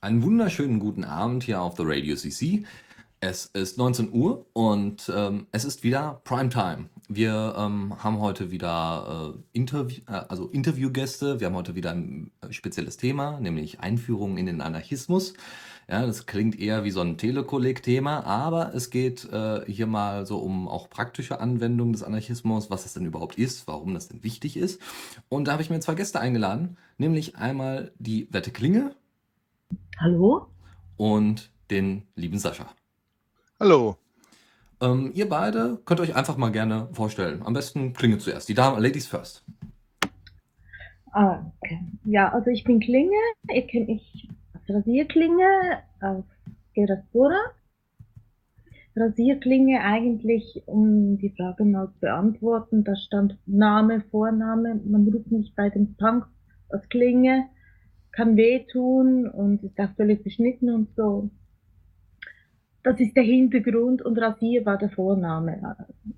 Einen wunderschönen guten Abend hier auf The Radio CC. Es ist 19 Uhr und ähm, es ist wieder Primetime. Wir ähm, haben heute wieder äh, Interview, äh, also Interviewgäste. Wir haben heute wieder ein äh, spezielles Thema, nämlich Einführung in den Anarchismus. Ja, das klingt eher wie so ein Telekolleg-Thema, aber es geht äh, hier mal so um auch praktische Anwendung des Anarchismus, was es denn überhaupt ist, warum das denn wichtig ist. Und da habe ich mir zwei Gäste eingeladen, nämlich einmal die Wette Klinge. Hallo. Und den lieben Sascha. Hallo. Ähm, ihr beide könnt euch einfach mal gerne vorstellen. Am besten Klinge zuerst. Die Damen, Ladies first. Ah, okay. Ja, also ich bin Klinge. Ihr kennt mich als Rasierklinge auf Gerasura. Rasierklinge eigentlich, um die Frage mal zu beantworten. Da stand Name, Vorname. Man ruft mich bei den Punks als Klinge. Kann wehtun und ist auch völlig beschnitten und so. Das ist der Hintergrund und Rasier war der Vorname.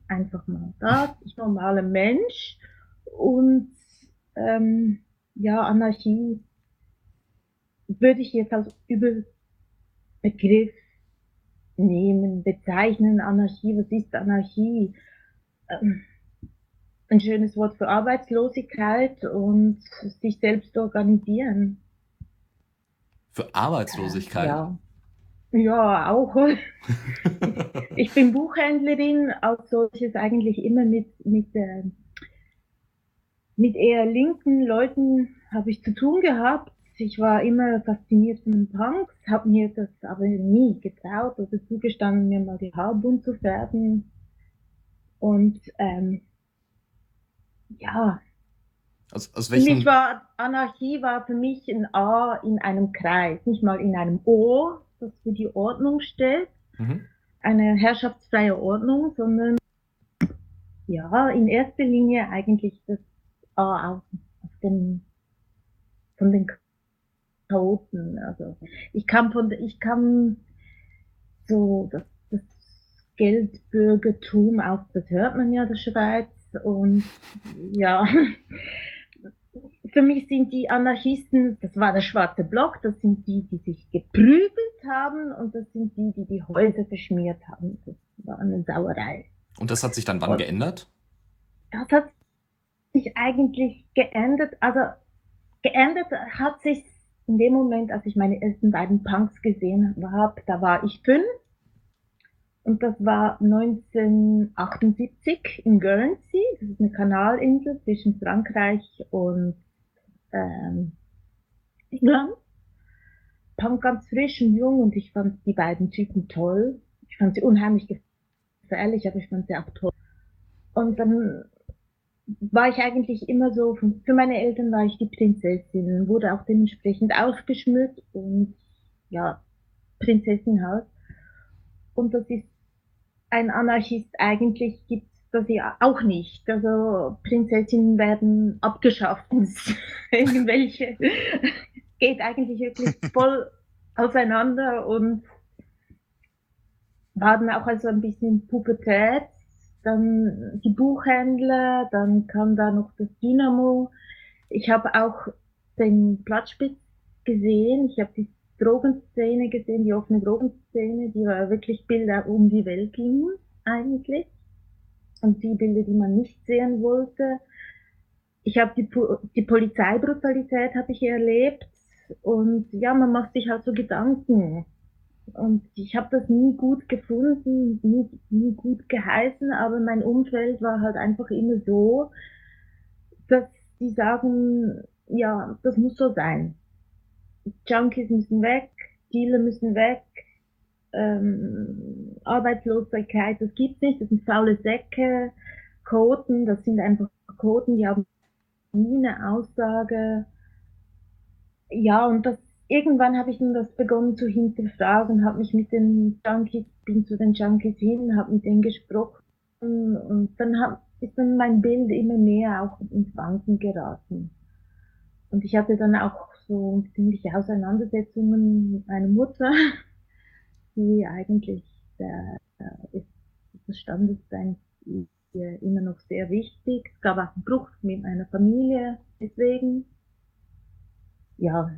Einfach mal das. Ich normaler Mensch und ähm, ja, Anarchie würde ich jetzt als Überbegriff nehmen, bezeichnen. Anarchie, was ist Anarchie? Ähm, ein schönes Wort für Arbeitslosigkeit und sich selbst organisieren. Für Arbeitslosigkeit? Ja. Ja, auch. ich bin Buchhändlerin, als solches eigentlich immer mit, mit, äh, mit eher linken Leuten habe ich zu tun gehabt. Ich war immer fasziniert von den Punks, habe mir das aber nie getraut oder zugestanden, mir mal die Haare bunt zu färben. Und ähm, ja, aus, aus welchen... Für war Anarchie war für mich ein A in einem Kreis, nicht mal in einem O, das für die Ordnung steht, mhm. eine herrschaftsfreie Ordnung, sondern ja, in erster Linie eigentlich das A auf, auf den, von den Chaoten. Also ich kam von, ich kam so, das, das Geldbürgertum auch, das hört man ja der Schweiz und ja, für mich sind die Anarchisten, das war der schwarze Block, das sind die, die sich geprügelt haben und das sind die, die die Häuser verschmiert haben. Das war eine Sauerei. Und das hat sich dann wann und geändert? Das hat sich eigentlich geändert. Also geändert hat sich in dem Moment, als ich meine ersten beiden Punks gesehen habe. Da war ich fünf und das war 1978 in Guernsey. Das ist eine Kanalinsel zwischen Frankreich und ähm, England. Punk ganz frisch und jung und ich fand die beiden Typen toll. Ich fand sie unheimlich gefährlich, aber ich fand sie auch toll. Und dann war ich eigentlich immer so, für meine Eltern war ich die Prinzessin, wurde auch dementsprechend ausgeschmückt und ja, Prinzessin halt. Und das ist ein Anarchist eigentlich gibt das ja auch nicht. Also Prinzessinnen werden abgeschafft. Irgendwelche geht eigentlich wirklich voll auseinander und war dann auch also ein bisschen Pubertät. Dann die Buchhändler, dann kam da noch das Dynamo. Ich habe auch den Platzspitz gesehen. Ich habe die Drogenszene gesehen, die offene Drogenszene, die war wirklich Bilder um die Welt gingen eigentlich. Und die Bilder, die man nicht sehen wollte. Ich habe die, die Polizeibrutalität habe ich erlebt und ja, man macht sich halt so Gedanken. Und ich habe das nie gut gefunden, nie, nie gut geheißen, aber mein Umfeld war halt einfach immer so, dass die sagen, ja, das muss so sein. Junkies müssen weg, Dealer müssen weg, ähm, Arbeitslosigkeit, das gibt's nicht, das sind faule Säcke, Quoten, das sind einfach Quoten, die haben nie eine Aussage. Ja, und das irgendwann habe ich dann das begonnen zu hinterfragen, habe mich mit den Junkies, bin zu den Junkies hin, habe mit denen gesprochen und dann hab, ist dann mein Bild immer mehr auch ins Wanken geraten. Und ich hatte dann auch so ziemliche Auseinandersetzungen mit meiner Mutter, die eigentlich der, ist das Standesbein ihr immer noch sehr wichtig. Es gab auch einen Bruch mit meiner Familie, deswegen, ja,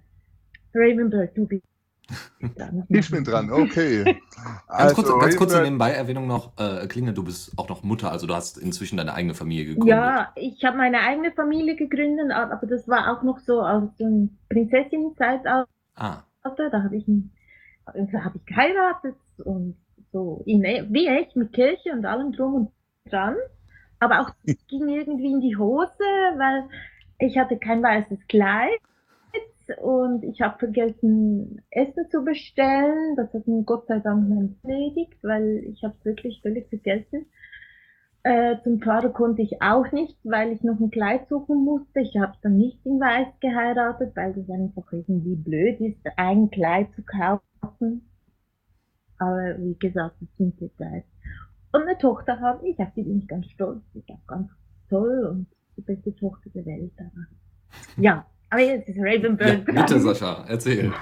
Ravenberg, du bist Ich bin dran, okay. ganz, also, kurz, ganz kurze Nebenbei-Erwähnung noch. Äh, Klinge, du bist auch noch Mutter, also du hast inzwischen deine eigene Familie gegründet. Ja, ich habe meine eigene Familie gegründet, aber das war auch noch so aus dem Prinzessinnenzeitalter. Ah. Da habe ich, hab ich geheiratet und so in, wie echt mit Kirche und allem drum und dran. Aber auch das ging irgendwie in die Hose, weil ich hatte kein weißes Kleid und ich habe vergessen, Essen zu bestellen. Das hat mir Gott sei Dank erledigt, weil ich habe es wirklich völlig vergessen. Äh, zum Pfarrer konnte ich auch nicht, weil ich noch ein Kleid suchen musste. Ich habe dann nicht in Weiß geheiratet, weil das einfach irgendwie blöd ist, ein Kleid zu kaufen. Aber wie gesagt, das sind Details. Und eine Tochter habe ich, auf die bin ich ganz stolz. Ich glaube, ganz toll und die beste Tochter der Welt. Aber ja, aber jetzt ist Ravenbird ja, Bitte, Sascha, erzähl.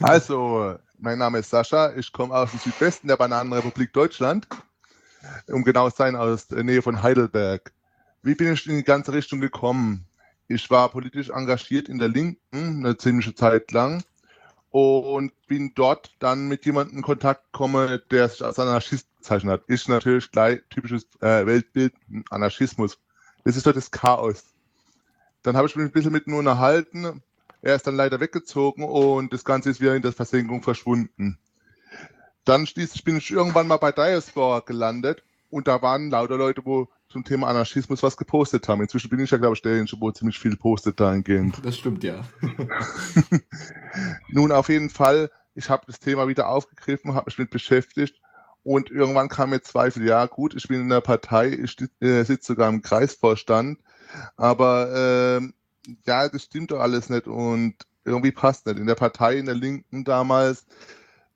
Also, mein Name ist Sascha. Ich komme aus dem Südwesten der Bananenrepublik Deutschland. Um genau zu sein, aus der Nähe von Heidelberg. Wie bin ich in die ganze Richtung gekommen? Ich war politisch engagiert in der Linken eine ziemliche Zeit lang und bin dort dann mit jemandem in Kontakt gekommen, der sich als Anarchist bezeichnet hat. Ist natürlich gleich typisches äh, Weltbild, Anarchismus. Das ist dort das Chaos. Dann habe ich mich ein bisschen mit ihm unterhalten. Er ist dann leider weggezogen und das Ganze ist wieder in der Versenkung verschwunden. Dann schließlich bin ich irgendwann mal bei Diaspora gelandet und da waren lauter Leute, wo zum Thema Anarchismus was gepostet haben. Inzwischen bin ich ja, glaube ich, der, wo ziemlich viel postet dahingehend. Das stimmt, ja. Nun, auf jeden Fall, ich habe das Thema wieder aufgegriffen, habe mich mit beschäftigt und irgendwann kam mir Zweifel, ja gut, ich bin in der Partei, ich äh, sitze sogar im Kreisvorstand aber äh, ja, das stimmt doch alles nicht und irgendwie passt nicht. In der Partei, in der Linken damals,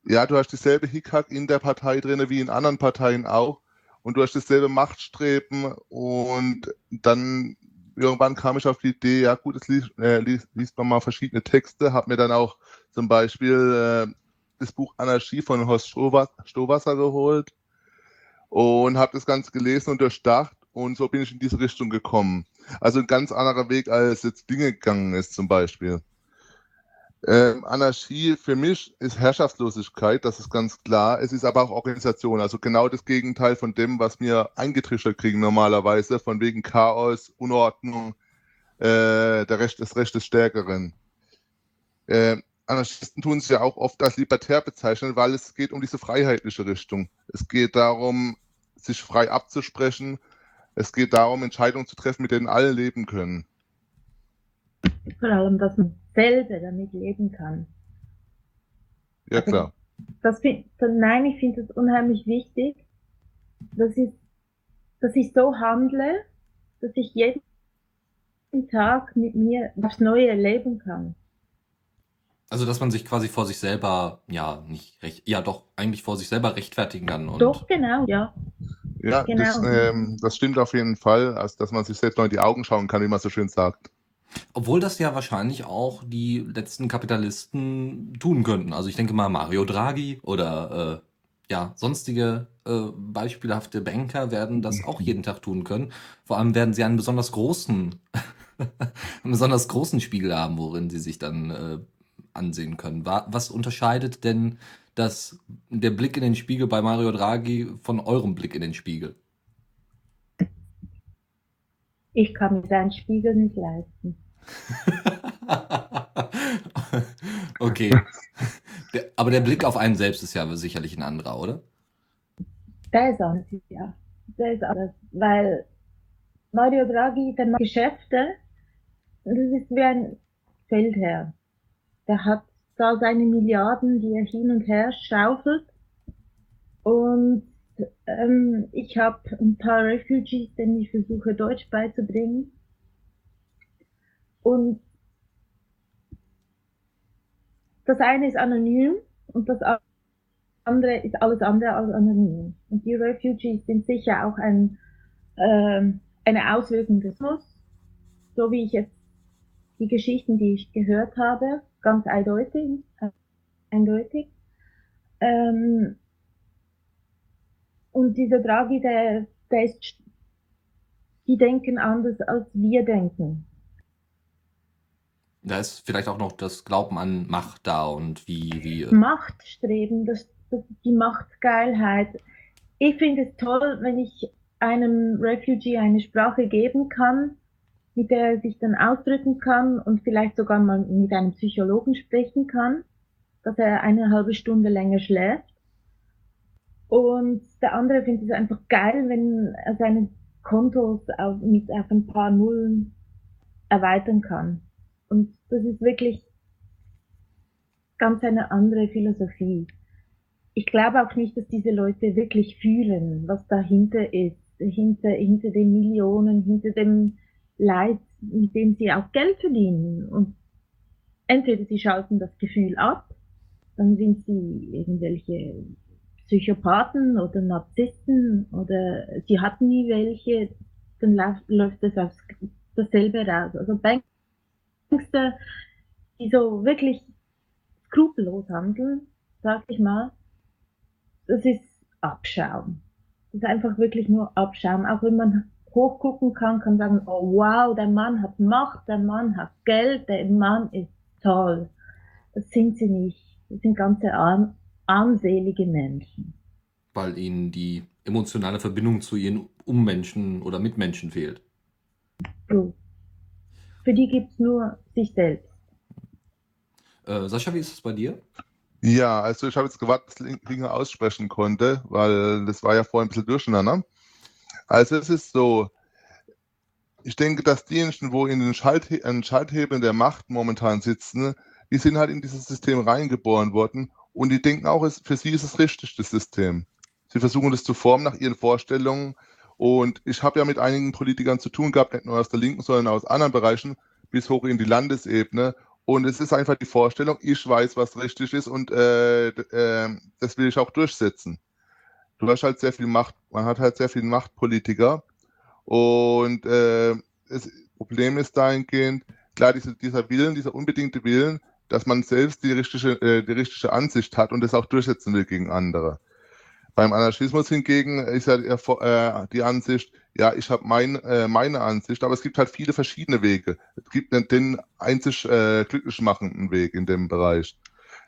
ja, du hast dieselbe Hickhack in der Partei drin wie in anderen Parteien auch und du hast dasselbe Machtstreben und dann irgendwann kam ich auf die Idee, ja gut, jetzt liest, äh, liest, liest man mal verschiedene Texte, habe mir dann auch zum Beispiel äh, das Buch Anarchie von Horst Stowasser geholt und habe das Ganze gelesen und durchdacht und so bin ich in diese Richtung gekommen. Also ein ganz anderer Weg, als jetzt Dinge gegangen ist zum Beispiel. Ähm, Anarchie für mich ist Herrschaftslosigkeit, das ist ganz klar. Es ist aber auch Organisation, also genau das Gegenteil von dem, was wir eingetrichtert kriegen normalerweise, von wegen Chaos, Unordnung, äh, der Recht, das Recht des Stärkeren. Äh, Anarchisten tun sich ja auch oft als libertär bezeichnen, weil es geht um diese freiheitliche Richtung. Es geht darum, sich frei abzusprechen, es geht darum, Entscheidungen zu treffen, mit denen alle leben können. Vor allem, dass man selber damit leben kann. Ja, also, klar. Das find, nein, ich finde es unheimlich wichtig, dass ich, dass ich so handle, dass ich jeden Tag mit mir was Neues erleben kann. Also, dass man sich quasi vor sich selber, ja, nicht recht, ja, doch, eigentlich vor sich selber rechtfertigen kann. Und doch, genau, ja. Ja, genau. das, ähm, das stimmt auf jeden Fall, also dass man sich selbst noch in die Augen schauen kann, wie man so schön sagt. Obwohl das ja wahrscheinlich auch die letzten Kapitalisten tun könnten. Also ich denke mal Mario Draghi oder äh, ja, sonstige äh, beispielhafte Banker werden das auch jeden Tag tun können. Vor allem werden sie einen besonders großen, einen besonders großen Spiegel haben, worin sie sich dann äh, ansehen können. Was unterscheidet denn das, der Blick in den Spiegel bei Mario Draghi von eurem Blick in den Spiegel? Ich kann mir seinen Spiegel nicht leisten. okay. Der, aber der Blick auf einen selbst ist ja sicherlich ein anderer, oder? Der ist anders, ja. Der ist anders, weil Mario Draghi, der macht Geschäfte, das ist wie ein Feldherr. Der hat da seine Milliarden, die er hin und her schaufelt. Und ähm, ich habe ein paar Refugees, denen ich versuche Deutsch beizubringen. Und das eine ist anonym und das andere ist alles andere als anonym. Und die Refugees sind sicher auch ein, äh, eine Auswirkung des Muss, so wie ich jetzt die Geschichten, die ich gehört habe, ganz eindeutig. eindeutig. Ähm, und dieser Draghi, der, der ist, die denken anders als wir denken. Da ist vielleicht auch noch das Glauben an Macht da und wie. wie äh Machtstreben, das, das, die Machtgeilheit. Ich finde es toll, wenn ich einem Refugee eine Sprache geben kann, mit der er sich dann ausdrücken kann und vielleicht sogar mal mit einem Psychologen sprechen kann, dass er eine halbe Stunde länger schläft. Und der andere findet es einfach geil, wenn er seine Kontos auf, mit auf ein paar Nullen erweitern kann. Und das ist wirklich ganz eine andere Philosophie. Ich glaube auch nicht, dass diese Leute wirklich fühlen, was dahinter ist, hinter, hinter den Millionen, hinter dem Leid, mit dem sie auch Geld verdienen. Und entweder sie schalten das Gefühl ab, dann sind sie irgendwelche Psychopathen oder Narzissten oder sie hatten nie welche, dann läuft das aufs dasselbe raus. Also Bankster, die so wirklich skrupellos handeln, sag ich mal, das ist Abschaum. Das ist einfach wirklich nur Abschaum. Auch wenn man hochgucken kann, kann sagen, oh wow, der Mann hat Macht, der Mann hat Geld, der Mann ist toll. Das sind sie nicht. Das sind ganze arm, armselige Menschen. Weil ihnen die emotionale Verbindung zu ihren Ummenschen oder Mitmenschen fehlt. So. Für die gibt es nur sich selbst. Äh, Sascha, wie ist es bei dir? Ja, also ich habe jetzt gewartet, bis ich Dinge aussprechen konnte, weil das war ja vorhin ein bisschen durcheinander. Also es ist so, ich denke, dass diejenigen, wo in den Schalthe Schalthebeln der Macht momentan sitzen, die sind halt in dieses System reingeboren worden und die denken auch, für sie ist es richtig, das System. Sie versuchen das zu formen nach ihren Vorstellungen und ich habe ja mit einigen Politikern zu tun gehabt, nicht nur aus der Linken, sondern aus anderen Bereichen, bis hoch in die Landesebene. Und es ist einfach die Vorstellung, ich weiß, was richtig ist und äh, äh, das will ich auch durchsetzen. Du hast halt sehr viel Macht, man hat halt sehr viel Machtpolitiker. Und äh, das Problem ist dahingehend, klar, diese, dieser Willen, dieser unbedingte Willen, dass man selbst die richtige, äh, die richtige Ansicht hat und das auch durchsetzen will gegen andere. Beim Anarchismus hingegen ist ja äh, die Ansicht, ja, ich habe mein, äh, meine Ansicht, aber es gibt halt viele verschiedene Wege. Es gibt den einzig äh, glücklich machenden Weg in dem Bereich.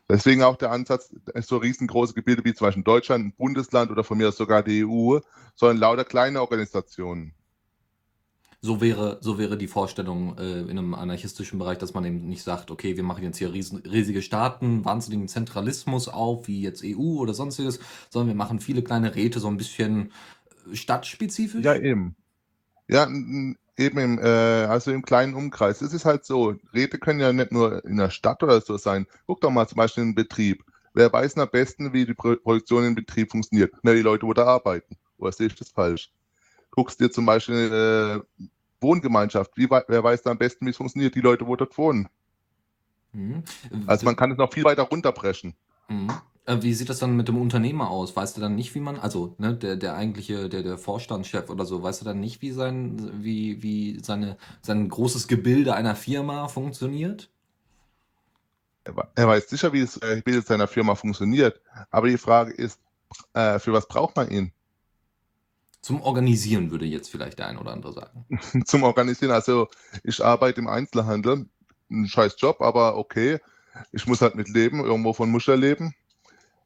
Deswegen auch der Ansatz, so riesengroße Gebilde wie zum Beispiel Deutschland, ein Bundesland oder von mir aus sogar die EU, sondern lauter kleine Organisationen. So wäre, so wäre die Vorstellung äh, in einem anarchistischen Bereich, dass man eben nicht sagt, okay, wir machen jetzt hier riesen, riesige Staaten, wahnsinnigen Zentralismus auf, wie jetzt EU oder sonstiges, sondern wir machen viele kleine Räte, so ein bisschen äh, stadtspezifisch. Ja, eben. Ja, eben im, äh, also im kleinen Umkreis. Es ist halt so, Räte können ja nicht nur in der Stadt oder so sein. Guck doch mal zum Beispiel in den Betrieb. Wer weiß am besten, wie die Produktion im Betrieb funktioniert? Na, die Leute, wo da arbeiten. Oder sehe ich das falsch? Guckst dir zum Beispiel äh, Wohngemeinschaft, wie, wer weiß da am besten, wie es funktioniert, die Leute, wo dort wohnen. Mhm. Also man kann es noch viel weiter runterbrechen. Mhm. Äh, wie sieht das dann mit dem Unternehmer aus? Weißt du dann nicht, wie man, also ne, der, der eigentliche, der, der Vorstandschef oder so, weißt du dann nicht, wie sein, wie, wie seine, sein großes Gebilde einer Firma funktioniert? Er weiß sicher, wie das äh, Gebilde seiner Firma funktioniert, aber die Frage ist, äh, für was braucht man ihn? Zum Organisieren würde jetzt vielleicht der ein oder andere sagen. Zum Organisieren, also ich arbeite im Einzelhandel, ein scheiß Job, aber okay, ich muss halt mit leben, irgendwo von muss er leben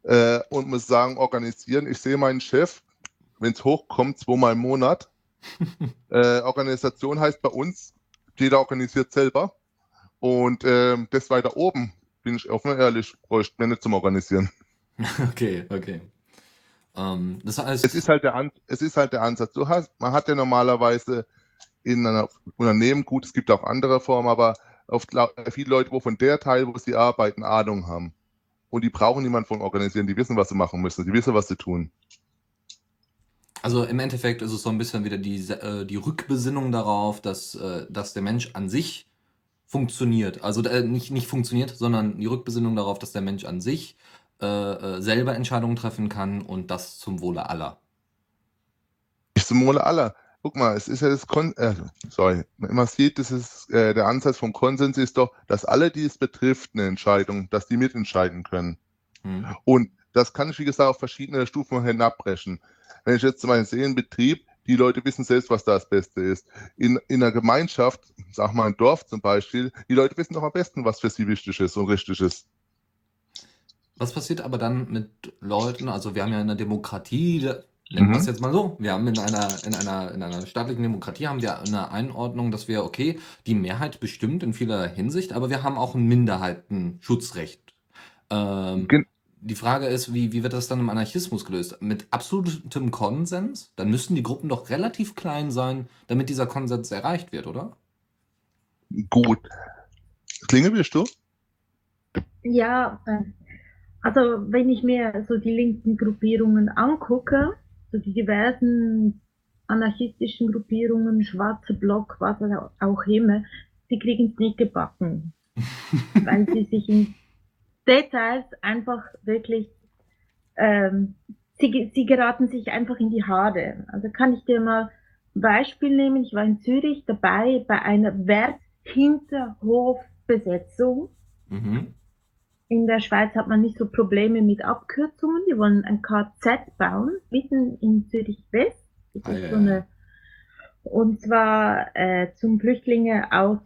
äh, und muss sagen, organisieren. Ich sehe meinen Chef, wenn es hochkommt, zweimal im Monat. äh, Organisation heißt bei uns, jeder organisiert selber und äh, das weiter oben, bin ich offen ehrlich, bräuchte mir nicht zum Organisieren. Okay, okay. Ähm, das heißt, es ist halt der An es ist halt der Ansatz. Du hast, man hat ja normalerweise in einem Unternehmen, gut, es gibt auch andere Formen, aber oft viele Leute, wo von der Teil, wo sie arbeiten, Ahnung haben. Und die brauchen niemanden von organisieren, die wissen, was sie machen müssen, die wissen, was sie tun. Also im Endeffekt ist es so ein bisschen wieder die, äh, die Rückbesinnung darauf, dass, äh, dass der Mensch an sich funktioniert. Also äh, nicht, nicht funktioniert, sondern die Rückbesinnung darauf, dass der Mensch an sich äh, äh, selber Entscheidungen treffen kann und das zum Wohle aller. Nicht zum Wohle aller. Guck mal, es ist ja das Kon äh, sorry, man sieht, das ist äh, der Ansatz vom Konsens ist doch, dass alle, die es betrifft, eine Entscheidung, dass die mitentscheiden können. Hm. Und das kann ich, wie gesagt, auf verschiedene Stufen hinabbrechen. Wenn ich jetzt zum Beispiel sehe, Betrieb, die Leute wissen selbst, was da das Beste ist. In, in einer Gemeinschaft, sag mal ein Dorf zum Beispiel, die Leute wissen doch am besten, was für sie wichtig ist und richtig ist. Was passiert aber dann mit Leuten? Also wir haben ja in der Demokratie, nennen wir es Mhm. jetzt mal so, wir haben in einer, in einer, in einer staatlichen Demokratie haben wir eine Einordnung, dass wir, okay, die Mehrheit bestimmt in vieler Hinsicht, aber wir haben auch ein Minderheitenschutzrecht. Ähm, Gen- die Frage ist, wie, wie wird das dann im Anarchismus gelöst? Mit absolutem Konsens? Dann müssten die Gruppen doch relativ klein sein, damit dieser Konsens erreicht wird, oder? Gut. Klinge bist du? Ja, äh, also wenn ich mir so die linken Gruppierungen angucke, so die diversen anarchistischen Gruppierungen, schwarze Block, was auch immer, sie kriegen es nicht gebacken, weil sie sich in Details einfach wirklich, ähm, sie, sie geraten sich einfach in die Haare. Also kann ich dir mal ein Beispiel nehmen. Ich war in Zürich dabei bei einer Werkhinterhofbesetzung. Mhm. In der Schweiz hat man nicht so Probleme mit Abkürzungen. Die wollen ein KZ bauen, mitten in Zürich West. Das Ah, ja, so eine, und zwar äh, zum Flüchtlinge aus,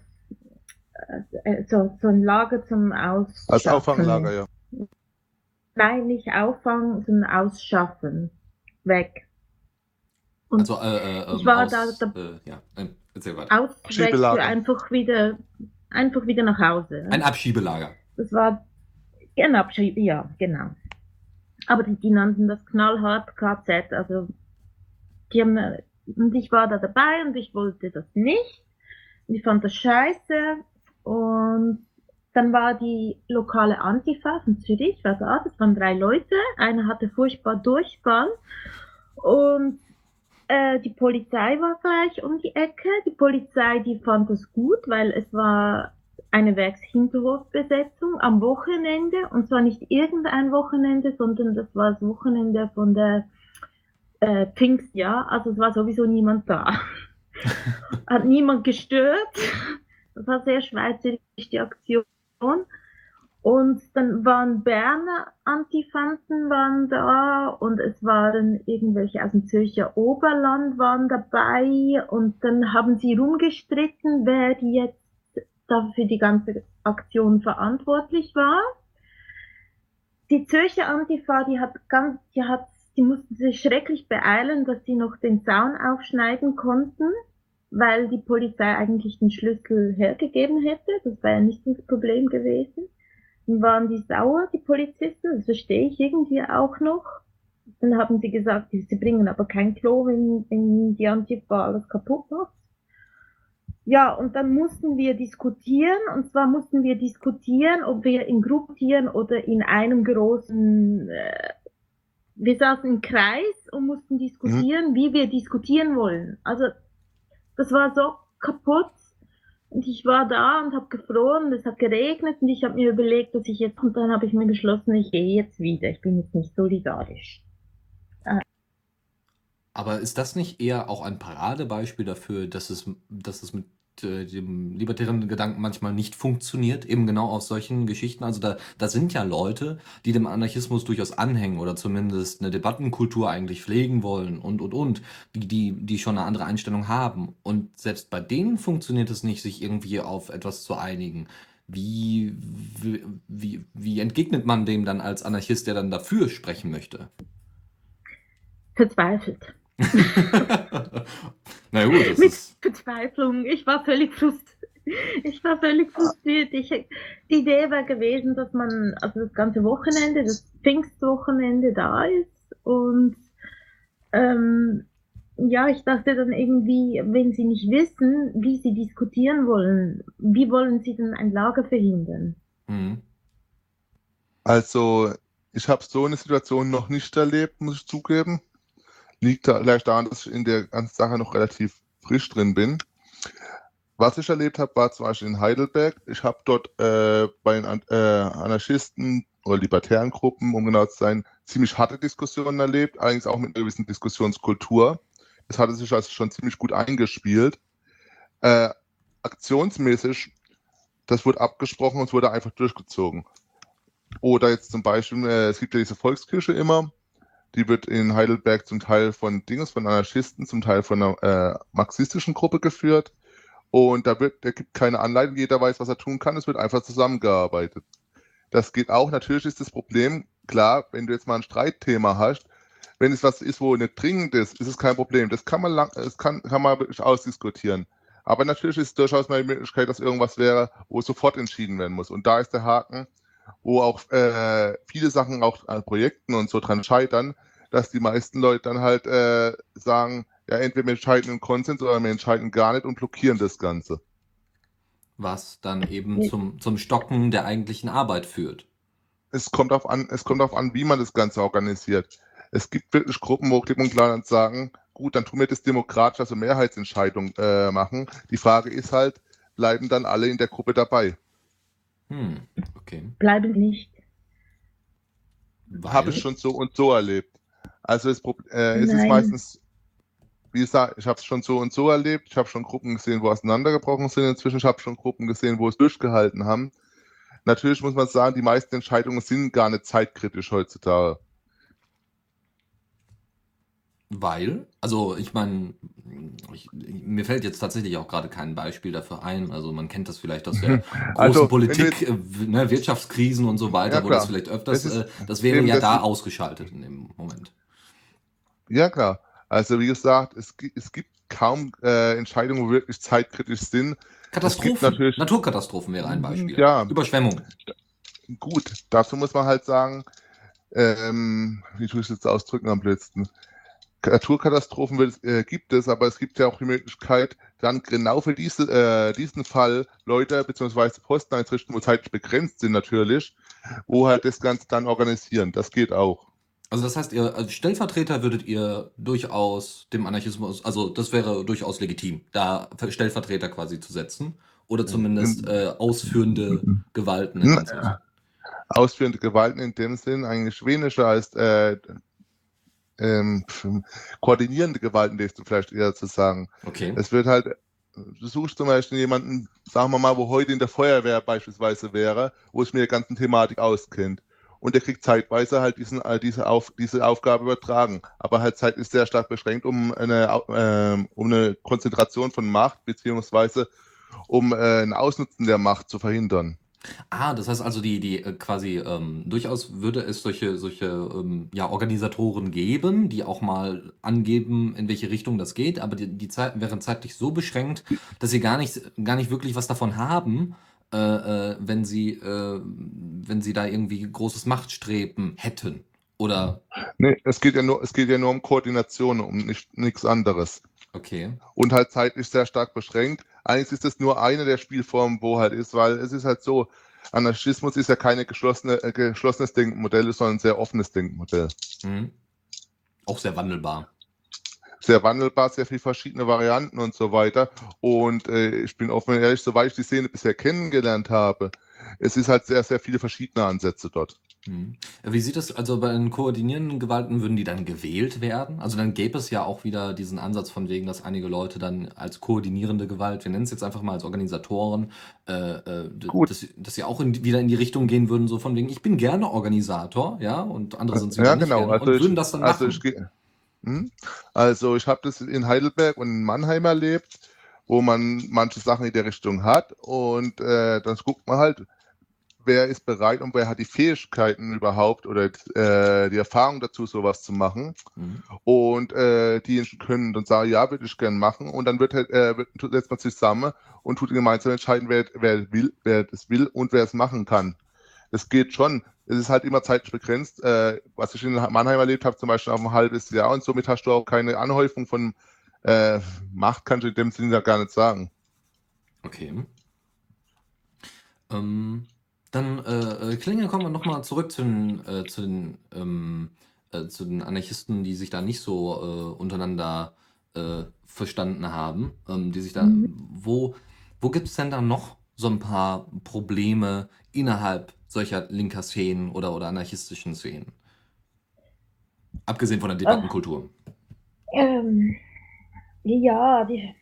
äh, so, so ein Lager zum Ausschaffen. Als Auffanglager, ja. Nein, nicht auffangen, sondern ausschaffen. Weg. Und Also, äh, äh, ich ähm, war aus, da- da- äh, ja, äh, erzähl weiter. aus, weg für Schiebelager. einfach wieder, einfach wieder nach Hause. Ein Abschiebelager. Das war genau, ja, genau. Aber die, die nannten das knallhart KZ. Also die haben, und ich war da dabei und ich wollte das nicht. Ich fand das scheiße. Und dann war die lokale Antifa von Zürich, war da, das waren drei Leute. Einer hatte furchtbar Durchfall. Und äh, die Polizei war gleich um die Ecke. Die Polizei, die fand das gut, weil es war eine Werkshinterhofbesetzung am Wochenende und zwar nicht irgendein Wochenende, sondern das war das Wochenende von der äh, Pfingstjahr, also es war sowieso niemand da. Hat niemand gestört. Das war sehr schweizerisch die Aktion. Und dann waren Berner Antifanten waren da und es waren irgendwelche aus dem Zürcher Oberland waren dabei und dann haben sie rumgestritten, wer jetzt dafür für die ganze Aktion verantwortlich war. Die Zürcher Antifa, die hat ganz, die hat, die mussten sich schrecklich beeilen, dass sie noch den Zaun aufschneiden konnten, weil die Polizei eigentlich den Schlüssel hergegeben hätte. Das wäre ja nicht das Problem gewesen. Dann waren die sauer, die Polizisten, das verstehe ich irgendwie auch noch. Dann haben sie gesagt, sie bringen aber kein Klo, wenn, wenn die Antifa alles kaputt macht. Ja, und dann mussten wir diskutieren, und zwar mussten wir diskutieren, ob wir in Gruppieren oder in einem großen, äh, wir saßen im Kreis und mussten diskutieren, wie wir diskutieren wollen. Also das war so kaputt. Und ich war da und habe gefroren, es hat geregnet und ich habe mir überlegt, dass ich jetzt, und dann habe ich mir beschlossen, ich gehe jetzt wieder, ich bin jetzt nicht solidarisch. Aber ist das nicht eher auch ein Paradebeispiel dafür, dass es, dass es mit äh, dem libertären Gedanken manchmal nicht funktioniert, eben genau aus solchen Geschichten? Also da, da sind ja Leute, die dem Anarchismus durchaus anhängen oder zumindest eine Debattenkultur eigentlich pflegen wollen und, und, und, die, die, die schon eine andere Einstellung haben. Und selbst bei denen funktioniert es nicht, sich irgendwie auf etwas zu einigen. Wie, wie, wie, wie entgegnet man dem dann als Anarchist, der dann dafür sprechen möchte? Verzweifelt. Na gut, das Mit ist. Verzweiflung. Ich war völlig frustriert. Ich war völlig frustriert. Ich, die Idee war gewesen, dass man also das ganze Wochenende, das Pfingstwochenende da ist und ähm, ja, ich dachte dann irgendwie, wenn sie nicht wissen, wie sie diskutieren wollen, wie wollen sie denn ein Lager verhindern? Mhm. Also, ich habe so eine Situation noch nicht erlebt, muss ich zugeben. Liegt da vielleicht daran, dass ich in der ganzen Sache noch relativ frisch drin bin. Was ich erlebt habe, war zum Beispiel in Heidelberg. Ich habe dort äh, bei den An- äh, Anarchisten oder libertären Gruppen, um genau zu sein, ziemlich harte Diskussionen erlebt, allerdings auch mit einer gewissen Diskussionskultur. Das hatte sich also schon ziemlich gut eingespielt. Äh, aktionsmäßig, das wurde abgesprochen und es wurde einfach durchgezogen. Oder jetzt zum Beispiel, äh, es gibt ja diese Volkskirche immer, Die wird in Heidelberg zum Teil von Dinges, von Anarchisten, zum Teil von einer äh, marxistischen Gruppe geführt. Und da wird, der gibt keine Anleitung, jeder weiß, was er tun kann, es wird einfach zusammengearbeitet. Das geht auch, natürlich ist das Problem, klar, wenn du jetzt mal ein Streitthema hast, wenn es was ist, wo nicht dringend ist, ist es kein Problem. Das kann man lang, es kann, kann man wirklich ausdiskutieren. Aber natürlich ist durchaus mal die Möglichkeit, dass irgendwas wäre, wo sofort entschieden werden muss. Und da ist der Haken, wo auch äh, viele Sachen auch an Projekten und so dran scheitern, dass die meisten Leute dann halt äh, sagen, ja, entweder wir entscheiden im Konsens oder wir entscheiden gar nicht und blockieren das Ganze. Was dann eben zum, zum Stocken der eigentlichen Arbeit führt. Es kommt auf an, es kommt auf an, wie man das Ganze organisiert. Es gibt wirklich Gruppen, wo klipp und klar sagen, gut, dann tun wir das demokratisch, also Mehrheitsentscheidung äh, machen. Die Frage ist halt, bleiben dann alle in der Gruppe dabei? Hm, okay. Bleiben nicht. Habe ich schon so und so erlebt. Also es, äh, es ist meistens, wie gesagt, ich habe es schon so und so erlebt. Ich habe schon Gruppen gesehen, wo auseinandergebrochen sind. Inzwischen ich habe schon Gruppen gesehen, wo es durchgehalten haben. Natürlich muss man sagen, die meisten Entscheidungen sind gar nicht zeitkritisch heutzutage. Weil, also ich meine, mir fällt jetzt tatsächlich auch gerade kein Beispiel dafür ein. Also man kennt das vielleicht aus der großen also, Politik, äh, ne, Wirtschaftskrisen und so weiter, ja, wo das vielleicht öfters, das, ist, äh, das wäre ja da ausgeschaltet in dem Moment. Ja, klar. Also wie gesagt, es, es gibt kaum äh, Entscheidungen, wo wirklich zeitkritisch sind. Katastrophen, Naturkatastrophen wäre ein Beispiel. Ja. Überschwemmung. Gut, dazu muss man halt sagen, ähm, wie tue ich es jetzt ausdrücken am blödsten? Naturkatastrophen wird, äh, gibt es, aber es gibt ja auch die Möglichkeit, dann genau für diese, äh, diesen Fall Leute bzw. Posten einzurichten, wo zeitlich begrenzt sind natürlich, wo halt das Ganze dann organisieren. Das geht auch. Also das heißt, ihr als Stellvertreter würdet ihr durchaus dem Anarchismus, also das wäre durchaus legitim, da Stellvertreter quasi zu setzen oder zumindest äh, ausführende Gewalten. In ja. Ausführende Gewalten in dem Sinn eigentlich weniger als äh, ähm, koordinierende Gewalten, du vielleicht eher zu sagen. Okay. Es wird halt, du suchst zum Beispiel jemanden, sagen wir mal, wo heute in der Feuerwehr beispielsweise wäre, wo es mit der ganzen Thematik auskennt. Und der kriegt zeitweise halt diesen, äh, diese, Auf, diese Aufgabe übertragen. Aber halt Zeit ist sehr stark beschränkt, um eine, äh, um eine Konzentration von Macht, beziehungsweise um äh, ein Ausnutzen der Macht zu verhindern. Ah, das heißt also, die, die äh, quasi ähm, durchaus würde es solche, solche ähm, ja, Organisatoren geben, die auch mal angeben, in welche Richtung das geht, aber die, die Zeit wären zeitlich so beschränkt, dass sie gar nicht, gar nicht wirklich was davon haben, äh, äh, wenn sie, äh, wenn sie da irgendwie großes Machtstreben hätten. Oder? Nee, es geht ja nur, es geht ja nur um Koordination, um nicht, nichts anderes. Okay. Und halt zeitlich sehr stark beschränkt. Eigentlich ist das nur eine der Spielformen, wo halt ist, weil es ist halt so, Anarchismus ist ja keine geschlossene, äh, geschlossenes Denkmodell, sondern ein sehr offenes Denkmodell. Mhm. Auch sehr wandelbar. Sehr wandelbar, sehr viele verschiedene Varianten und so weiter. Und äh, ich bin offen und ehrlich, soweit ich die Szene bisher kennengelernt habe, es ist halt sehr, sehr viele verschiedene Ansätze dort. Mhm. Wie sieht es, also bei den koordinierenden Gewalten würden die dann gewählt werden? Also dann gäbe es ja auch wieder diesen Ansatz von wegen, dass einige Leute dann als koordinierende Gewalt, wir nennen es jetzt einfach mal als Organisatoren, äh, äh, dass, dass sie auch in, wieder in die Richtung gehen würden, so von wegen, ich bin gerne Organisator, ja, und andere sind es ja, genau. Gerne, also und ich, würden das dann also machen. Ich, hm? also ich habe das in Heidelberg und in Mannheim erlebt, wo man manche Sachen in der Richtung hat und äh, dann guckt man halt, wer ist bereit und wer hat die Fähigkeiten überhaupt oder äh, die Erfahrung dazu, sowas zu machen. Mhm. Und äh, die können dann sagen, ja, würde ich gerne machen. Und dann wird, halt, äh, setzt man sich zusammen und tut gemeinsam entscheiden, wer, wer will, wer das will und wer es machen kann. Das geht schon. Es ist halt immer zeitlich begrenzt. Äh, was ich in Mannheim erlebt habe, zum Beispiel auf ein halbes Jahr und somit hast du auch keine Anhäufung von äh, Macht, kannst du in dem Sinne ja gar nicht sagen. Okay. Ähm, dann, äh, äh, Klinge, kommen wir nochmal zurück zu den, äh, zu, den, ähm, äh, zu den Anarchisten, die sich da nicht so äh, untereinander äh, verstanden haben, ähm, die sich da, mhm. wo, wo gibt es denn da noch so ein paar Probleme innerhalb solcher linker Szenen oder, oder anarchistischen Szenen? Abgesehen von der Debattenkultur. Ähm, ja, die,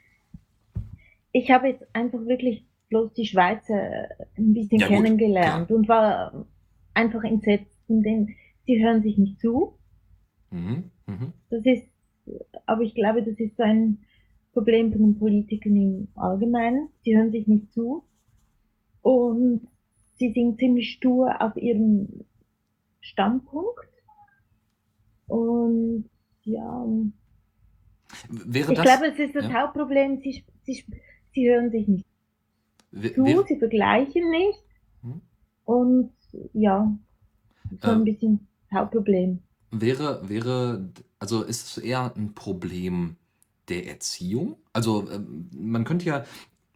ich habe jetzt einfach wirklich bloß die Schweizer ein bisschen ja, kennengelernt gut, und war einfach entsetzt, denn sie hören sich nicht zu. Mhm. Mhm. Das ist, aber ich glaube, das ist so ein Problem von den Politikern im Allgemeinen. Sie hören sich nicht zu und sie sind ziemlich stur auf ihrem Standpunkt. Und ja, Wäre ich das, glaube, es ist das ja. Hauptproblem, sie, sie, sie hören sich nicht zu, sie vergleichen nicht. Hm? Und ja, so ein äh, bisschen Hauptproblem. Wäre, wäre, also ist es eher ein Problem der Erziehung? Also ähm, man könnte ja,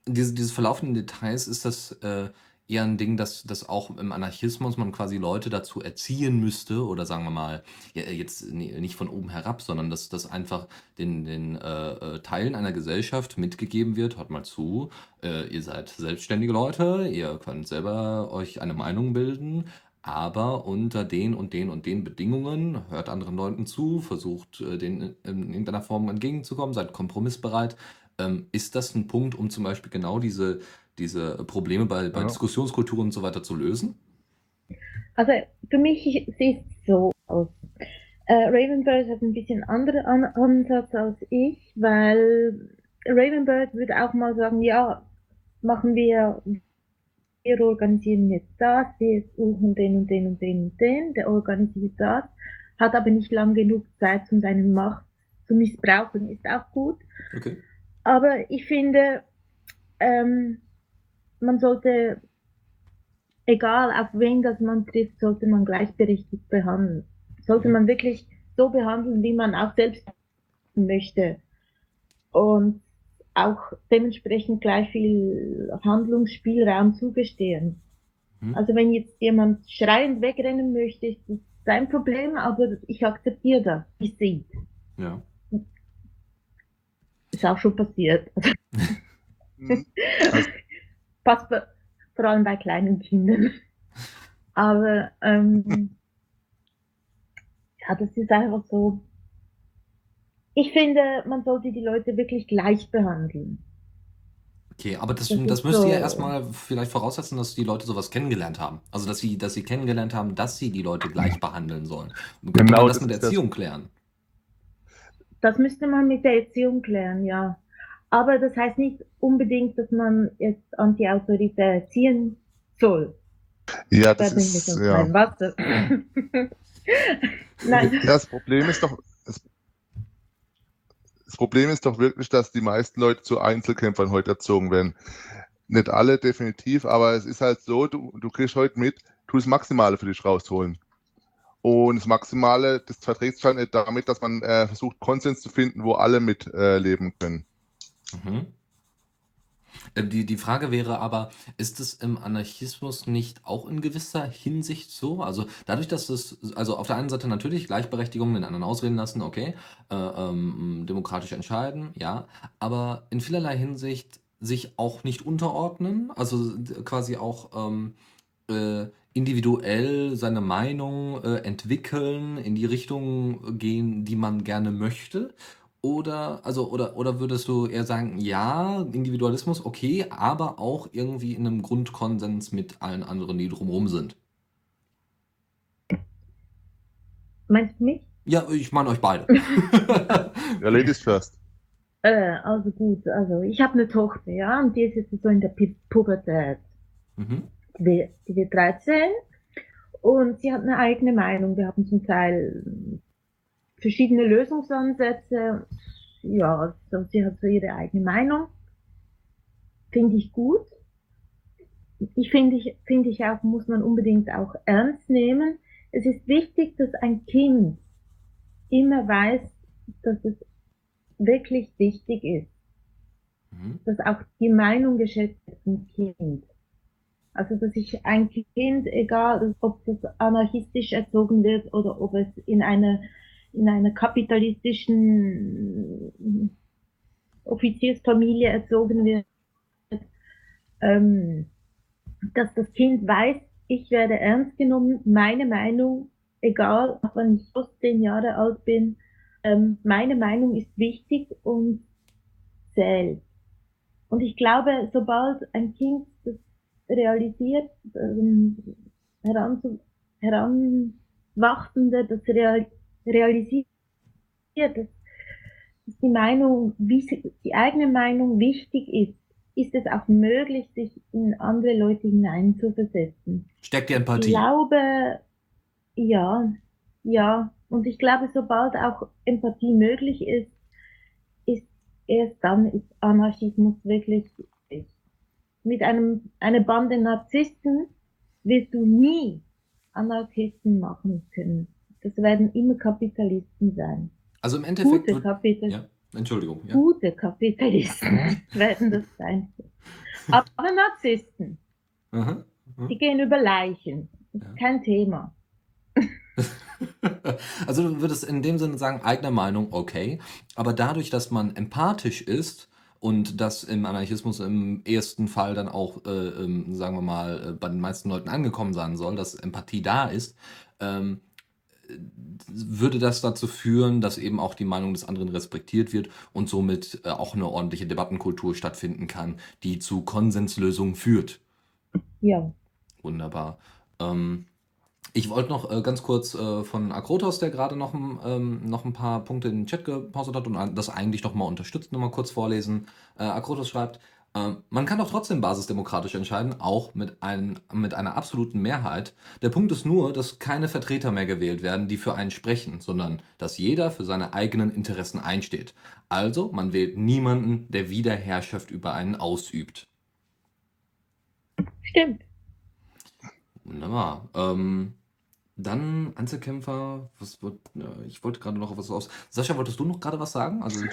diese, diese verlaufenden Details, ist das äh, eher ein Ding, dass, dass auch im Anarchismus man quasi Leute dazu erziehen müsste, oder sagen wir mal, ja, jetzt nicht von oben herab, sondern dass das einfach den, den äh, äh, Teilen einer Gesellschaft mitgegeben wird, hört mal zu, äh, ihr seid selbstständige Leute, ihr könnt selber euch eine Meinung bilden, aber unter den und den und den Bedingungen, hört anderen Leuten zu, versucht äh, denen in irgendeiner Form entgegenzukommen, seid kompromissbereit. Ähm, ist das ein Punkt, um zum Beispiel genau diese, diese Probleme bei, bei ja. Diskussionskulturen und so weiter zu lösen? Also für mich sieht es so aus. Äh, Ravenbird hat ein bisschen anderen An Ansatz als ich, weil Ravenbird würde auch mal sagen, ja, machen wir wir organisieren jetzt das, wir suchen den und den und den und den, der organisiert das, hat aber nicht lang genug Zeit, um seine Macht zu missbrauchen, ist auch gut. Okay. Aber ich finde, ähm, man sollte, egal auf wen das man trifft, sollte man gleichberechtigt behandeln. Sollte man wirklich so behandeln, wie man auch selbst möchte. Und auch dementsprechend gleich viel Handlungsspielraum zugestehen. Hm. Also wenn jetzt jemand schreiend wegrennen möchte, ist das sein Problem, aber ich akzeptiere das, ich sehe. Ja. Ist auch schon passiert. Mhm. Passt vor allem bei kleinen Kindern. Aber ähm, ja, das ist einfach so, ich finde, man sollte die Leute wirklich gleich behandeln. Okay, aber das, das, das müsst so. ihr erstmal vielleicht voraussetzen, dass die Leute sowas kennengelernt haben. Also, dass sie, dass sie kennengelernt haben, dass sie die Leute gleich behandeln sollen. Und genau, man das, das mit der Erziehung das. klären? Das müsste man mit der Erziehung klären, ja. Aber das heißt nicht unbedingt, dass man jetzt anti-autoritär erziehen soll. Ja, das, das ist, ja. Nein. Das Problem ist doch, das Problem ist doch wirklich, dass die meisten Leute zu Einzelkämpfern heute erzogen werden. Nicht alle definitiv, aber es ist halt so, du, du kriegst heute mit, tu das Maximale für dich rausholen. Und das Maximale, das verträgt sich halt nicht damit, dass man äh, versucht, Konsens zu finden, wo alle mitleben äh, können. Mhm. Äh, die, die Frage wäre aber, ist es im Anarchismus nicht auch in gewisser Hinsicht so? Also dadurch, dass es, also auf der einen Seite natürlich Gleichberechtigung, den anderen ausreden lassen, okay, äh, ähm, demokratisch entscheiden, ja, aber in vielerlei Hinsicht sich auch nicht unterordnen, also quasi auch ähm, äh, individuell seine Meinung äh, entwickeln, in die Richtung gehen, die man gerne möchte oder, also, oder, oder würdest du eher sagen, ja, Individualismus, okay, aber auch irgendwie in einem Grundkonsens mit allen anderen, die drumherum sind? Meinst du mich? Ja, ich meine euch beide. ja, Ladies first. Äh, also gut, also ich habe eine Tochter, ja, und die ist jetzt so in der Pubertät. Mhm. Die, die wird 13 und sie hat eine eigene Meinung. Wir haben zum Teil verschiedene Lösungsansätze. Ja, sie hat so ihre eigene Meinung. Finde ich gut. Ich finde ich, finde ich auch, muss man unbedingt auch ernst nehmen. Es ist wichtig, dass ein Kind immer weiß, dass es wirklich wichtig ist. Mhm. Dass auch die Meinung geschätzt wird vom Kind. Also, dass ich ein Kind, egal ob das anarchistisch erzogen wird oder ob es in einer in einer kapitalistischen Offiziersfamilie erzogen wird, ähm, dass das Kind weiß, ich werde ernst genommen, meine Meinung, egal, auch wenn ich fast zehn Jahre alt bin, ähm, meine Meinung ist wichtig und zählt. Und ich glaube, sobald ein Kind das realisiert, ähm, heranzu, heranwachsende das realisiert, realisiert, dass, die Meinung, wie die eigene Meinung wichtig ist, ist es auch möglich, sich in andere Leute hineinzuversetzen. Steckt die Empathie? Ich glaube, ja, ja. Und ich glaube, sobald auch Empathie möglich ist, ist erst dann ist Anarchismus wirklich mit einem, einer Bande Narzissten wirst du nie Anarchisten machen können. Das werden immer Kapitalisten sein. Also im Endeffekt. Gute Kapitalisten. Ja, Entschuldigung. Ja. Gute Kapitalisten werden das sein. Aber Narzissten, Aha, aha. die gehen über Leichen. Das ist Ja. kein Thema. Also du würdest in dem Sinne sagen, eigene Meinung, okay. Aber dadurch, dass man empathisch ist und das im Anarchismus im ersten Fall dann auch, äh, ähm, sagen wir mal, äh, bei den meisten Leuten angekommen sein soll, dass Empathie da ist, ähm, äh, würde das dazu führen, dass eben auch die Meinung des anderen respektiert wird und somit äh, auch eine ordentliche Debattenkultur stattfinden kann, die zu Konsenslösungen führt. Ja. Wunderbar. Ähm, ich wollte noch äh, ganz kurz äh, von Akrotos, der gerade noch, ein- ähm, noch ein paar Punkte in den Chat gepostet hat und das eigentlich noch mal unterstützt, noch mal kurz vorlesen. Äh, Akrotos schreibt, man kann doch trotzdem basisdemokratisch entscheiden, auch mit, ein, mit einer absoluten Mehrheit. Der Punkt ist nur, dass keine Vertreter mehr gewählt werden, die für einen sprechen, sondern dass jeder für seine eigenen Interessen einsteht. Also, man wählt niemanden, der wieder Herrschaft über einen ausübt. Stimmt. Wunderbar. Ähm, dann Einzelkämpfer, was wird, äh, ich wollte gerade noch was aus. Sascha, wolltest du noch gerade was sagen? Also,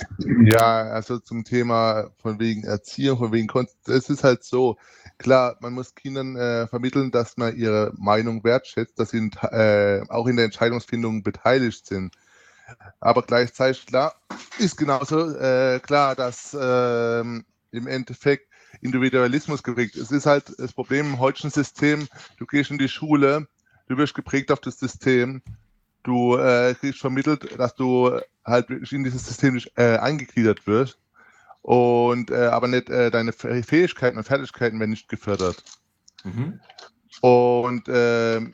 Ja, also zum Thema von wegen Erziehung, von wegen Konst es ist halt so, klar, man muss Kindern äh, vermitteln, dass man ihre Meinung wertschätzt, dass sie äh, auch in der Entscheidungsfindung beteiligt sind. Aber gleichzeitig, klar, ist genauso äh, klar, dass ähm, im Endeffekt Individualismus geprägt ist. Es ist halt das Problem im heutigen System, du gehst in die Schule, du wirst geprägt auf das System, du äh, kriegst vermittelt, dass du halt wirklich in dieses System nicht äh, eingegliedert wirst und äh, aber nicht äh, deine Fäh- Fähigkeiten und Fertigkeiten werden nicht gefördert. mhm. Und ähm,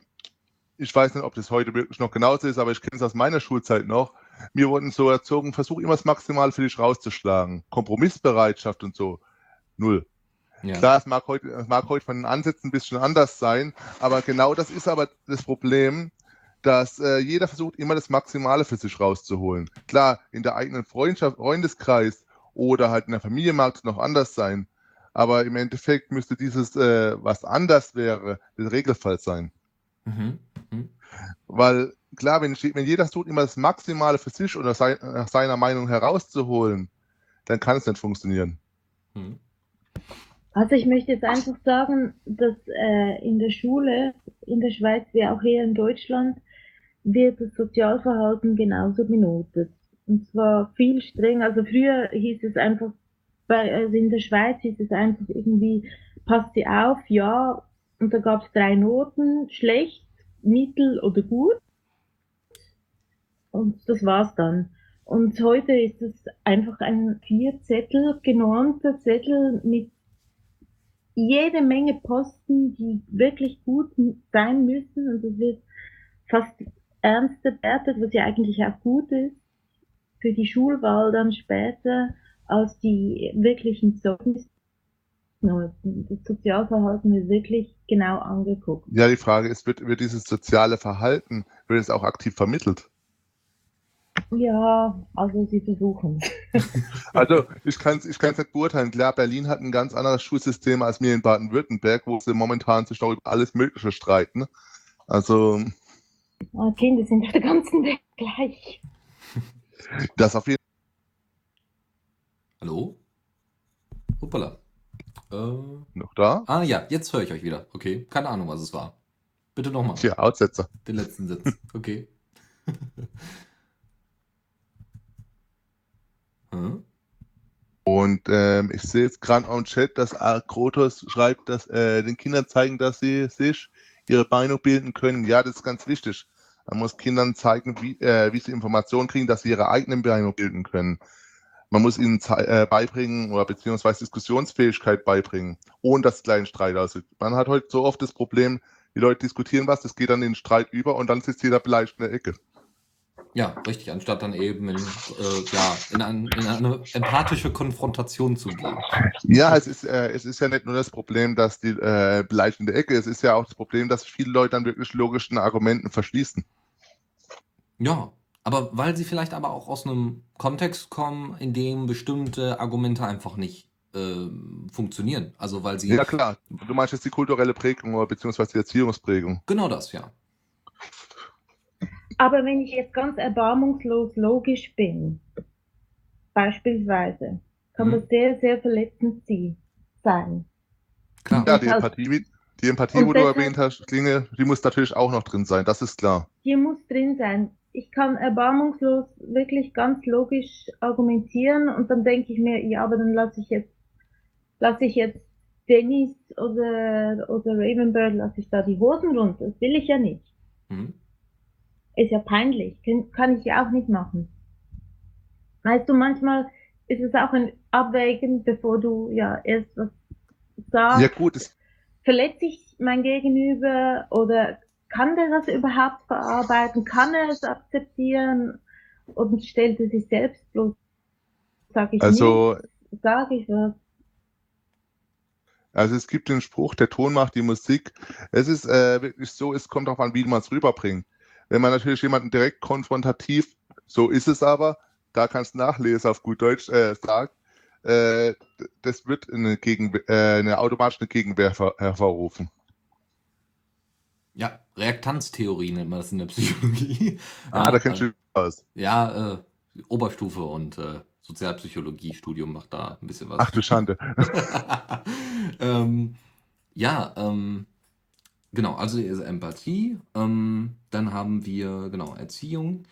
ich weiß nicht, ob das heute wirklich noch genauso ist, aber ich kenne es aus meiner Schulzeit noch. Wir wurden so erzogen, versuch immer das Maximale für dich rauszuschlagen. Kompromissbereitschaft und so, null. Ja. Klar, es mag heute, es mag heute von den Ansätzen ein bisschen anders sein, aber genau das ist aber das Problem, dass äh, jeder versucht, immer das Maximale für sich rauszuholen. Klar, in der eigenen Freundschaft, Freundeskreis oder halt in der Familie mag es noch anders sein, aber im Endeffekt müsste dieses, äh, was anders wäre, der Regelfall sein. Mhm. Mhm. Weil klar, wenn, wenn jeder versucht, immer das Maximale für sich oder sein, nach seiner Meinung herauszuholen, dann kann es nicht funktionieren. Mhm. Also ich möchte jetzt einfach sagen, dass äh, in der Schule, in der Schweiz wie auch hier in Deutschland, wird das Sozialverhalten genauso benotet. Und zwar viel streng. Also früher hieß es einfach, bei, also in der Schweiz hieß es einfach irgendwie, passt sie auf, ja. Und da gab es drei Noten, schlecht, mittel oder gut. Und das war's dann. Und heute ist es einfach ein vier Zettel, genormter Zettel mit jede Menge Posten, die wirklich gut sein müssen und es wird fast ernst bewertet, was ja eigentlich auch gut ist für die Schulwahl dann später als die wirklichen Zeugnisnoten. Das Sozialverhalten wird wirklich genau angeguckt. Ja, die Frage ist, wird, wird dieses soziale Verhalten, wird es auch aktiv vermittelt? Ja, also sie versuchen. Also ich kann es ich kann's nicht beurteilen. Klar, Berlin hat ein ganz anderes Schulsystem als wir in Baden-Württemberg, wo sie momentan sich noch über alles Mögliche streiten. Also Ah, Kinder sind auf der ganzen Welt gleich. das auf jeden Hallo? Hoppala. Äh, Fall noch da. ah ja, jetzt höre ich euch wieder. Okay, keine Ahnung, was es war. Bitte nochmal. Tja, Aussetzer. Den letzten Satz. Okay. hm? Und ähm, ich sehe jetzt gerade im Chat, dass Akrotos schreibt, dass äh, den Kindern zeigen, dass sie sich ihre Meinung bilden können. Ja, das ist ganz wichtig. Man muss Kindern zeigen, wie, äh, wie sie Informationen kriegen, dass sie ihre eigenen Meinung bilden können. Man muss ihnen äh, beibringen oder beziehungsweise Diskussionsfähigkeit beibringen, ohne dass es gleich Streit aussieht. Man hat heute so oft das Problem, die Leute diskutieren was, das geht dann in den Streit über und dann sitzt jeder beleidigt in der Ecke. Ja, richtig, anstatt dann eben in, äh, ja, in, ein, in, eine empathische Konfrontation zu gehen. Ja, es ist, äh, es ist ja nicht nur das Problem, dass die äh, beleidigende Ecke, es ist ja auch das Problem, dass viele Leute dann wirklich logischen Argumenten verschließen. Ja, aber weil sie vielleicht aber auch aus einem Kontext kommen, in dem bestimmte Argumente einfach nicht äh, funktionieren. Also weil sie. Ja klar, du meinst jetzt die kulturelle Prägung oder beziehungsweise die Erziehungsprägung. Genau das, ja. Aber wenn ich jetzt ganz erbarmungslos logisch bin, beispielsweise, kann Mhm. das sehr, sehr verletzend sie- sein. Klar. Ja, die Empathie, die Empathie, wo du erwähnt hast, Klinge, die muss natürlich auch noch drin sein, das ist klar. Hier muss drin sein. Ich kann erbarmungslos wirklich ganz logisch argumentieren und dann denke ich mir, ja, aber dann lasse ich jetzt, lasse ich jetzt Dennis oder, oder Ravenbird, lasse ich da die Hosen runter. Das will ich ja nicht. Mhm. Ist ja peinlich. Kann, kann ich ja auch nicht machen. Weißt du, manchmal ist es auch ein Abwägen, bevor du ja erst was sagst. Ja gut, Verletze ich mein Gegenüber oder kann der das überhaupt verarbeiten? Kann er es akzeptieren? Und stellt er sich selbst bloß? Sag ich Also-? Sag ich was? also es gibt den Spruch, der Ton macht die Musik. Es ist äh, wirklich so, es kommt darauf an, wie man es rüberbringt. Wenn man natürlich jemanden direkt konfrontativ, so ist es aber, da kannst du nachlesen auf gut Deutsch, äh, sagt, äh, das wird eine, Gegen äh, eine automatische Gegenwehr her hervorrufen. Ja, Reaktanztheorie nennt man das in der Psychologie. Ah, ja, da kennst du was. Ja, äh, Oberstufe und äh, Sozialpsychologie-Studium macht da ein bisschen was. Ach du Schande. ähm, ja, ähm, genau, also ist Empathie. Ähm, dann haben wir, genau, Erziehung.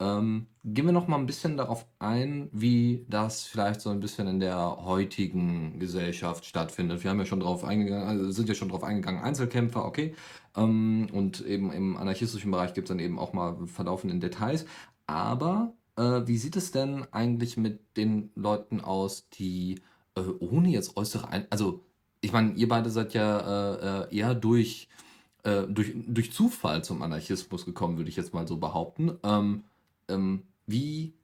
Ähm, gehen wir noch mal ein bisschen darauf ein, wie das vielleicht so ein bisschen in der heutigen Gesellschaft stattfindet. Wir haben ja schon drauf eingegangen, also sind ja schon drauf eingegangen, Einzelkämpfer, okay. Ähm, und eben im anarchistischen Bereich gibt es dann eben auch mal Verlaufen in Details. Aber äh, wie sieht es denn eigentlich mit den Leuten aus, die äh, ohne jetzt äußere ein also ich meine, ihr beide seid ja äh, äh, eher durch, äh, durch, durch Zufall zum Anarchismus gekommen, würde ich jetzt mal so behaupten. Ähm, ähm, wie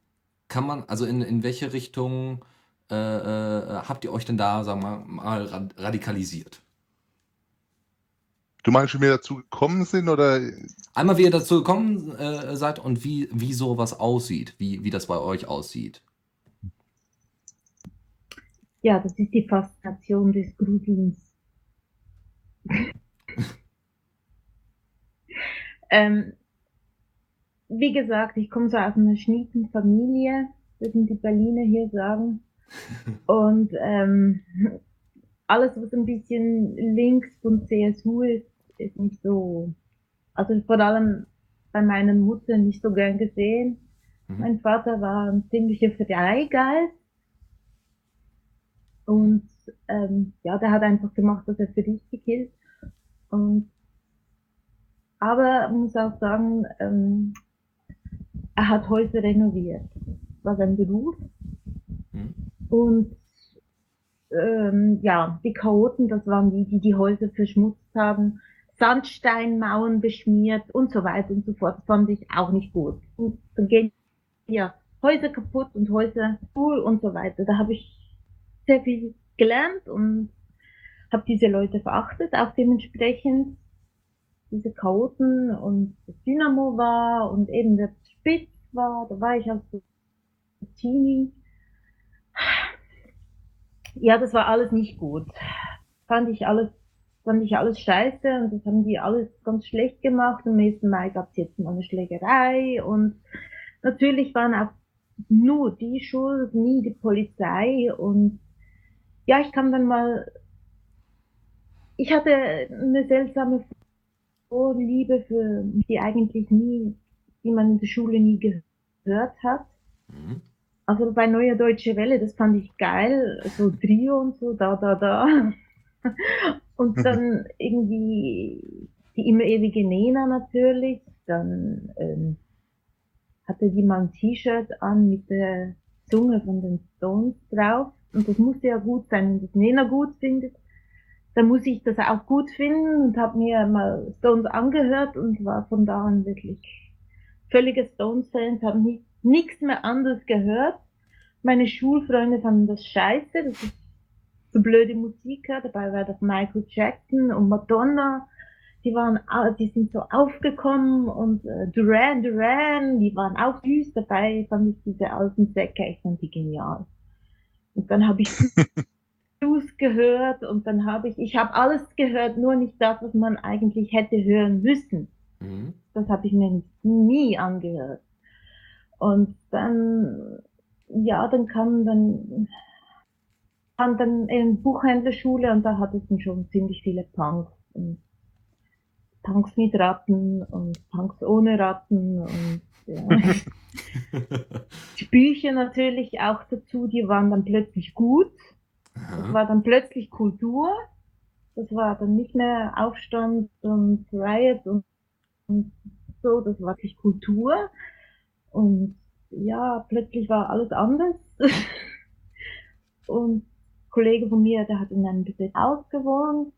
kann man, also in, in welche Richtung äh, äh, habt ihr euch denn da, sagen wir mal, rad- radikalisiert? Du meinst, wie wir dazu gekommen sind oder Einmal, wie ihr dazu gekommen äh, seid und wie, wie sowas aussieht, wie, wie das bei euch aussieht. Ja, das ist die Faszination des Gruselns. ähm, wie gesagt, ich komme so aus einer schnieken Familie, würden die Berliner hier sagen. Und ähm, alles, was ein bisschen links von CSU ist, ist nicht so, also vor allem bei meiner Mutter nicht so gern gesehen. Mhm. Mein Vater war ein ziemlicher Freigeist. Und ähm, ja, der hat einfach gemacht, was er für richtig hielt. Und aber muss auch sagen, ähm, er hat Häuser renoviert. Das war sein Beruf. Mhm. Und ähm, ja, die Chaoten, das waren die, die die Häuser verschmutzt haben, Sandsteinmauern beschmiert und so weiter und so fort. Das fand ich auch nicht gut. Und dann gehen ja Häuser kaputt und Häuser cool und so weiter. Da habe ich sehr viel gelernt und habe diese Leute verachtet, auch dementsprechend diese Chaoten und das Dynamo war und eben der Spitz war, da war ich als Teenie. Ja, das war alles nicht gut. Fand ich alles, fand ich alles scheiße und das haben die alles ganz schlecht gemacht. Am nächsten Mai gab es jetzt mal eine Schlägerei und natürlich waren auch nur die schuld, nie die Polizei und ja, ich kam dann mal, ich hatte eine seltsame Vorliebe für, die eigentlich nie, die man in der Schule nie gehört hat. Mhm. Also bei Neue Deutsche Welle, das fand ich geil, so Trio und so, da, da, da. Und dann irgendwie die immer ewige Nena natürlich, dann ähm, hatte die mal ein T-Shirt an mit der Zunge von den Stones drauf. Und das musste ja gut sein, wenn das Nena gut findet. Dann muss ich das auch gut finden und habe mir mal Stones angehört und war von da an wirklich völlige Stones-Fans, haben nichts mehr anderes gehört. Meine Schulfreunde fanden das scheiße, das ist so blöde Musik. Dabei war das Michael Jackson und Madonna die waren, die sind so aufgekommen und äh, Duran Duran, die waren auch süß dabei, fand ich diese alten Säcke, ich fand die genial. Und dann habe ich Blues gehört und dann habe ich, ich habe alles gehört, nur nicht das, was man eigentlich hätte hören müssen. Mhm. Das habe ich mir nie angehört. Und dann, ja, dann kam dann, kam dann in Buchhändlerschule und da hatte dann schon ziemlich viele Punks und Punks mit Ratten und Punks ohne Ratten und ja. die Bücher natürlich auch dazu, die waren dann plötzlich gut. Das war dann plötzlich Kultur. Das war dann nicht mehr Aufstand und Riot und, und so, das war wirklich Kultur. Und ja, plötzlich war alles anders. und ein Kollege von mir, der hat in einem Besitz ausgewohnt.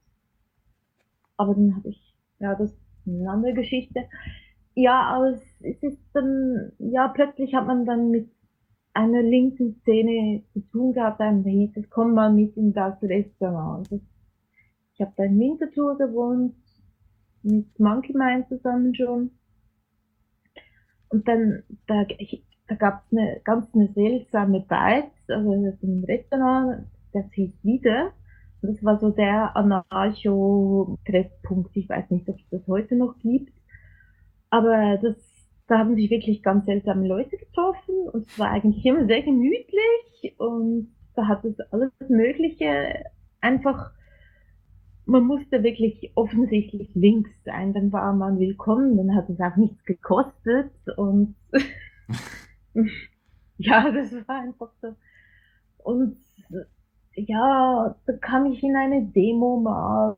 Aber dann habe ich ja, das ist eine andere Geschichte. Ja, aber es ist dann, ja, plötzlich hat man dann mit einer linken Szene zu tun gehabt, dann hieß es, komm mal mit in das Restaurant. Ich habe da in Winterthur gewohnt, mit Monkey Mind zusammen schon. Und dann, da, da gab es eine ganz eine seltsame Beiz, also ein Restaurant, das hieß wieder. Das war so der Anarcho-Treffpunkt. Ich weiß nicht, ob es das heute noch gibt. Aber das, da haben sich wirklich ganz seltsame Leute getroffen und es war eigentlich immer sehr gemütlich und da hat es alles Mögliche einfach, man musste wirklich offensichtlich links sein, dann war man willkommen, dann hat es auch nichts gekostet und ja, das war einfach so. Und ja, da kam ich in eine Demo mal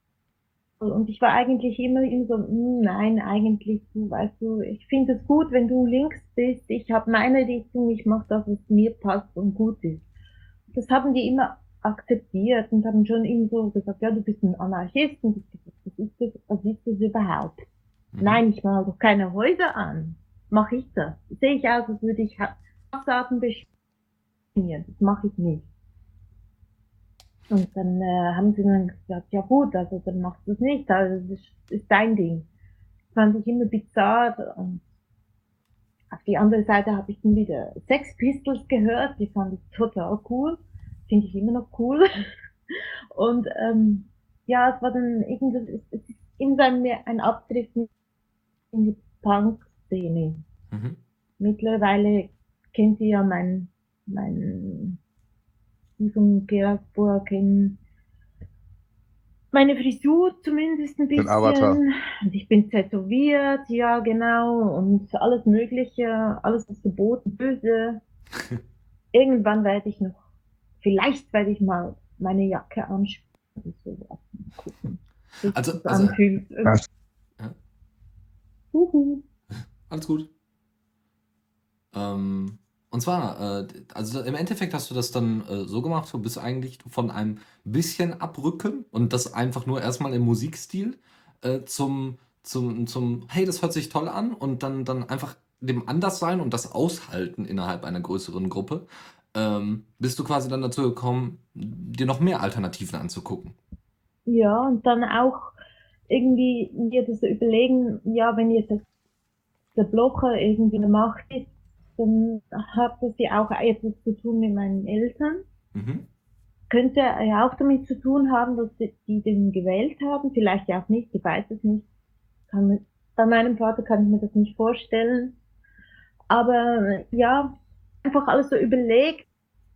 und ich war eigentlich immer in so, hm, nein, eigentlich, du weißt du, ich finde es gut, wenn du links bist, ich habe meine Richtung, ich mache das, was mir passt und gut ist. Das haben die immer akzeptiert und haben schon immer so gesagt, ja, du bist ein Anarchist und ich gesagt, was ist das, was ist das überhaupt? Mhm. Nein, ich mache doch keine Häuser an. Mache ich das? Sehe ich aus, als würde ich Fassaden beschmieren. Das mache ich nicht. Und dann äh, haben sie dann gesagt, ja gut, also dann machst du es nicht, also das ist, ist dein Ding. Das fand ich immer bizarr. Und auf die andere Seite habe ich dann wieder Sex Pistols gehört, die fand ich total cool. Finde ich immer noch cool. Und ähm, ja, es war dann irgendwie, es, es ist irgendwann mehr ein Abdrift in die Punk-Szene. Mhm. Mittlerweile kennt sie ja mein, mein von Georg kennen. Meine Frisur zumindest ein bisschen. Avatar. Und ich bin tätowiert, ja genau. Und alles Mögliche, alles ist verboten, böse. Irgendwann werde ich noch, vielleicht werde ich mal meine Jacke anspannen. So gucken. Also, also anfühlt. Ja. Alles gut. Ähm, und zwar, äh, also im Endeffekt hast du das dann äh, so gemacht, du bist eigentlich von einem bisschen abrücken und das einfach nur erstmal im Musikstil äh, zum, zum, zum, hey, das hört sich toll an und dann, dann einfach dem Anderssein und das Aushalten innerhalb einer größeren Gruppe, ähm, bist du quasi dann dazu gekommen, dir noch mehr Alternativen anzugucken. Ja, und dann auch irgendwie dir das überlegen, ja, wenn jetzt der Blocker irgendwie eine Macht ist, dann hat das ja auch etwas zu tun mit meinen Eltern. Mhm. Könnte ja auch damit zu tun haben, dass die, die den gewählt haben, vielleicht ja auch nicht, ich weiß es nicht. Kann, bei meinem Vater kann ich mir das nicht vorstellen. Aber ja, einfach alles so überlegt,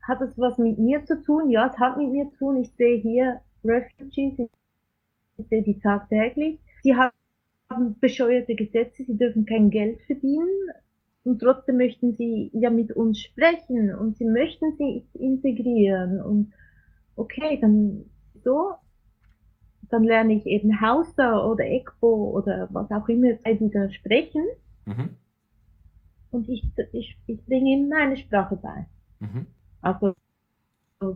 hat es was mit mir zu tun? Ja, es hat mit mir zu tun. Ich sehe hier Refugees, ich sehe die tagtäglich. Sie haben bescheuerte Gesetze, sie dürfen kein Geld verdienen. Und trotzdem möchten sie ja mit uns sprechen und sie möchten sich integrieren. Und okay, dann so, dann lerne ich eben Hauser oder ECBO oder was auch immer die da sprechen. Mhm. Und ich, ich, ich bringe ihnen meine Sprache bei. Mhm. Also,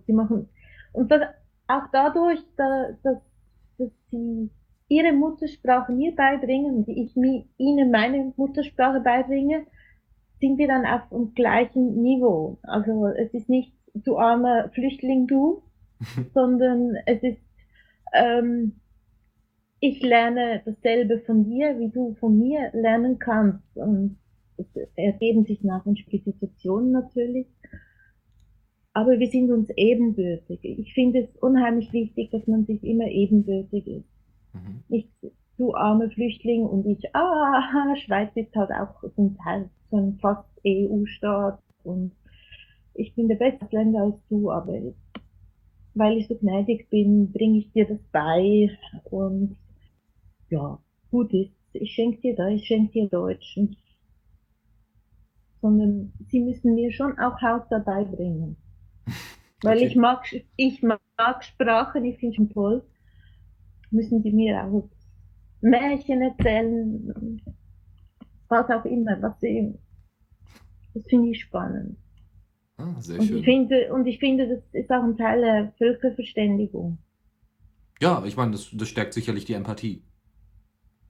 sie machen, und das, auch dadurch, da, dass, dass sie ihre Muttersprache mir beibringen und ich mir, ihnen meine Muttersprache beibringe, sind wir dann auf dem gleichen Niveau. Also es ist nicht du armer Flüchtling du, sondern es ist ähm, ich lerne dasselbe von dir, wie du von mir lernen kannst. Und es ergeben sich nachher Spezifikationen natürlich. Aber wir sind uns ebenbürtig. Ich finde es unheimlich wichtig, dass man sich immer ebenbürtig ist. Mhm. Nicht du arme Flüchtling und ich, ah, Schweiz ist halt auch so ein Teil, so ein fast EU-Staat und ich bin der beste Länder als du, aber weil ich so gnädig bin, bringe ich dir das bei und ja, gut ist, ich schenke dir da, ich schenke dir Deutsch. Und, sondern sie müssen mir schon auch Haus dabei bringen. Weil okay. ich mag, ich mag Sprachen, ich finde schon toll. Müssen sie mir auch Märchen erzählen, was auch immer, was sie, das finde ich spannend. Ah, sehr und schön. Ich finde, und ich finde, das ist auch ein Teil der Völkerverständigung. Ja, ich meine, das, das stärkt sicherlich die Empathie.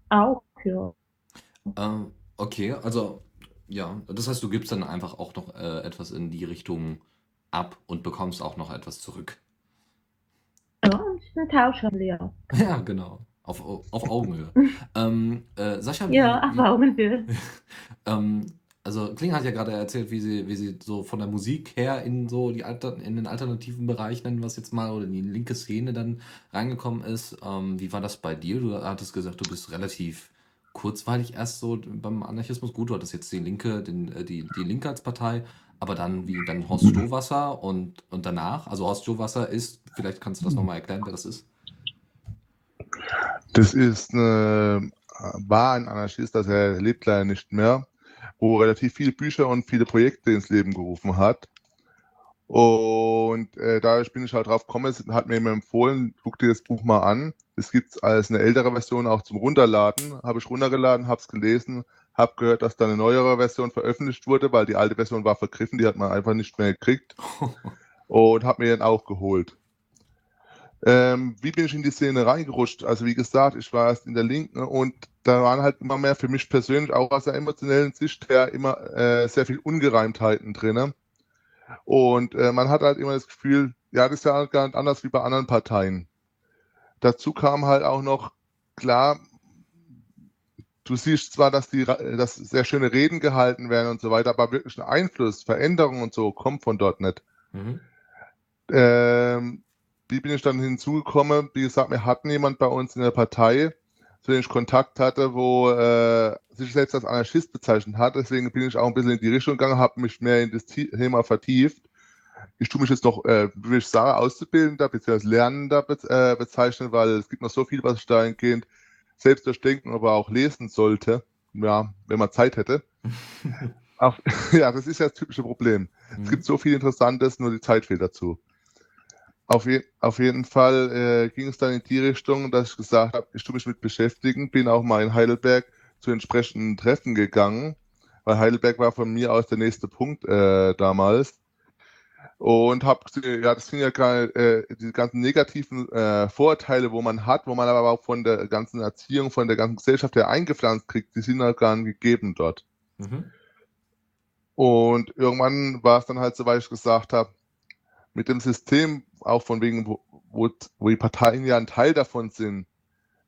Auch, ja. Ähm, okay, also ja, das heißt, du gibst dann einfach auch noch äh, etwas in die Richtung ab und bekommst auch noch etwas zurück. Ja, das ist ein Tauschhandel, ja. Ja, genau. Auf, auf Augenhöhe. ähm, äh, Sascha, Ja, auf Augenhöhe. ähm, also Kling hat ja gerade erzählt, wie sie, wie sie so von der Musik her in so die Alter, in den alternativen Bereich, nennen wir es jetzt mal, oder in die linke Szene dann reingekommen ist. Ähm, wie war das bei dir? Du hattest gesagt, du bist relativ kurzweilig erst so beim Anarchismus. Gut, du hattest jetzt die Linke, den, äh, die, die Linke als Partei, aber dann wie dann Horst Stowasser und, und danach, also Horst Stowasser ist, vielleicht kannst du das nochmal erklären, wer das ist. Das ist eine, war ein Anarchist, das er lebt leider nicht mehr wo relativ viele Bücher und viele Projekte ins Leben gerufen hat. Und äh, dadurch bin ich halt drauf gekommen, es hat mir immer empfohlen, guck dir das Buch mal an. Es gibt als eine ältere Version auch zum Runterladen. Habe ich runtergeladen, habe es gelesen, habe gehört, dass da eine neuere Version veröffentlicht wurde, weil die alte Version war vergriffen, die hat man einfach nicht mehr gekriegt. und habe mir dann auch geholt. Ähm, wie bin ich in die Szene reingerutscht? Also wie gesagt, ich war erst in der Linken und da waren halt immer mehr für mich persönlich, auch aus der emotionellen Sicht her, immer äh, sehr viel Ungereimtheiten drin. Und äh, man hat halt immer das Gefühl, ja, das ist ja gar nicht anders wie bei anderen Parteien. Dazu kam halt auch noch, klar, du siehst zwar, dass die dass sehr schöne Reden gehalten werden und so weiter, aber wirklich ein Einfluss, Veränderung und so kommt von dort nicht. Mhm. Ähm, wie bin ich dann hinzugekommen? Wie gesagt, wir hatten jemand bei uns in der Partei, zu dem ich Kontakt hatte, wo äh, sich selbst als Anarchist bezeichnet hat. Deswegen bin ich auch ein bisschen in die Richtung gegangen, habe mich mehr in das Thema vertieft. Ich tue mich jetzt noch, äh, wie ich sage, Auszubildender bzw. Lernender be äh, bezeichnen, weil es gibt noch so viel, was ich dahingehend selbst durchdenken, aber auch lesen sollte. Ja, wenn man Zeit hätte. Ach, ja, das ist ja das typische Problem. Mhm. Es gibt so viel Interessantes, nur die Zeit fehlt dazu. Auf, je, auf jeden Fall äh, ging es dann in die Richtung, dass ich gesagt habe, ich tue mich mit beschäftigen, bin auch mal in Heidelberg zu entsprechenden Treffen gegangen, weil Heidelberg war von mir aus der nächste Punkt äh, damals. Und habe, ja, das sind ja gerade äh, diese ganzen negativen äh, Vorteile, wo man hat, wo man aber auch von der ganzen Erziehung, von der ganzen Gesellschaft her eingepflanzt kriegt, die sind ja gar nicht gegeben dort. Mhm. Und irgendwann war es dann halt so, weil ich gesagt habe, mit dem System, auch von wegen, wo, wo, die Parteien ja ein Teil davon sind,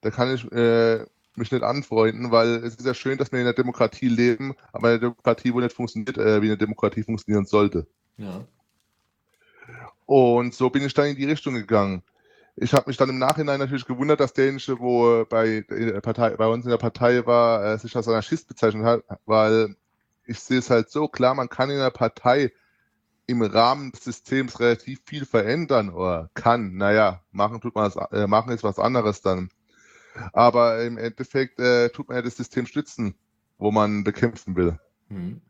da kann ich äh, mich nicht anfreunden, weil es ist ja schön, dass wir in der Demokratie leben, aber eine Demokratie, wo nicht funktioniert, äh, wie eine Demokratie funktionieren sollte. Ja. Und so bin ich dann in die Richtung gegangen. Ich habe mich dann im Nachhinein natürlich gewundert, dass derjenige, wo bei, der Partei, bei uns in der Partei war, äh, sich als Anarchist bezeichnet hat, weil ich sehe es halt so klar, man kann in der Partei im Rahmen des Systems relativ viel verändern oder kann. Naja, machen tut man das, äh, machen ist was anderes dann. Aber im Endeffekt äh, tut man ja das System stützen, wo man bekämpfen will. Mhm.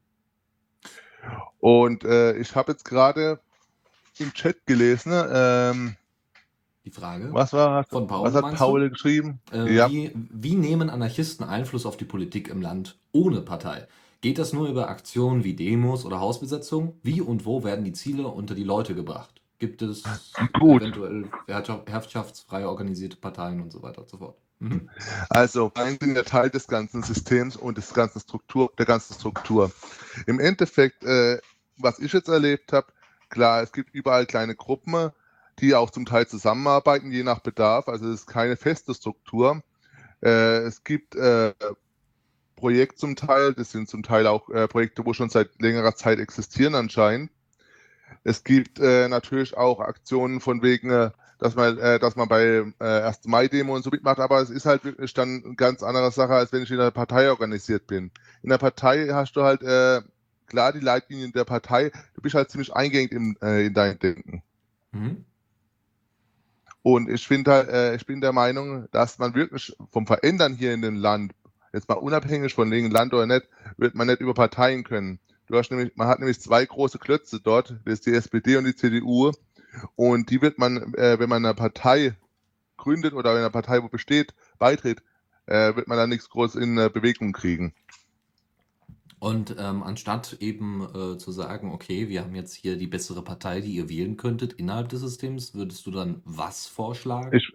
Und äh, ich habe jetzt gerade im Chat gelesen, ähm, die Frage. Was war von Paul, was hat Paul geschrieben? Äh, ja. wie, wie nehmen Anarchisten Einfluss auf die Politik im Land ohne Partei? Geht das nur über Aktionen wie Demos oder Hausbesetzung? Wie und wo werden die Ziele unter die Leute gebracht? Gibt es Gut. eventuell herrschaftsfrei organisierte Parteien und so weiter und so fort? Mhm. Also Parteien sind ja Teil des ganzen Systems und des ganzen Struktur, der ganzen Struktur. Im Endeffekt, äh, was ich jetzt erlebt habe, klar, es gibt überall kleine Gruppen, die auch zum Teil zusammenarbeiten, je nach Bedarf. Also es ist keine feste Struktur. Äh, es gibt äh, Projekte zum Teil, das sind zum Teil auch äh, Projekte, wo schon seit längerer Zeit existieren anscheinend. Es gibt äh, natürlich auch Aktionen von wegen, äh, dass man, äh, dass man bei äh, 1. Mai-Demo und so mitmacht, aber es ist halt wirklich dann eine ganz andere Sache, als wenn ich in einer Partei organisiert bin. In der Partei hast du halt äh, klar die Leitlinien der Partei, du bist halt ziemlich eingängig in, äh, in dein Denken. Mhm. Und ich finde halt, ich bin der Meinung, dass man wirklich vom Verändern hier in dem Land, jetzt mal unabhängig von wegen Land oder nicht, wird man nicht über Parteien können. Du hast nämlich, man hat nämlich zwei große Klötze dort, das ist die SPD und die CDU. Und die wird man, äh, wenn man eine Partei gründet oder wenn eine Partei wo besteht, beitritt, äh, wird man da nichts groß in äh, Bewegung kriegen. Und ähm, anstatt eben äh, zu sagen, okay, wir haben jetzt hier die bessere Partei, die ihr wählen könntet innerhalb des Systems, würdest du dann was vorschlagen? Ich,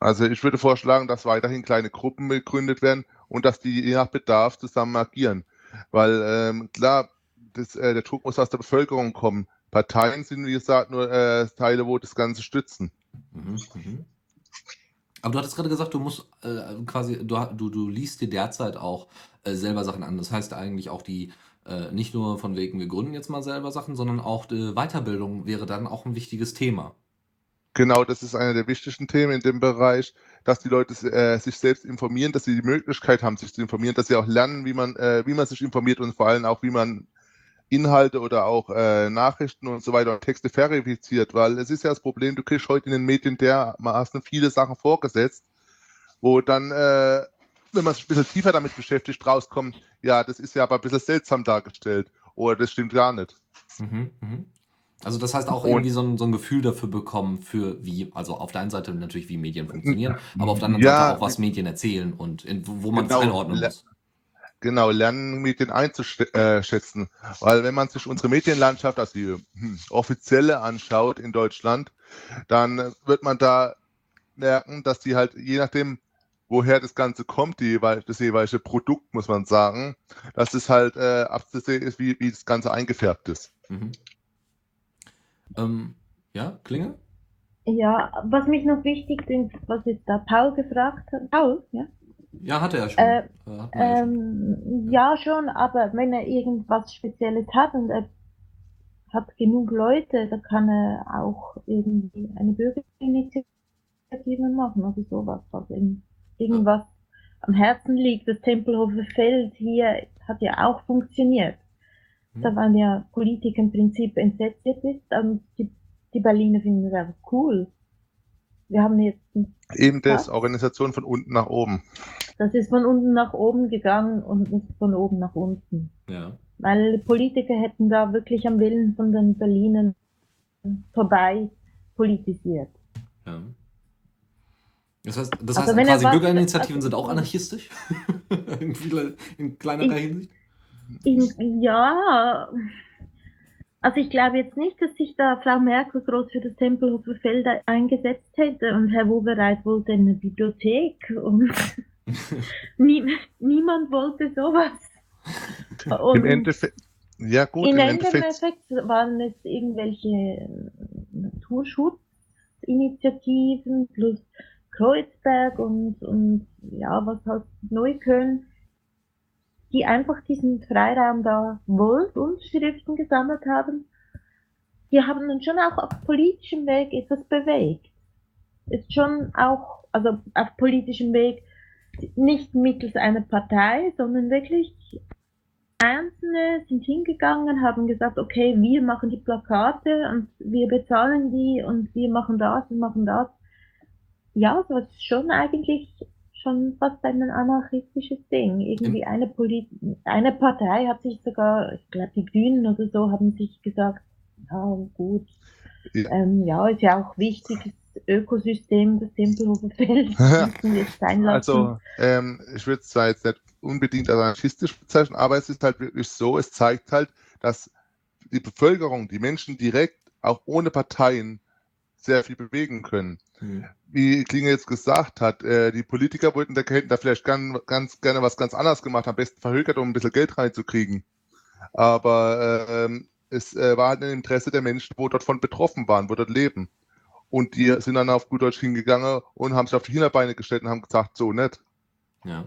also ich würde vorschlagen, dass weiterhin kleine Gruppen gegründet werden und dass die je nach Bedarf zusammen agieren. Weil ähm, klar, das, äh, der Druck muss aus der Bevölkerung kommen. Parteien sind, wie gesagt, nur äh, Teile, wo das Ganze stützen. Mhm, mhm. Aber du hattest gerade gesagt, du musst äh, quasi, du, du, du liest dir derzeit auch äh, selber Sachen an. Das heißt eigentlich auch die, äh, nicht nur von wegen, wir gründen jetzt mal selber Sachen, sondern auch die Weiterbildung wäre dann auch ein wichtiges Thema. Genau, das ist einer der wichtigsten Themen in dem Bereich, dass die Leute äh, sich selbst informieren, dass sie die Möglichkeit haben, sich zu informieren, dass sie auch lernen, wie man, äh, wie man sich informiert und vor allem auch, wie man Inhalte oder auch äh, Nachrichten und so weiter und Texte verifiziert, weil es ist ja das Problem, du kriegst heute in den Medien dermaßen viele Sachen vorgesetzt, wo dann, äh, wenn man sich ein bisschen tiefer damit beschäftigt, rauskommt, ja, das ist ja aber ein bisschen seltsam dargestellt oder das stimmt gar nicht. Mhm, mh. Also das heißt auch und, irgendwie so ein, so ein Gefühl dafür bekommen, für wie, also auf der einen Seite natürlich, wie Medien funktionieren, aber auf der anderen ja, Seite auch, was Medien erzählen und in, wo man es genau, einordnen muss. Genau, lernen, Medien einzuschätzen. Weil wenn man sich unsere Medienlandschaft, also die hm, offizielle anschaut in Deutschland, dann wird man da merken, dass die halt, je nachdem, woher das Ganze kommt, die, das jeweilige Produkt, muss man sagen, dass es halt äh, abzusehen ist, wie, wie das Ganze eingefärbt ist. Mhm. Ähm, ja, Klinge? Ja, was mich noch wichtig ist, was jetzt da Paul gefragt hat. Paul, ja? Ja, hatte er schon. Äh, ja, ähm, schon. ja, schon, aber wenn er irgendwas Spezielles hat und er hat genug Leute, dann kann er auch irgendwie eine Bürgerinitiative machen oder sowas, was ihm irgendwas am Herzen liegt. Das Tempelhofer Feld hier hat ja auch funktioniert. Mhm. Da waren ja Politiker im Prinzip entsetzt ist und die, die Berliner finden das einfach cool. Wir haben jetzt. Eben das, Organisation von unten nach oben. Das ist von unten nach oben gegangen und nicht von oben nach unten. Ja. Weil Politiker hätten da wirklich am Willen von den Berlinern vorbei politisiert. Ja. Das heißt, das also heißt quasi Bürgerinitiativen sind auch anarchistisch? in, in kleinerer Hinsicht? Ja, also ich glaube jetzt nicht, dass sich da Frau Merkel groß für das Tempelhofer Feld eingesetzt hätte und Herr Wobereit wollte eine Bibliothek und nie, niemand wollte sowas. Und Im Endeffekt, ja gut, im Endeffekt, Endeffekt waren es irgendwelche Naturschutzinitiativen plus Kreuzberg und, und ja, was heißt Neukölln die einfach diesen Freiraum da wollt und Schriften gesammelt haben, die haben dann schon auch auf politischem Weg etwas bewegt. Ist schon auch, also auf politischem Weg, nicht mittels einer Partei, sondern wirklich Einzelne sind hingegangen, haben gesagt, okay, wir machen die Plakate und wir bezahlen die und wir machen das und machen das. Ja, das ist schon eigentlich schon fast ein anarchistisches Ding. Irgendwie eine, Polit eine Partei hat sich sogar, ich glaube die Grünen oder so, haben sich gesagt, ja gut, ja, ähm, ja ist ja auch wichtig, Ökosystem des Tempelhofer Felds müssen wir sein lassen. Also ähm, ich würde es zwar jetzt nicht unbedingt als anarchistisch bezeichnen, aber es ist halt wirklich so, es zeigt halt, dass die Bevölkerung, die Menschen direkt, auch ohne Parteien, sehr viel bewegen können. Mhm. Wie Klinge jetzt gesagt hat, äh, die Politiker wollten da, hätten da vielleicht ganz, ganz gerne was ganz anderes gemacht, am besten verhökert, um ein bisschen Geld reinzukriegen. Aber äh, es äh, war halt im Interesse der Menschen, wo dort von betroffen waren, wo dort leben. Und die sind dann auf gut Deutsch hingegangen und haben sich auf die Hinterbeine gestellt und haben gesagt, so nicht. Ja.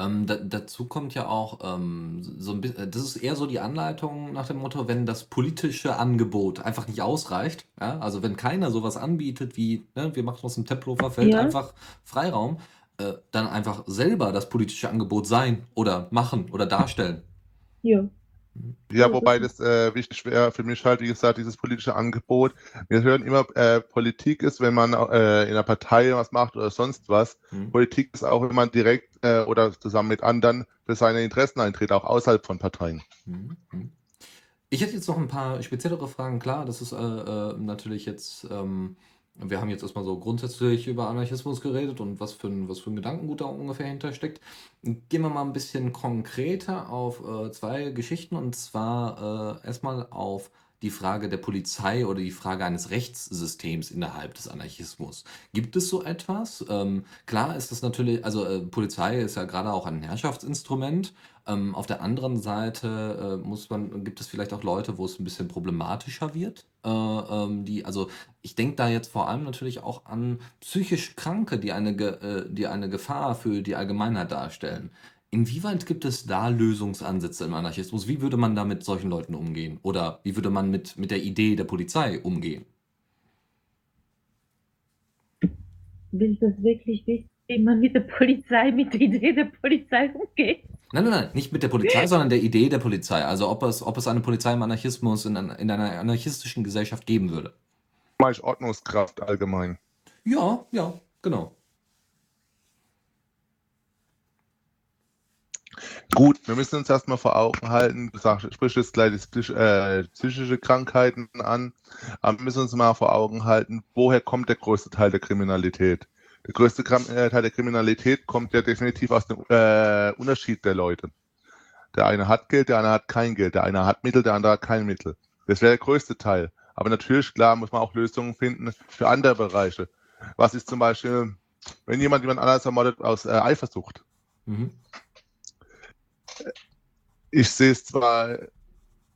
Ähm, da, dazu kommt ja auch ähm, so ein bisschen, das ist eher so die Anleitung nach dem Motto, wenn das politische Angebot einfach nicht ausreicht, ja, also wenn keiner sowas anbietet wie, ne, wir machen aus dem Tempelhofer Feld ja. einfach Freiraum, äh, dann einfach selber das politische Angebot sein oder machen oder darstellen. Ja. Ja, wobei das äh, wichtig wäre für mich halt, wie gesagt, dieses politische Angebot. Wir hören immer, äh, Politik ist, wenn man äh, in einer Partei was macht oder sonst was. Mhm. Politik ist auch, wenn man direkt äh, oder zusammen mit anderen für seine Interessen eintritt, auch außerhalb von Parteien. Mhm. mhm. Ich hätte jetzt noch ein paar speziellere Fragen. Klar, das ist äh, äh, natürlich jetzt ähm, wir haben jetzt erstmal so grundsätzlich über Anarchismus geredet und was für ein, was für ein Gedankengut da ungefähr hintersteckt. Gehen wir mal ein bisschen konkreter auf äh, zwei Geschichten und zwar äh, erstmal auf die Frage der Polizei oder die Frage eines Rechtssystems innerhalb des Anarchismus. Gibt es so etwas? Ähm, klar ist das natürlich, also äh, Polizei ist ja gerade auch ein Herrschaftsinstrument. Ähm, auf der anderen Seite äh, muss man, gibt es vielleicht auch Leute, wo es ein bisschen problematischer wird. Äh, ähm, die, also ich denke da jetzt vor allem natürlich auch an psychisch Kranke, die eine, äh, die eine Gefahr für die Allgemeinheit darstellen. Inwieweit gibt es da Lösungsansätze im Anarchismus? Wie würde man da mit solchen Leuten umgehen? Oder wie würde man mit, mit der Idee der Polizei umgehen? Will das wirklich wissen, wie man mit der Polizei, mit der Idee der Polizei umgeht? Nein, nein, nein, nicht mit der Polizei, sondern der Idee der Polizei. Also ob es, ob es eine Polizei im Anarchismus in, in einer anarchistischen Gesellschaft geben würde. Mal Ordnungskraft allgemein. Ja, ja, genau. Gut, wir müssen uns erstmal vor Augen halten, du sprichst jetzt gleich äh, psychische Krankheiten an, aber wir müssen uns mal vor Augen halten, woher kommt der größte Teil der Kriminalität? Der größte äh, Teil der Kriminalität kommt ja definitiv aus dem äh, Unterschied der Leute. Der eine hat Geld, der andere hat kein Geld, der eine hat Mittel, der andere hat kein Mittel. Das wäre der größte Teil. Aber natürlich, klar, muss man auch Lösungen finden für andere Bereiche. Was ist zum Beispiel, wenn jemand jemand anderes ermordet aus äh, Eifersucht? Mhm ich sehe es zwar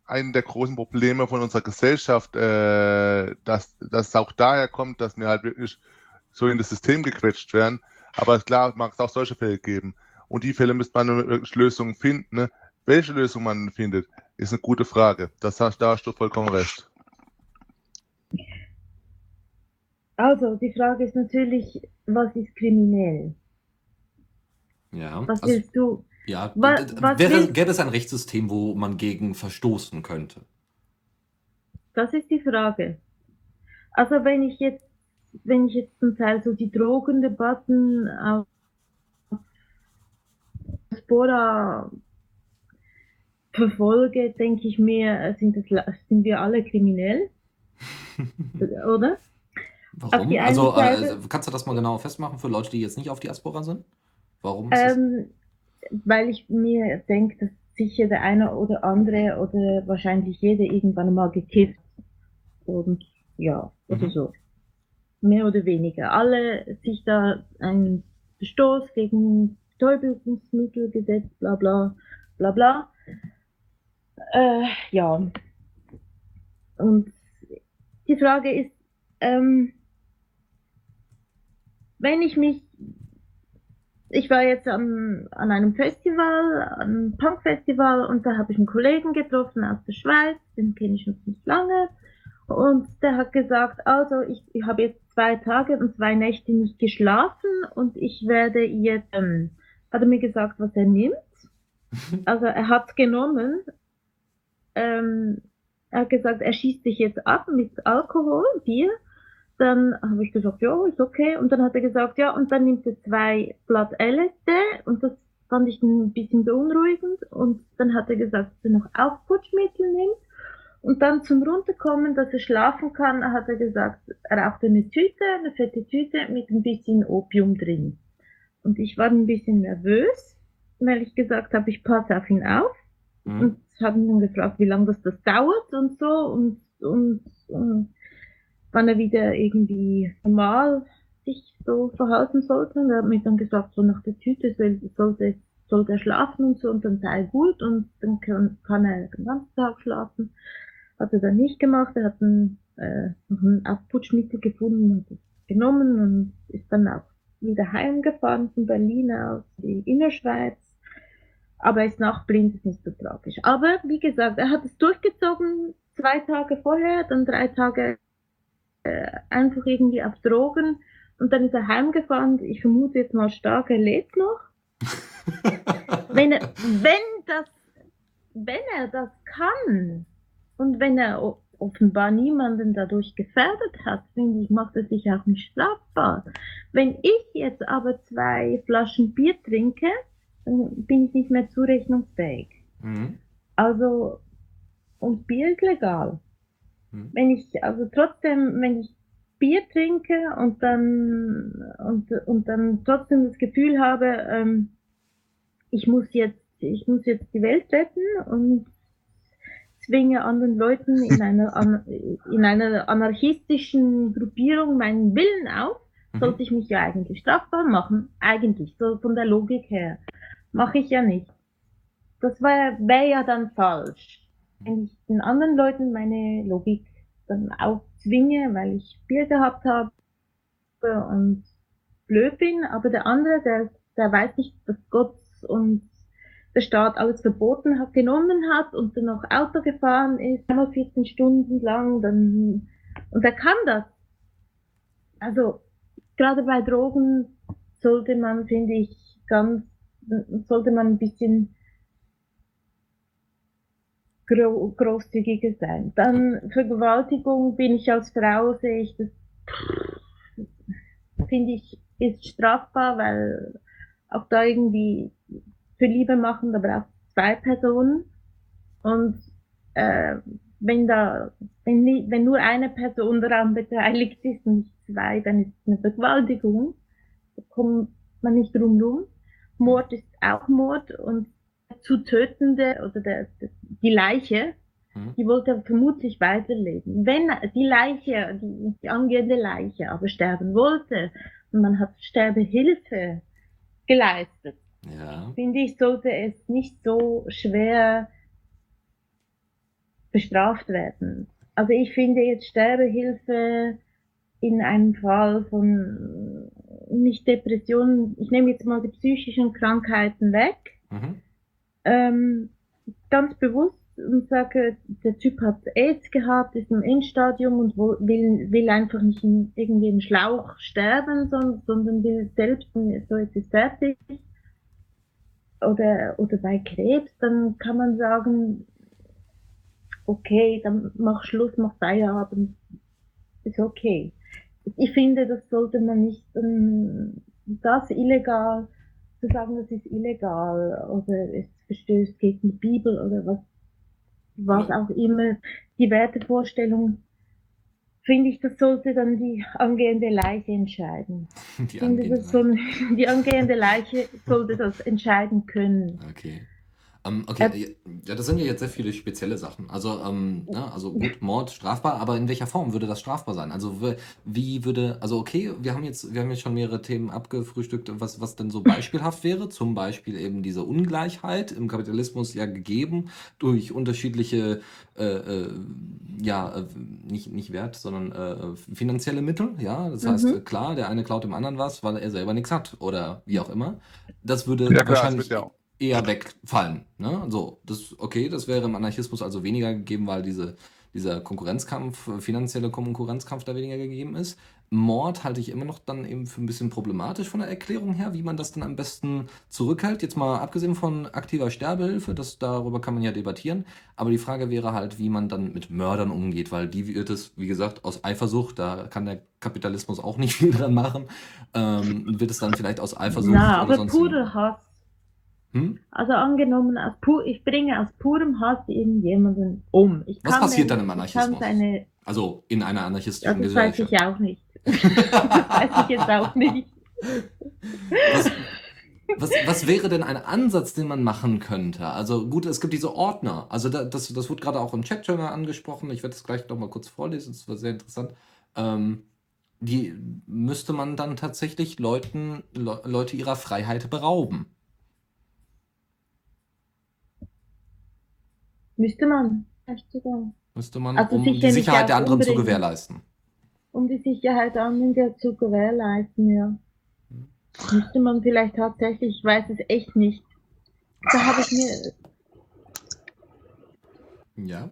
einen der großen Probleme von unserer Gesellschaft, äh, dass das auch daher kommt, dass wir halt wirklich so in das System gequetscht werden. Aber klar, mag es auch solche Fälle geben. Und die Fälle müsste man wirklich Lösungen finden. Ne? Welche Lösung man findet, ist eine gute Frage. Das hast, da hast du vollkommen recht. Also, die Frage ist natürlich, was ist kriminell? Ja. Was also, willst du? Ja, was, was wäre, gäbe es ein Rechtssystem, wo man gegen verstoßen könnte? Das ist die Frage. Also wenn ich jetzt, wenn ich jetzt zum Teil so die Drogendebatten auf Spora verfolge, denke ich mir, sind, das, sind wir alle kriminell? Oder? Warum? Also äh, kannst du das mal genau festmachen für Leute, die jetzt nicht auf Diaspora sind? Warum? Ähm, weil ich mir denke, dass sicher der eine oder andere oder wahrscheinlich jeder irgendwann mal gekifft und ja, oder mhm. so. Mehr oder weniger. Alle sich da einen Verstoß gegen Betäubungsmittelgesetz, bla bla, bla bla. Äh, ja. Und die Frage ist, ähm, wenn ich mich ich war jetzt an, an einem Festival, einem Punk-Festival, und da habe ich einen Kollegen getroffen aus der Schweiz, den kenne ich schon nicht lange. Und der hat gesagt, also ich, ich habe jetzt zwei Tage und zwei Nächte nicht geschlafen und ich werde jetzt, ähm, hat er mir gesagt, was er nimmt. Also er hat genommen, ähm, er hat gesagt, er schießt sich jetzt ab mit Alkohol, Bier dann habe ich gesagt, ja, ist okay. Und dann hat er gesagt, ja, und dann nimmt er zwei Blatt LSD und das fand ich ein bisschen beunruhigend. Und dann hat er gesagt, dass er noch Aufputschmittel nimmt. Und dann zum Runterkommen, dass er schlafen kann, hat er gesagt, er raucht eine Tüte, eine fette Tüte mit ein bisschen Opium drin. Und ich war ein bisschen nervös, weil ich gesagt habe, ich passe auf ihn auf. Mhm. Und haben dann gefragt, wie lange das, das dauert und so. Und, und, und wann er wieder irgendwie normal sich so verhalten sollte. Und er hat mir dann gesagt, so nach der Tüte sollte, sollte er schlafen und so und dann sei gut und dann kann, kann er den ganzen Tag schlafen. Hat er dann nicht gemacht. Er hat ein, äh, noch ein Aufputschmittel gefunden und das genommen und ist dann auch wieder heimgefahren von Berlin aus die Innerschweiz. Aber er ist nachblind, ist nicht so tragisch. Aber wie gesagt, er hat es durchgezogen, zwei Tage vorher, dann drei Tage äh, einfach irgendwie auf Drogen und dann ist er heimgefahren. Ich vermute jetzt mal stark, er lebt noch. wenn, er, wenn, das, wenn er das kann und wenn er offenbar niemanden dadurch gefährdet hat, finde ich, macht er sich auch nicht strafbar. Wenn ich jetzt aber zwei Flaschen Bier trinke, dann bin ich nicht mehr zurechnungsfähig. Mhm. Also, und Bier ist legal. Mhm. Wenn ich, also trotzdem, wenn ich Bier trinke und dann, und, und dann trotzdem das Gefühl habe, ähm, ich muss jetzt, ich muss jetzt die Welt retten und zwinge anderen Leuten in einer, in einer anarchistischen Gruppierung meinen Willen auf, mhm. sollte ich mich ja eigentlich strafbar machen. Eigentlich, so von der Logik her. Mache ich ja nicht. Das wäre wär ja dann falsch. Wenn ich den anderen Leuten meine Logik dann aufzwinge, weil ich Bier gehabt habe und blöd bin, aber der andere, der, der weiß nicht, dass Gott und der Staat alles verboten hat, genommen hat und dann noch Auto gefahren ist, einmal 14 Stunden lang, dann, und er kann das. Also, gerade bei Drogen sollte man, finde ich, ganz, sollte man ein bisschen gro großzügiger sein. Dann Vergewaltigung bin ich als Frau, sehe ich das, finde ich, ist strafbar, weil auch da irgendwie für Liebe machen, da braucht es zwei Personen. Und äh, wenn da, wenn, wenn nur eine Person daran beteiligt ist und nicht zwei, dann ist es eine Vergewaltigung. Da kommt man nicht drum rum. Mord ist auch Mord und zu tötende oder der, der, die Leiche, mhm. die wollte vermutlich weiterleben. Wenn die Leiche, die, die angehende Leiche aber sterben wollte und man hat Sterbehilfe geleistet, ja. finde ich, sollte es nicht so schwer bestraft werden. Also ich finde jetzt Sterbehilfe in einem Fall von nicht Depressionen, ich nehme jetzt mal die psychischen Krankheiten weg, mhm. ähm, ganz bewusst und sage, der Typ hat AIDS gehabt, ist im Endstadium und will, will einfach nicht in, irgendwie im Schlauch sterben, sondern, sondern will selbst, so jetzt ist fertig, oder, oder bei Krebs, dann kann man sagen, okay, dann mach Schluss, mach Feierabend, ist okay. Ich finde, das sollte man nicht, ähm, das illegal, zu sagen, das ist illegal, oder es verstößt gegen die Bibel, oder was, was auch immer, die Wertevorstellung finde ich, das sollte dann die angehende Leiche entscheiden. Die angehende, so, die angehende Leiche sollte das entscheiden können. Okay. Ähm, okay, äh, ja, das sind ja jetzt sehr viele spezielle Sachen. Also, ähm, ne, also gut, Mord strafbar, aber in welcher Form würde das strafbar sein? Also wie würde, also okay, wir haben jetzt, wir haben jetzt schon mehrere Themen abgefrühstückt, was, was denn so beispielhaft wäre. Zum Beispiel eben diese Ungleichheit im Kapitalismus ja gegeben durch unterschiedliche, äh, äh, ja, äh, nicht, nicht Wert, sondern äh, finanzielle Mittel. Ja, das heißt, mhm. klar, der eine klaut dem anderen was, weil er selber nichts hat oder wie auch immer. Das würde ja, klar, wahrscheinlich. Das eher wegfallen. Ne? So, das, okay, das wäre im Anarchismus also weniger gegeben, weil diese, dieser Konkurrenzkampf, finanzielle Konkurrenzkampf da weniger gegeben ist. Mord halte ich immer noch dann eben für ein bisschen problematisch von der Erklärung her, wie man das dann am besten zurückhält. Jetzt mal abgesehen von aktiver Sterbehilfe, das, darüber kann man ja debattieren. Aber die Frage wäre halt, wie man dann mit Mördern umgeht, weil die wird es, wie gesagt, aus Eifersucht, da kann der Kapitalismus auch nicht viel dran machen, ähm, wird es dann vielleicht aus Eifersucht Na, aber Pudelhass hm? Also angenommen, ich bringe aus purem Hass irgendjemanden um. Ich Was passiert dann im Anarchismus? Seine, also in einer anarchistischen das Gesellschaft? Das weiß ich auch nicht. das weiß ich jetzt auch nicht. Was, was, was, wäre denn ein Ansatz, den man machen könnte? Also gut, es gibt diese Ordner. Also da, das, das wurde gerade auch im Chat angesprochen. Ich werde es gleich noch mal kurz vorlesen. Das war sehr interessant. ähm, die müsste man dann tatsächlich Leuten, Le Leute ihrer Freiheit berauben. Müsste man, echt sogar. Müsste man, Also um die sicher nicht Sicherheit der anderen zu gewährleisten. Um die Sicherheit anderer zu gewährleisten, ja. Müsste man vielleicht tatsächlich, ich weiß es echt nicht. Da habe ich mir, Ja.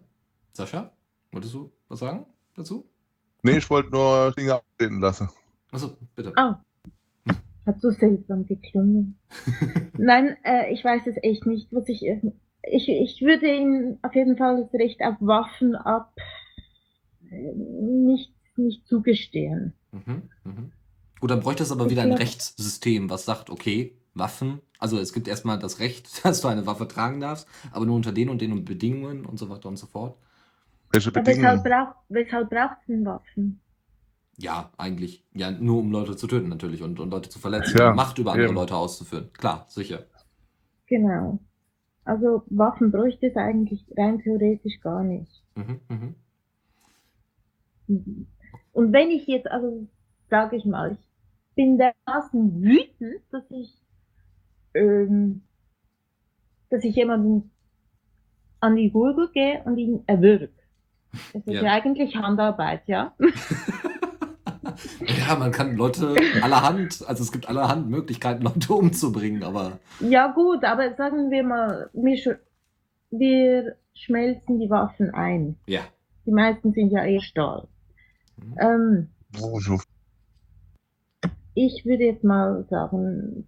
Sascha, wolltest du was sagen dazu? Nee, ich wollte nur Dinge abreden lassen. Achso, bitte. ah, hat so seltsam geklungen. Nein, äh, ich weiß es echt nicht, was ich, äh, ich, ich würde ihm auf jeden Fall das Recht auf Waffen ab, äh, nicht, nicht zugestehen. Mhm, mhm. Gut, dann bräuchte es aber Ich wieder ein glaub- Rechtssystem, was sagt, okay, Waffen, also es gibt erstmal das Recht, dass du eine Waffe tragen darfst, aber nur unter den und den. Bedingungen und so weiter und so fort. Welche Aber weshalb Bedingungen? braucht, weshalb braucht es denn Waffen? Ja, eigentlich. Ja, nur um Leute zu töten natürlich und, und Leute zu verletzen, Ja, Macht über andere eben. Leute auszuführen. Klar, sicher. Genau. Also Waffen bräuchte es eigentlich rein theoretisch gar nicht. Mhm, mhm. Und wenn ich jetzt, also sage ich mal, ich bin dermaßen wütend, dass ich, ähm, dass ich jemanden an die Gurgel gehe und ihn erwürge. Das ist Ja. ja. eigentlich Handarbeit, ja. Ja, man kann Leute allerhand, also es gibt allerhand Möglichkeiten, Leute umzubringen, aber Ja gut, aber sagen wir mal, wir, sch wir schmelzen die Waffen ein. ja. Die meisten sind ja eh Stahl. Mhm. Ähm, Oh, so. ich würde jetzt mal sagen,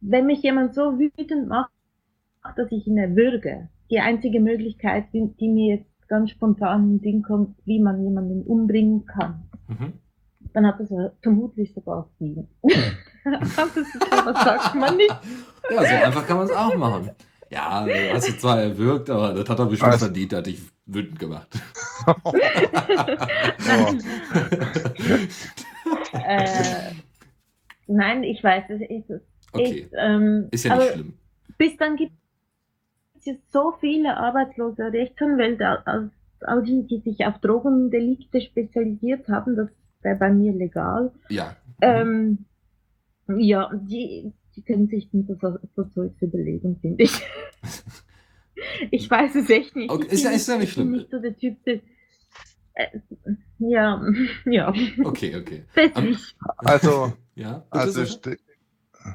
wenn mich jemand so wütend macht, dass ich ihn erwürge, die einzige Möglichkeit, die mir jetzt ganz spontan in den Sinn kommt, wie man jemanden umbringen kann, Mhm. dann hat das vermutlich sogar sieben. das sagt man nicht. Ja, so einfach kann man es auch machen. Ja, du hast jetzt zwar erwürgt, aber das hat er bestimmt Was? verdient, der hat dich wütend gemacht. Nein. äh, nein, ich weiß, es ist es. Okay, Ist, ähm, ist ja aber nicht schlimm. bis dann gibt es jetzt so viele arbeitslose Rechtsanwälte, all die, die sich auf Drogendelikte spezialisiert haben, das wäre bei mir legal. Ja. Ähm, ja, die, die können sich dann so, so, so Zeugs überlegen, finde ich. ich weiß es echt nicht. Okay, Ich ist ja- bin ist ja nicht ich bin schlimm. nicht so der Typ, der, äh, ja, ja, Okay, okay. Also, Ja, also, ich,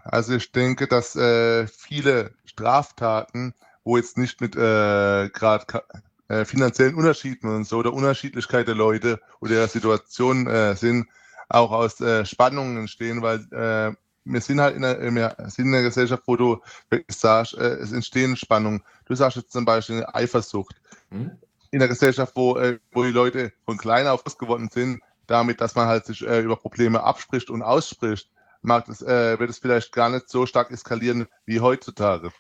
also ich denke, dass äh, viele Straftaten, wo jetzt nicht mit äh, gerade äh, finanziellen Unterschieden und so oder Unterschiedlichkeit der Leute oder der Situation äh, sind, auch aus äh, Spannungen entstehen, weil äh, wir sind halt in einer, wir sind in einer Gesellschaft, wo du sagst, äh, es entstehen Spannungen. Du sagst jetzt zum Beispiel Eifersucht. Hm? in der Gesellschaft, wo, äh, wo die Leute von klein auf groß geworden sind, damit, dass man halt sich äh, über Probleme abspricht und ausspricht, mag das, äh, wird es vielleicht gar nicht so stark eskalieren wie heutzutage.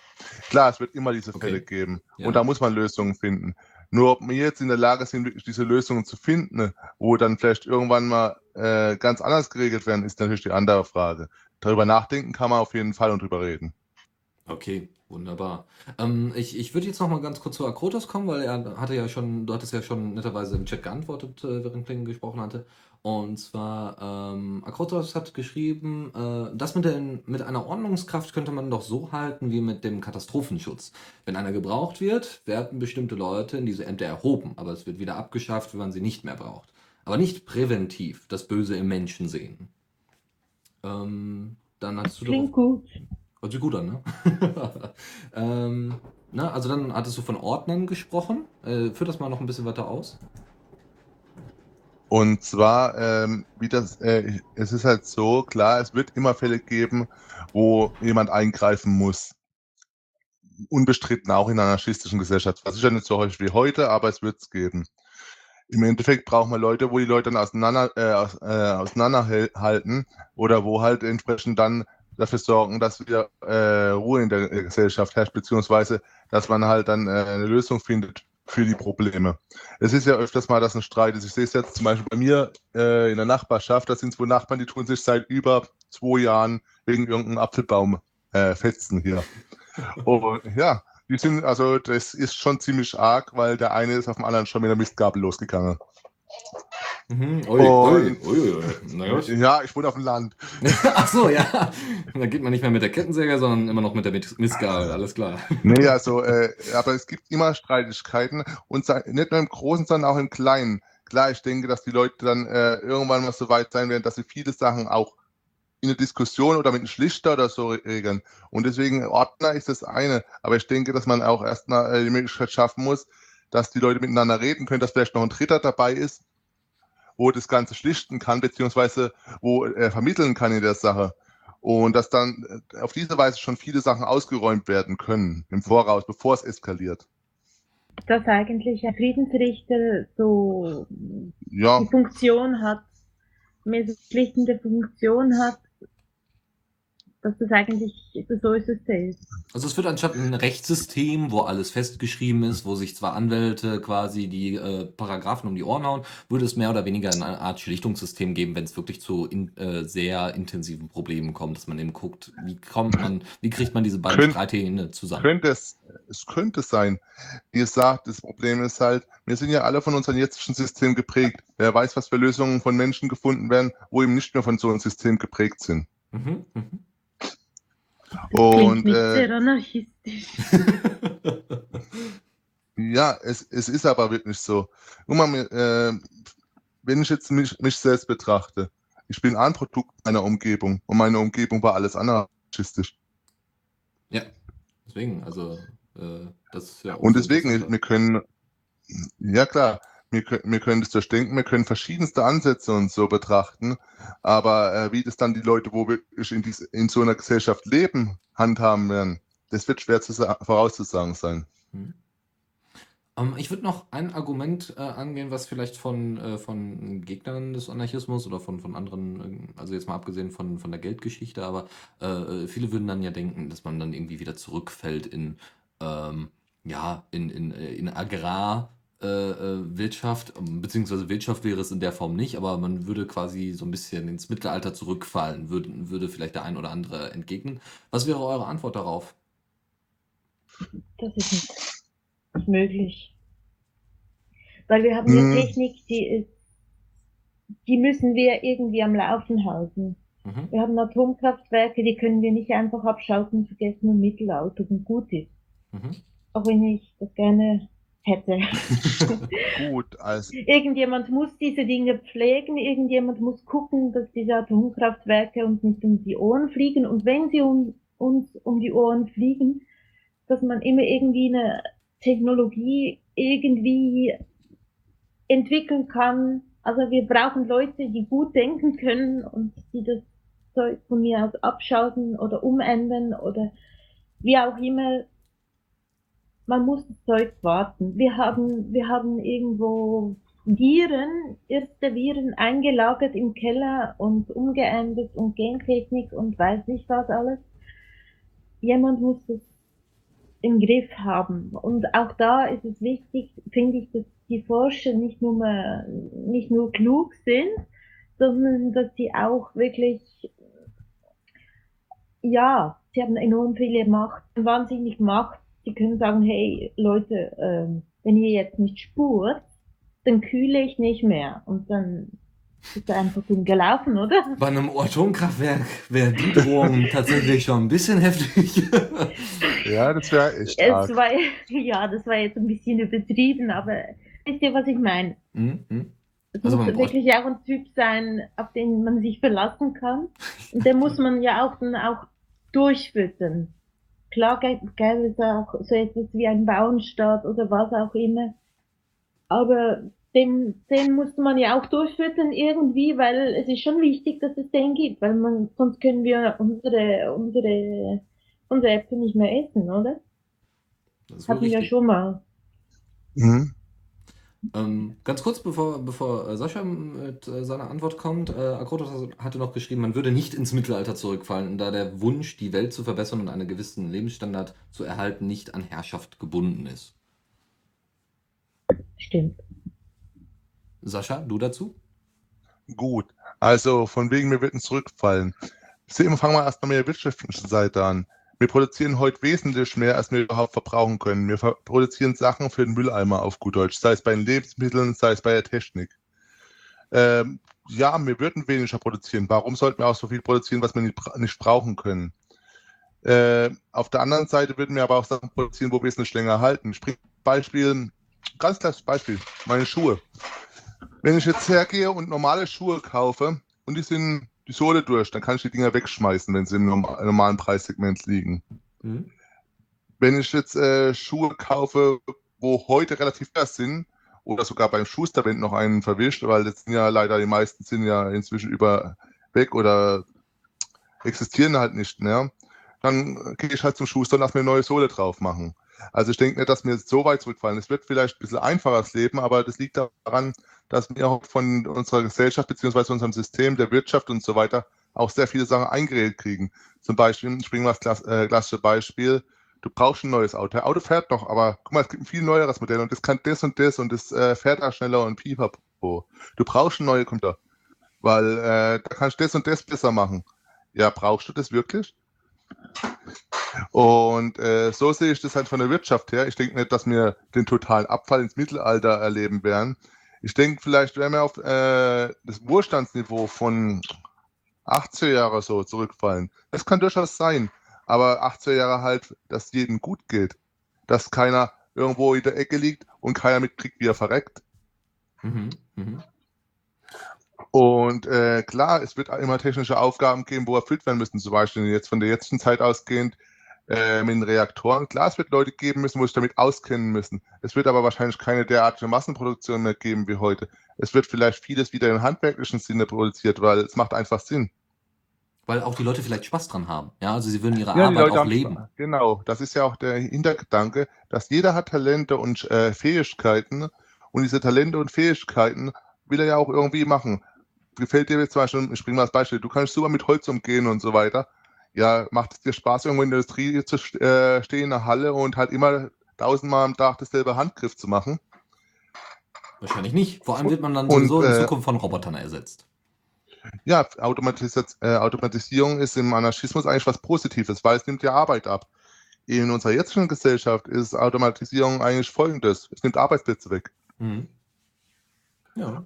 Klar, es wird immer diese Okay. Fälle geben Ja. und da muss man Lösungen finden. Nur ob wir jetzt in der Lage sind, wirklich diese Lösungen zu finden, wo dann vielleicht irgendwann mal äh, ganz anders geregelt werden, ist natürlich die andere Frage. Darüber nachdenken kann man auf jeden Fall und drüber reden. Okay, wunderbar. Ähm, ich ich würde jetzt noch mal ganz kurz zu Akrotos kommen, weil er hatte ja schon, du hattest ja schon netterweise im Chat geantwortet, äh, während Klingen gesprochen hatte. Und zwar, ähm, Akrotos hat geschrieben, äh, das mit, den, mit einer Ordnungskraft könnte man doch so halten wie mit dem Katastrophenschutz. Wenn einer gebraucht wird, werden bestimmte Leute in diese Ämter erhoben, aber es wird wieder abgeschafft, wenn man sie nicht mehr braucht. Aber nicht präventiv das Böse im Menschen sehen. Ähm, dann hast du Klingt doch. gut. Hört sich gut an, ne? ähm, na, also dann hattest du von Ordnern gesprochen. Äh, führ das mal noch ein bisschen weiter aus. Und zwar, ähm, wie das, äh, es ist halt so, klar, es wird immer Fälle geben, wo jemand eingreifen muss. Unbestritten auch in einer anarchistischen Gesellschaft. Was sicher nicht so häufig wie heute, aber es wird es geben. Im Endeffekt brauchen wir Leute, wo die Leute dann auseinander, äh, äh, auseinanderhalten oder wo halt entsprechend dann dafür sorgen, dass wieder äh, Ruhe in der Gesellschaft herrscht, beziehungsweise dass man halt dann äh, eine Lösung findet für die Probleme. Es ist ja öfters mal, dass ein Streit ist. Ich sehe es jetzt zum Beispiel bei mir äh, in der Nachbarschaft, da sind zwei Nachbarn, die tun sich seit über zwei Jahren wegen irgendeinem Apfelbaum äh, fetzen hier. Und ja, Die sind, also das ist schon ziemlich arg, weil der eine ist auf dem anderen schon mit der Mistgabel losgegangen. Mhm. Ui, ui, ui. Na. Ja, ich wohne auf dem Land. Ach so, ja. Da geht man nicht mehr mit der Kettensäge, sondern immer noch mit der Mis- Mistgabel, alles klar. Nee, also, äh, aber es gibt immer Streitigkeiten und nicht nur im Großen, sondern auch im Kleinen. Klar, ich denke, dass die Leute dann äh, irgendwann mal so weit sein werden, dass sie viele Sachen auch in der Diskussion oder mit einem Schlichter oder so re- regeln. Und deswegen Ordner ist das eine. Aber ich denke, dass man auch erstmal äh, die Möglichkeit schaffen muss, dass die Leute miteinander reden können, dass vielleicht noch ein Dritter dabei ist, wo das Ganze schlichten kann, beziehungsweise wo er vermitteln kann in der Sache. Und dass dann äh, auf diese Weise schon viele Sachen ausgeräumt werden können im Voraus, bevor es eskaliert. Dass eigentlich ein Friedensrichter so Ja, die Funktion hat, mehr so schlichtende Funktion hat, dass das eigentlich so ist es selbst. Also es wird anstatt ein Rechtssystem, wo alles festgeschrieben ist, wo sich zwar Anwälte quasi die äh, Paragraphen um die Ohren hauen, würde es mehr oder weniger eine Art Schlichtungssystem geben, wenn es wirklich zu in, äh, sehr intensiven Problemen kommt, dass man eben guckt, wie kommt man, wie kriegt man diese beiden Könnt- Streithähne zusammen. könnte es, es könnte sein. Wie gesagt, das Problem ist halt, wir sind ja alle von unserem jetzigen System geprägt. Wer weiß, was für Lösungen von Menschen gefunden werden, wo eben nicht mehr von so einem System geprägt sind. Mhm, mhm. Und äh, sehr anarchistisch. Ja, es, es ist aber wirklich so. Guck mal, äh, wenn ich jetzt mich, mich selbst betrachte, ich bin ein Produkt meiner Umgebung und meine Umgebung war alles anarchistisch. ja, deswegen, also äh, das ist ja auch Und deswegen, wir können, ja klar, wir, können- wir können das durchdenken, wir können verschiedenste Ansätze und so betrachten, aber äh, wie das dann die Leute, wo wir in, dies, in so einer Gesellschaft leben, handhaben werden, das wird schwer zu sa- vorauszusagen sein. Hm. Ähm, ich würde noch ein Argument äh, angehen, was vielleicht von, äh, von Gegnern des Anarchismus oder von, von anderen, äh, also jetzt mal abgesehen von, von der Geldgeschichte, aber äh, viele würden dann ja denken, dass man dann irgendwie wieder zurückfällt in, ähm, ja, in, in, äh, in Agrarwirtschaft, äh, äh, Wirtschaft, ähm, beziehungsweise Wirtschaft wäre es in der Form nicht, aber man würde quasi so ein bisschen ins Mittelalter zurückfallen, würde, würde vielleicht der ein oder andere entgegnen. Was wäre eure Antwort darauf? Das ist nicht, möglich. Weil wir haben Mhm. Technik, die ist, die müssen wir irgendwie am Laufen halten. Mhm. Wir haben Atomkraftwerke, die können wir nicht einfach abschalten, vergessen und Mittelalter und gut ist. Mhm. Auch wenn ich das gerne hätte. Gut, also Irgendjemand muss diese Dinge pflegen, irgendjemand muss gucken, dass diese Atomkraftwerke uns nicht um die Ohren fliegen. Und wenn sie um, uns um die Ohren fliegen, dass man immer irgendwie eine Technologie irgendwie entwickeln kann. Also wir brauchen Leute, die gut denken können und die das Zeug von mir aus abschalten oder umändern oder wie auch immer. Man muss Zeug warten. Wir haben, wir haben irgendwo Viren, erste Viren eingelagert im Keller und umgeändert und Gentechnik und weiß nicht was alles. Jemand muss das im Griff haben. Und auch da ist es wichtig, finde ich, dass die Forscher nicht nur, mehr, nicht nur klug sind, sondern dass sie auch wirklich, ja, sie haben enorm viele Macht, wahnsinnig Macht. Sie können sagen, hey Leute, ähm, wenn ihr jetzt nicht spurt, dann kühle ich nicht mehr. Und dann ist er einfach dumm gelaufen, oder? Bei einem Atomkraftwerk wäre die Drohung tatsächlich schon ein bisschen heftig. ja, das wäre echt Es arg. war, ja, das war jetzt ein bisschen übertrieben, aber wisst ihr, was ich meine? Mhm, mhm. Es Also muss wirklich auch ein Typ sein, auf den man sich verlassen kann. Und den muss man ja auch dann auch durchfüttern. Klar gä- gäbe es auch so etwas wie ein Bauernstaat oder was auch immer. Aber den, den muss man ja auch durchfüttern irgendwie, weil es ist schon wichtig, dass es den gibt, weil man, sonst können wir unsere, unsere, unsere Äpfel nicht mehr essen, oder? Das Hatten wir ja schon mal. Mhm. Ähm, ganz kurz, bevor, bevor äh, Sascha mit äh, seiner Antwort kommt, äh, Akrotos hatte noch geschrieben, man würde nicht ins Mittelalter zurückfallen, da der Wunsch, die Welt zu verbessern und einen gewissen Lebensstandard zu erhalten, nicht an Herrschaft gebunden ist. Stimmt. Sascha, du dazu? Gut, also von wegen, wir würden zurückfallen. Fangen wir erst mal mit der wirtschaftlichen Seite an. Wir produzieren heute wesentlich mehr, als wir überhaupt verbrauchen können. Wir produzieren Sachen für den Mülleimer auf gut Deutsch, sei es bei den Lebensmitteln, sei es bei der Technik. Ähm, ja, wir würden weniger produzieren. Warum sollten wir auch so viel produzieren, was wir nicht, nicht brauchen können? Äh, auf der anderen Seite würden wir aber auch Sachen produzieren, wo wir es nicht länger halten. Sprich, Beispiel, ganz klares Beispiel, meine Schuhe. Wenn ich jetzt hergehe und normale Schuhe kaufe und die sind die Sohle durch, dann kann ich die Dinger wegschmeißen, wenn sie im normalen Preissegment liegen. Mhm. Wenn ich jetzt äh, Schuhe kaufe, wo heute relativ teuer sind, oder sogar beim Schuster, wenn noch einen verwischt, weil jetzt sind ja leider die meisten sind ja inzwischen über weg oder existieren halt nicht mehr, dann gehe ich halt zum Schuster und lass mir eine neue Sohle drauf machen. Also ich denke nicht, dass mir so weit zurückfallen. Es wird vielleicht ein bisschen einfacher Leben, aber das liegt daran, dass wir auch von unserer Gesellschaft beziehungsweise unserem System der Wirtschaft und so weiter auch sehr viele Sachen eingeredet kriegen. Zum Beispiel, bringe mal das äh, klassische Beispiel, du brauchst ein neues Auto. Der Auto fährt noch, aber guck mal, es gibt ein viel neueres Modell und das kann das und das und das äh, fährt auch schneller und pipapo. Du brauchst einen neuen Computer, weil äh, da kannst du das und das besser machen. Ja, brauchst du das wirklich? Und äh, so sehe ich das halt von der Wirtschaft her. Ich denke nicht, dass wir den totalen Abfall ins Mittelalter erleben werden. Ich denke, vielleicht werden wir auf äh, das Wohlstandsniveau von 80er Jahre so zurückfallen. Das kann durchaus sein. Aber 80er Jahre halt, dass jedem gut geht. Dass keiner irgendwo in der Ecke liegt und keiner mitkriegt, wie er verreckt. Mhm, mh. Und äh, klar, es wird immer technische Aufgaben geben, wo erfüllt werden müssen. Zum Beispiel jetzt von der jetzigen Zeit ausgehend äh, mit den Reaktoren. Klar, es wird Leute geben müssen, wo sich damit auskennen müssen. Es wird aber wahrscheinlich keine derartige Massenproduktion mehr geben wie heute. Es wird vielleicht vieles wieder im handwerklichen Sinne produziert, weil es macht einfach Sinn. Weil auch die Leute vielleicht Spaß dran haben. Ja, also sie würden ihre ja, Arbeit auch leben. Spaß. Genau, das ist ja auch der Hintergedanke, dass jeder hat Talente und äh, Fähigkeiten und diese Talente und Fähigkeiten will er ja auch irgendwie machen. Gefällt dir jetzt zum Beispiel, ich bringe mal das Beispiel, du kannst super mit Holz umgehen und so weiter ja, macht es dir Spaß, irgendwo in der Industrie zu äh, stehen, in der Halle und halt immer tausendmal am Tag dasselbe Handgriff zu machen? Wahrscheinlich nicht. Vor allem wird man dann sowieso und, in äh, Zukunft von Robotern ersetzt. Ja, Automatis äh, Automatisierung ist im Anarchismus eigentlich was Positives, weil es nimmt ja Arbeit ab. In unserer jetzigen Gesellschaft ist Automatisierung eigentlich folgendes: Es nimmt Arbeitsplätze weg. Mhm. Ja.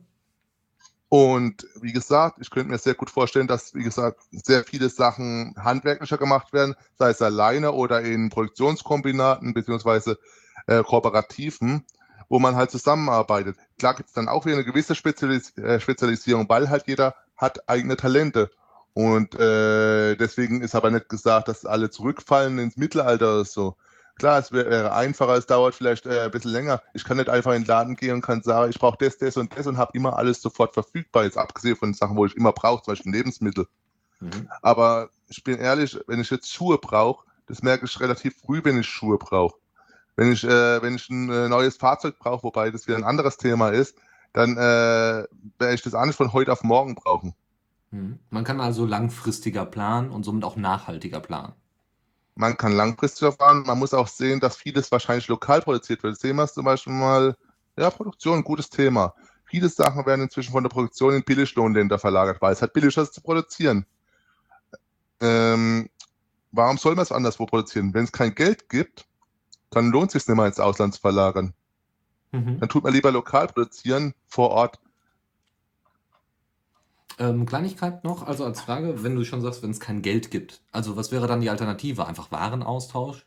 Und wie gesagt, ich könnte mir sehr gut vorstellen, dass, wie gesagt, sehr viele Sachen handwerklicher gemacht werden, sei es alleine oder in Produktionskombinaten beziehungsweise äh, Kooperativen, wo man halt zusammenarbeitet. Klar gibt es dann auch wieder eine gewisse Spezialis äh, Spezialisierung, weil halt jeder hat eigene Talente. Und äh, deswegen ist aber nicht gesagt, dass alle zurückfallen ins Mittelalter oder so. Klar, es wäre einfacher, es dauert vielleicht äh, ein bisschen länger. Ich kann nicht einfach in den Laden gehen und kann sagen, ich brauche das, das und das und habe immer alles sofort verfügbar, jetzt abgesehen von Sachen, wo ich immer brauche, zum Beispiel Lebensmittel. Mhm. Aber ich bin ehrlich, wenn ich jetzt Schuhe brauche, das merke ich relativ früh, wenn ich Schuhe brauche. Wenn ich, äh, wenn ich ein äh, neues Fahrzeug brauche, wobei das wieder ein anderes Thema ist, dann äh, werde ich das auch nicht von heute auf morgen brauchen. Mhm. Man kann also langfristiger planen und somit auch nachhaltiger planen. Man kann langfristig fahren. Man muss auch sehen, dass vieles wahrscheinlich lokal produziert wird. Sehen wir es zum Beispiel mal, ja, Produktion, gutes Thema. Viele Sachen werden inzwischen von der Produktion in Billiglohnländer verlagert, weil es halt billiger ist zu produzieren. Ähm, warum soll man es anderswo produzieren? Wenn es kein Geld gibt, dann lohnt es sich nicht mehr ins Ausland zu verlagern. Mhm. Dann tut man lieber lokal produzieren vor Ort. Ähm, Kleinigkeit noch, also als Frage, wenn du schon sagst, wenn es kein Geld gibt. Also was wäre dann die Alternative? Einfach Warenaustausch?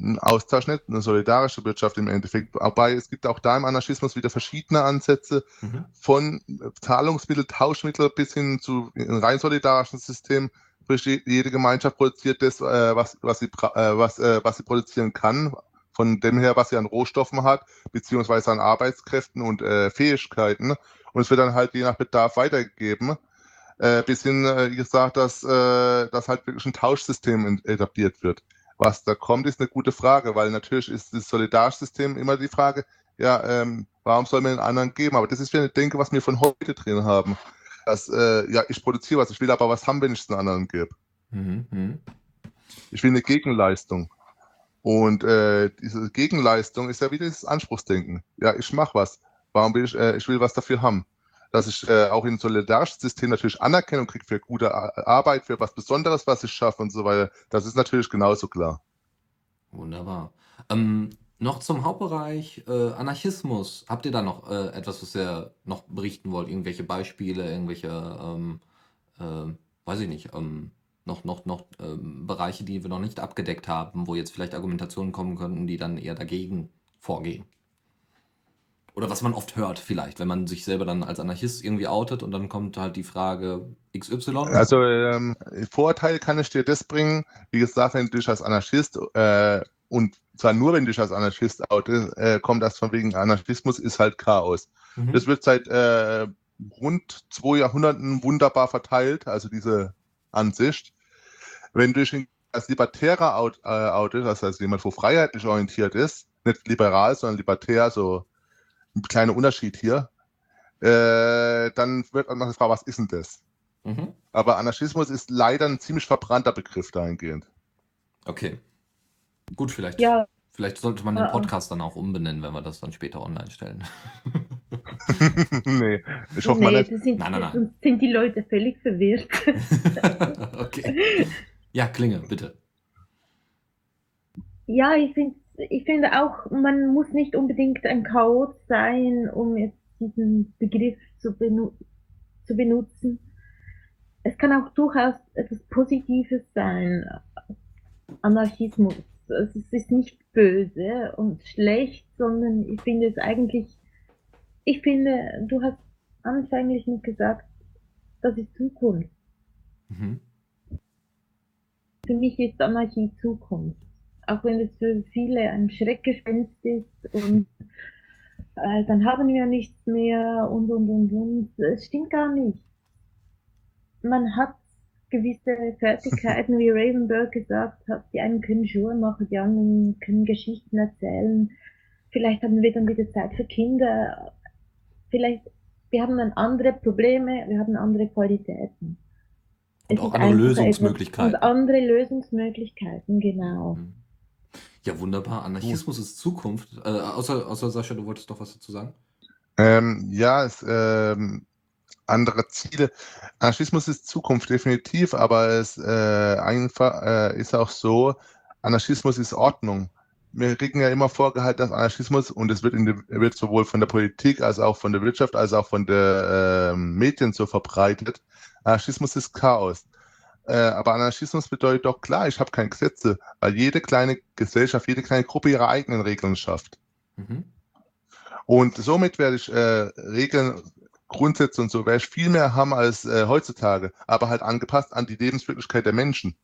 Ein Austausch nicht, eine solidarische Wirtschaft im Endeffekt. Wobei es gibt auch da im Anarchismus wieder verschiedene Ansätze mhm. von Zahlungsmittel, Tauschmittel bis hin zu einem rein solidarischen System. Jede Gemeinschaft produziert das, äh, was, was, sie, äh, was, äh, was sie produzieren kann, von dem her, was sie an Rohstoffen hat, beziehungsweise an Arbeitskräften und äh, Fähigkeiten. Und es wird dann halt je nach Bedarf weitergegeben. Äh, bis hin, äh, wie gesagt, dass, äh, dass halt wirklich ein Tauschsystem etabliert wird. Was da kommt, ist eine gute Frage, weil natürlich ist das Solidarsystem immer die Frage, ja, ähm, warum soll man den anderen geben? Aber das ist wieder eine Denke, was wir von heute drin haben. Dass, äh, ja, ich produziere was, ich will aber was haben, wenn ich es den anderen gebe. Mhm, mhm. Ich will eine Gegenleistung. Und äh, diese Gegenleistung ist ja wieder dieses Anspruchsdenken. Ja, ich mache was. Warum will ich, äh, ich will was dafür haben. dass ich äh, auch in solidarischen System natürlich Anerkennung kriege für gute Arbeit, für was Besonderes, was ich schaffe und so weiter. Das ist natürlich genauso klar. Wunderbar. Ähm, noch zum Hauptbereich äh, Anarchismus. Habt ihr da noch äh, etwas, was ihr noch berichten wollt? Irgendwelche Beispiele, irgendwelche, ähm, äh, weiß ich nicht, ähm, noch, noch, noch ähm, Bereiche, die wir noch nicht abgedeckt haben, wo jetzt vielleicht Argumentationen kommen könnten, die dann eher dagegen vorgehen? Oder was man oft hört, vielleicht, wenn man sich selber dann als Anarchist irgendwie outet und dann kommt halt die Frage XY. Also ähm, Vorteil kann ich dir das bringen, wie gesagt, wenn du dich als Anarchist äh, und zwar nur, wenn du dich als Anarchist outest, äh, kommt das von wegen Anarchismus ist halt Chaos. Mhm. Das wird seit äh, rund zwei Jahrhunderten wunderbar verteilt, also diese Ansicht. Wenn du dich als Libertärer out, äh, outest, also als jemand, wo freiheitlich orientiert ist, nicht liberal, sondern libertär, so ein kleiner Unterschied hier, äh, dann wird man gefragt, was ist denn das? Mhm. Aber Anarchismus ist leider ein ziemlich verbrannter Begriff dahingehend. Okay. Gut, vielleicht. Ja. Vielleicht sollte man den Podcast dann auch umbenennen, wenn wir das dann später online stellen. nee, ich hoffe nee, mal nicht. Sind, nein, nein, nein. Sonst sind die Leute völlig verwirrt. okay. Ja, Klinge, bitte. Ja, ich finde ich finde auch, man muss nicht unbedingt ein Chaot sein, um jetzt diesen Begriff zu, benu zu benutzen. Es kann auch durchaus etwas Positives sein. Anarchismus. Also es ist nicht böse und schlecht, sondern ich finde es eigentlich, ich finde, du hast anfänglich nicht gesagt, das ist Zukunft. Mhm. Für mich ist Anarchie Zukunft auch wenn es für viele ein Schreckgespenst ist und äh, dann haben wir nichts mehr und und und und. Es stimmt gar nicht. Man hat gewisse Fertigkeiten, wie Ravenberg gesagt hat, die einen können Schuhe machen, die anderen können Geschichten erzählen. Vielleicht haben wir dann wieder Zeit für Kinder. Vielleicht, wir haben dann andere Probleme, wir haben andere Qualitäten. Und auch andere Lösungsmöglichkeiten. Und andere Lösungsmöglichkeiten, genau. Mhm. Ja, wunderbar. Anarchismus ist Zukunft. Äh, außer, außer Sascha, du wolltest doch was dazu sagen? Ähm, ja, es, ähm, andere Ziele. Anarchismus ist Zukunft, definitiv, aber es äh, einfach äh, ist auch so, Anarchismus ist Ordnung. Wir kriegen ja immer vorgehalten, dass Anarchismus, und es wird, in wird sowohl von der Politik als auch von der Wirtschaft als auch von den äh, Medien so verbreitet, Anarchismus ist Chaos. Äh, aber Anarchismus bedeutet doch klar, ich habe keine Gesetze, weil jede kleine Gesellschaft, jede kleine Gruppe ihre eigenen Regeln schafft. Mhm. Und somit werde ich äh, Regeln, Grundsätze und so, werde ich viel mehr haben als äh, heutzutage, aber halt angepasst an die Lebenswirklichkeit der Menschen.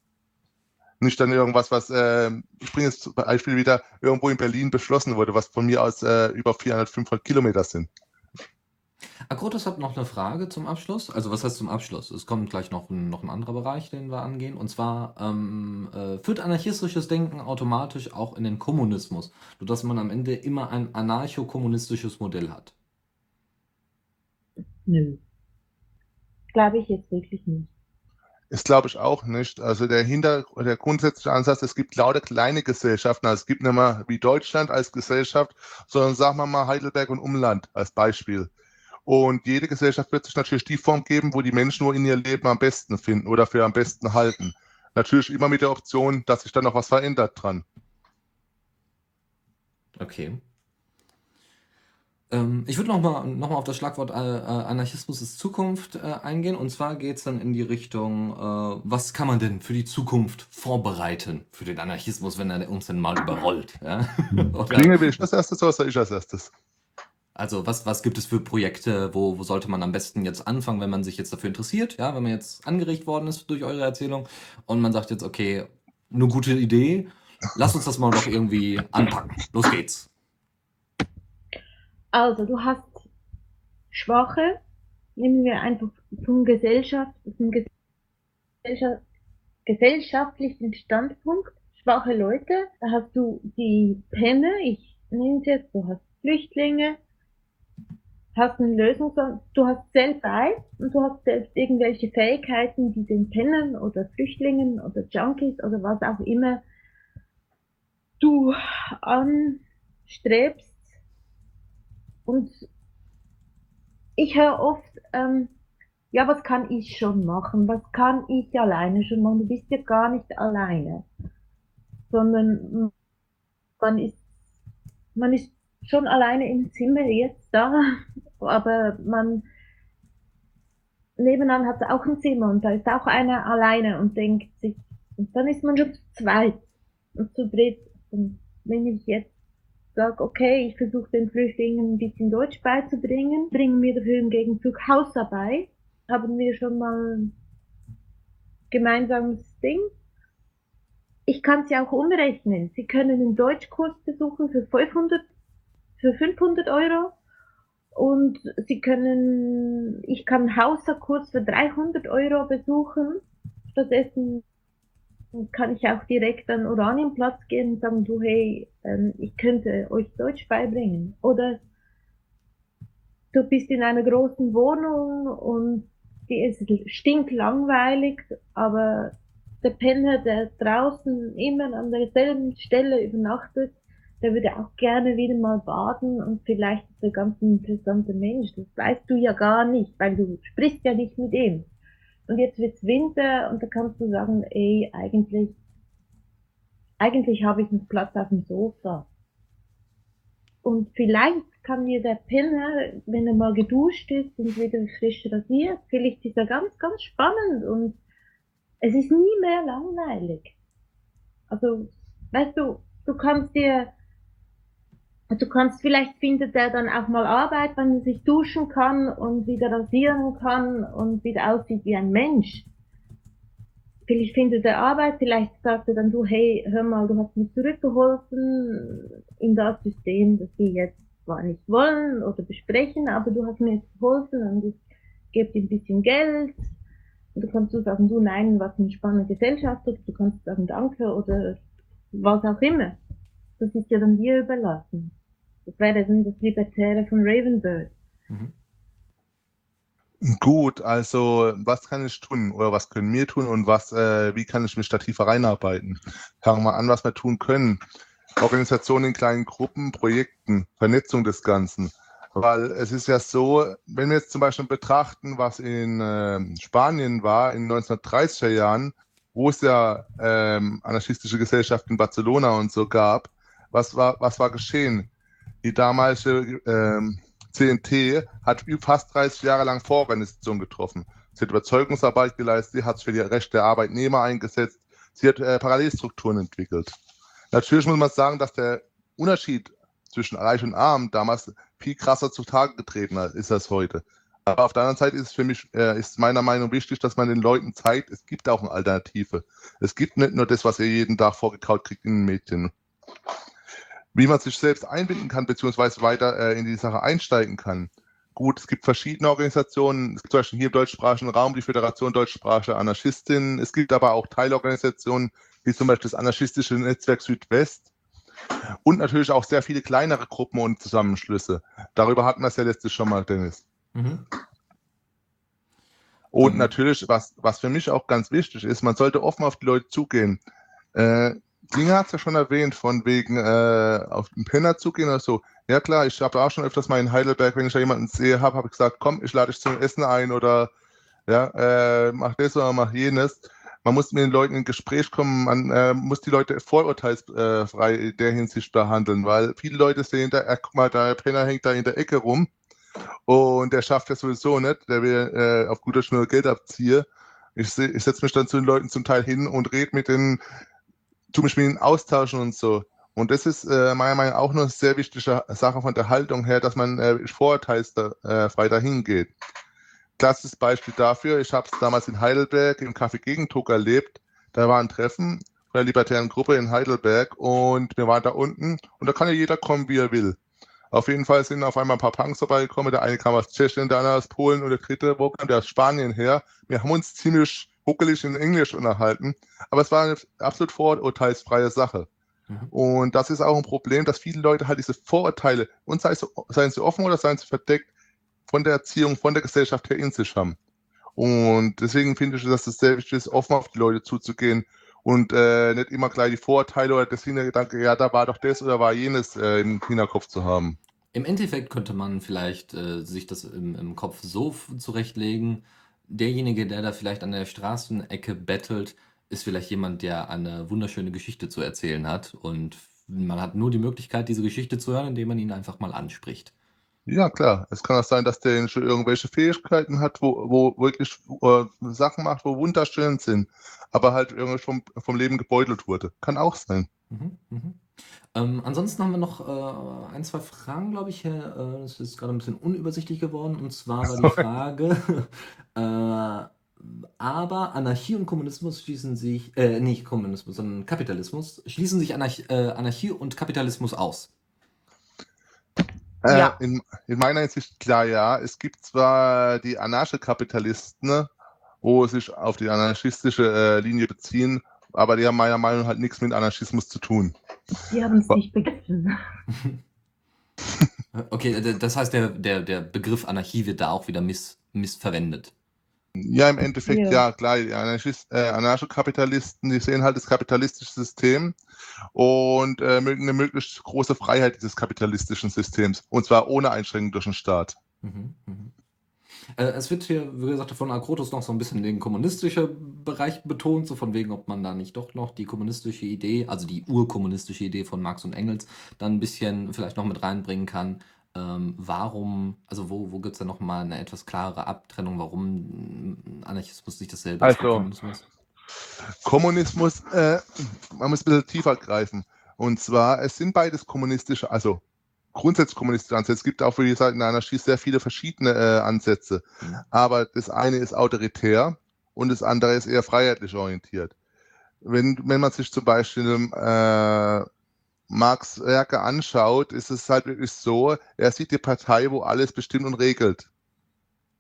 Nicht dann irgendwas, was, äh, ich bringe jetzt zum Beispiel wieder, irgendwo in Berlin beschlossen wurde, was von mir aus äh, über 400, 500 Kilometer sind. Agrotus hat noch eine Frage zum Abschluss. Also was heißt zum Abschluss? Es kommt gleich noch ein, noch ein anderer Bereich, den wir angehen. Und zwar ähm, äh, führt anarchistisches Denken automatisch auch in den Kommunismus, sodass man am Ende immer ein anarcho-kommunistisches Modell hat. Nö. Glaube ich jetzt wirklich nicht. Ist glaube ich auch nicht. Also der Hinter der grundsätzliche Ansatz, es gibt lauter kleine Gesellschaften. Also es gibt nicht mehr wie Deutschland als Gesellschaft, sondern sagen wir mal Heidelberg und Umland als Beispiel. Und jede Gesellschaft wird sich natürlich die Form geben, wo die Menschen nur in ihr Leben am besten finden oder für am besten halten. Natürlich immer mit der Option, dass sich dann noch was verändert dran. Okay. Ähm, ich würde nochmal noch mal auf das Schlagwort äh, äh, Anarchismus ist Zukunft äh, eingehen. Und zwar geht es dann in die Richtung, äh, was kann man denn für die Zukunft vorbereiten, für den Anarchismus, wenn er uns denn mal überrollt? Ja? Klinge will ich als erstes oder soll ich als erstes? Also was, was gibt es für Projekte, wo, wo sollte man am besten jetzt anfangen, wenn man sich jetzt dafür interessiert, ja, wenn man jetzt angeregt worden ist durch eure Erzählung und man sagt jetzt, okay, eine gute Idee, lass uns das mal doch irgendwie anpacken. Los geht's. Also du hast Schwache, nehmen wir einfach zum Gesellschaft, zum Gesellschaft, gesellschaftlichen Standpunkt, schwache Leute, da hast du die Penne, ich nehme es jetzt, du hast Flüchtlinge, hast eine Lösung, du hast selbst Zeit und du hast selbst irgendwelche Fähigkeiten, die den Pennern oder Flüchtlingen oder Junkies oder was auch immer du anstrebst. Und ich höre oft, ähm, ja, was kann ich schon machen? Was kann ich alleine schon machen? Du bist ja gar nicht alleine, sondern man ist, man ist schon alleine im Zimmer jetzt da, aber man nebenan hat auch ein Zimmer und da ist auch einer alleine und denkt sich, und dann ist man schon zu zweit und zu dritt. Und wenn ich jetzt sage, okay, ich versuche den Flüchtlingen ein bisschen Deutsch beizubringen, bringen wir dafür im Gegenzug Hausarbeit, haben wir schon mal ein gemeinsames Ding. Ich kann sie auch umrechnen. Sie können einen Deutschkurs besuchen für 500, für 500 Euro und sie können, ich kann Hauserkurs für 300 Euro besuchen. Stattdessen kann ich auch direkt an Oranienplatz gehen und sagen, du, hey, ähm, ich könnte euch Deutsch beibringen. Oder du bist in einer großen Wohnung und die ist stinklangweilig, aber der Penner, der draußen immer an derselben Stelle übernachtet, der würde auch gerne wieder mal baden und vielleicht ist er ganz ein interessanter Mensch. Das weißt du ja gar nicht, weil du sprichst ja nicht mit ihm. Und jetzt wird's Winter und da kannst du sagen, ey, eigentlich, eigentlich habe ich einen Platz auf dem Sofa. Und vielleicht kann mir der Penner, wenn er mal geduscht ist und wieder frisch rasiert, vielleicht ist er ganz, ganz spannend und es ist nie mehr langweilig. Also, weißt du, du kannst dir Du kannst, vielleicht findet er dann auch mal Arbeit, wenn er sich duschen kann und wieder rasieren kann und wieder aussieht wie ein Mensch. Vielleicht findet er Arbeit, vielleicht sagt er dann du, hey, hör mal, du hast mich zurückgeholfen in das System, das wir jetzt zwar nicht wollen oder besprechen, aber du hast mir jetzt geholfen und ich gebe dir ein bisschen Geld. Und du kannst du sagen, du, nein, was eine spannende Gesellschaft, oder du kannst sagen, danke oder was auch immer. Das ist ja dann dir überlassen. Wäre dann das Libertäre von Ravenbird. Mhm. Gut, also was kann ich tun oder was können wir tun und was, äh, wie kann ich mich da tiefer reinarbeiten? Fangen wir an, was wir tun können. Organisation in kleinen Gruppen, Projekten, Vernetzung des Ganzen. Weil es ist ja so, wenn wir jetzt zum Beispiel betrachten, was in äh, Spanien war in 1930er Jahren, wo es ja ähm, anarchistische Gesellschaften in Barcelona und so gab, was war, was war geschehen? Die damalige ähm, CNT hat fast 30 Jahre lang Vororganisation getroffen. Sie hat Überzeugungsarbeit geleistet, sie hat sich für die Rechte der Arbeitnehmer eingesetzt, sie hat äh, Parallelstrukturen entwickelt. Natürlich muss man sagen, dass der Unterschied zwischen Reich und Arm damals viel krasser zutage getreten ist als heute. Aber auf der anderen Seite ist es für mich, äh, ist meiner Meinung wichtig, dass man den Leuten zeigt, es gibt auch eine Alternative. Es gibt nicht nur das, was ihr jeden Tag vorgekaut kriegt in den Medien wie man sich selbst einbinden kann, beziehungsweise weiter äh, in die Sache einsteigen kann. Gut, es gibt verschiedene Organisationen, es gibt zum Beispiel hier im deutschsprachigen Raum die Föderation deutschsprachiger Anarchistinnen, es gibt aber auch Teilorganisationen, wie zum Beispiel das anarchistische Netzwerk Südwest und natürlich auch sehr viele kleinere Gruppen und Zusammenschlüsse. Darüber hatten wir es ja letztes schon mal, Dennis. Mhm. Und natürlich, was, was für mich auch ganz wichtig ist, man sollte offen auf die Leute zugehen. Äh, Dinge hat es ja schon erwähnt, von wegen äh, auf den Penner zugehen oder so. Ja klar, ich habe auch schon öfters mal in Heidelberg, wenn ich da jemanden sehe, habe, habe ich gesagt, komm, ich lade dich zum Essen ein oder ja, äh, mach das oder mach jenes. Man muss mit den Leuten in Gespräch kommen, man äh, muss die Leute vorurteilsfrei in der Hinsicht behandeln, weil viele Leute sehen da, guck mal, der Penner hängt da in der Ecke rum und der schafft das sowieso nicht, der will äh, auf guter Schnur Geld abziehen. Ich, ich setze mich dann zu den Leuten zum Teil hin und rede mit den mich mit ihnen austauschen und so. Und das ist äh, meiner Meinung nach auch eine sehr wichtige Sache von der Haltung her, dass man äh, vorurteilsfrei äh, dahin geht. Klassisches Beispiel dafür, ich habe es damals in Heidelberg im Café Gegendruck erlebt. Da war ein Treffen von der libertären Gruppe in Heidelberg und wir waren da unten und da kann ja jeder kommen, wie er will. Auf jeden Fall sind auf einmal ein paar Punks vorbeigekommen. Der eine kam aus Tschechien, der andere aus Polen und der dritte, wo kam der aus Spanien her. Wir haben uns ziemlich in Englisch unterhalten. Aber es war eine absolut vorurteilsfreie Sache. Mhm. Und das ist auch ein Problem, dass viele Leute halt diese Vorurteile, und sei es, seien sie offen oder seien sie verdeckt, von der Erziehung, von der Gesellschaft her in sich haben. Und deswegen finde ich, dass es sehr wichtig ist, offen auf die Leute zuzugehen und äh, nicht immer gleich die Vorurteile oder das Hintergedanke, ja, da war doch das oder war jenes äh, im Hinterkopf zu haben. Im Endeffekt könnte man vielleicht äh, sich das im, im Kopf so zurechtlegen, derjenige, der da vielleicht an der Straßenecke bettelt, ist vielleicht jemand, der eine wunderschöne Geschichte zu erzählen hat und man hat nur die Möglichkeit, diese Geschichte zu hören, indem man ihn einfach mal anspricht. Ja, klar. Es kann auch sein, dass der schon irgendwelche Fähigkeiten hat, wo, wo wirklich äh, Sachen macht, wo wunderschön sind, aber halt irgendwie vom, vom Leben gebeutelt wurde. Kann auch sein. Mhm, mhm. Ähm, ansonsten haben wir noch äh, ein, zwei Fragen, glaube ich. Äh, das ist gerade ein bisschen unübersichtlich geworden. Und zwar war die Frage, äh, aber Anarchie und Kommunismus schließen sich, äh, nicht Kommunismus, sondern Kapitalismus, schließen sich Anarch äh, Anarchie und Kapitalismus aus. Äh, ja. in, in, meiner Hinsicht klar, ja. Es gibt zwar die Anarchokapitalisten, ne, wo sich auf die anarchistische äh, Linie beziehen, aber die haben meiner Meinung nach halt nichts mit Anarchismus zu tun. Die haben es nicht begriffen. okay, das heißt, der, der, der Begriff Anarchie wird da auch wieder miss, missverwendet. Ja, im Endeffekt, ja, ja klar, die Anarchist, äh, Anarchokapitalisten, die sehen halt das kapitalistische System und äh, eine möglichst große Freiheit dieses kapitalistischen Systems. Und zwar ohne Einschränkung durch den Staat. Mhm, mh. Äh, es wird hier, wie gesagt, von Akrotus noch so ein bisschen den kommunistischen Bereich betont, so von wegen, ob man da nicht doch noch die kommunistische Idee, also die urkommunistische Idee von Marx und Engels, dann ein bisschen vielleicht noch mit reinbringen kann. Ähm, warum, also wo, wo gibt es da nochmal eine etwas klarere Abtrennung, warum Anarchismus nicht dasselbe also, ist wie Kommunismus? Kommunismus, äh, man muss ein bisschen tiefer greifen. Und zwar, es sind beides kommunistische, also grundsätzlich kommunistische Ansätze. Es gibt auch, wie gesagt, in der Anarchie sehr viele verschiedene äh, Ansätze. Aber das eine ist autoritär und das andere ist eher freiheitlich orientiert. Wenn, wenn man sich zum Beispiel äh, Marx Werke anschaut, ist es halt wirklich so, er sieht die Partei, wo alles bestimmt und regelt.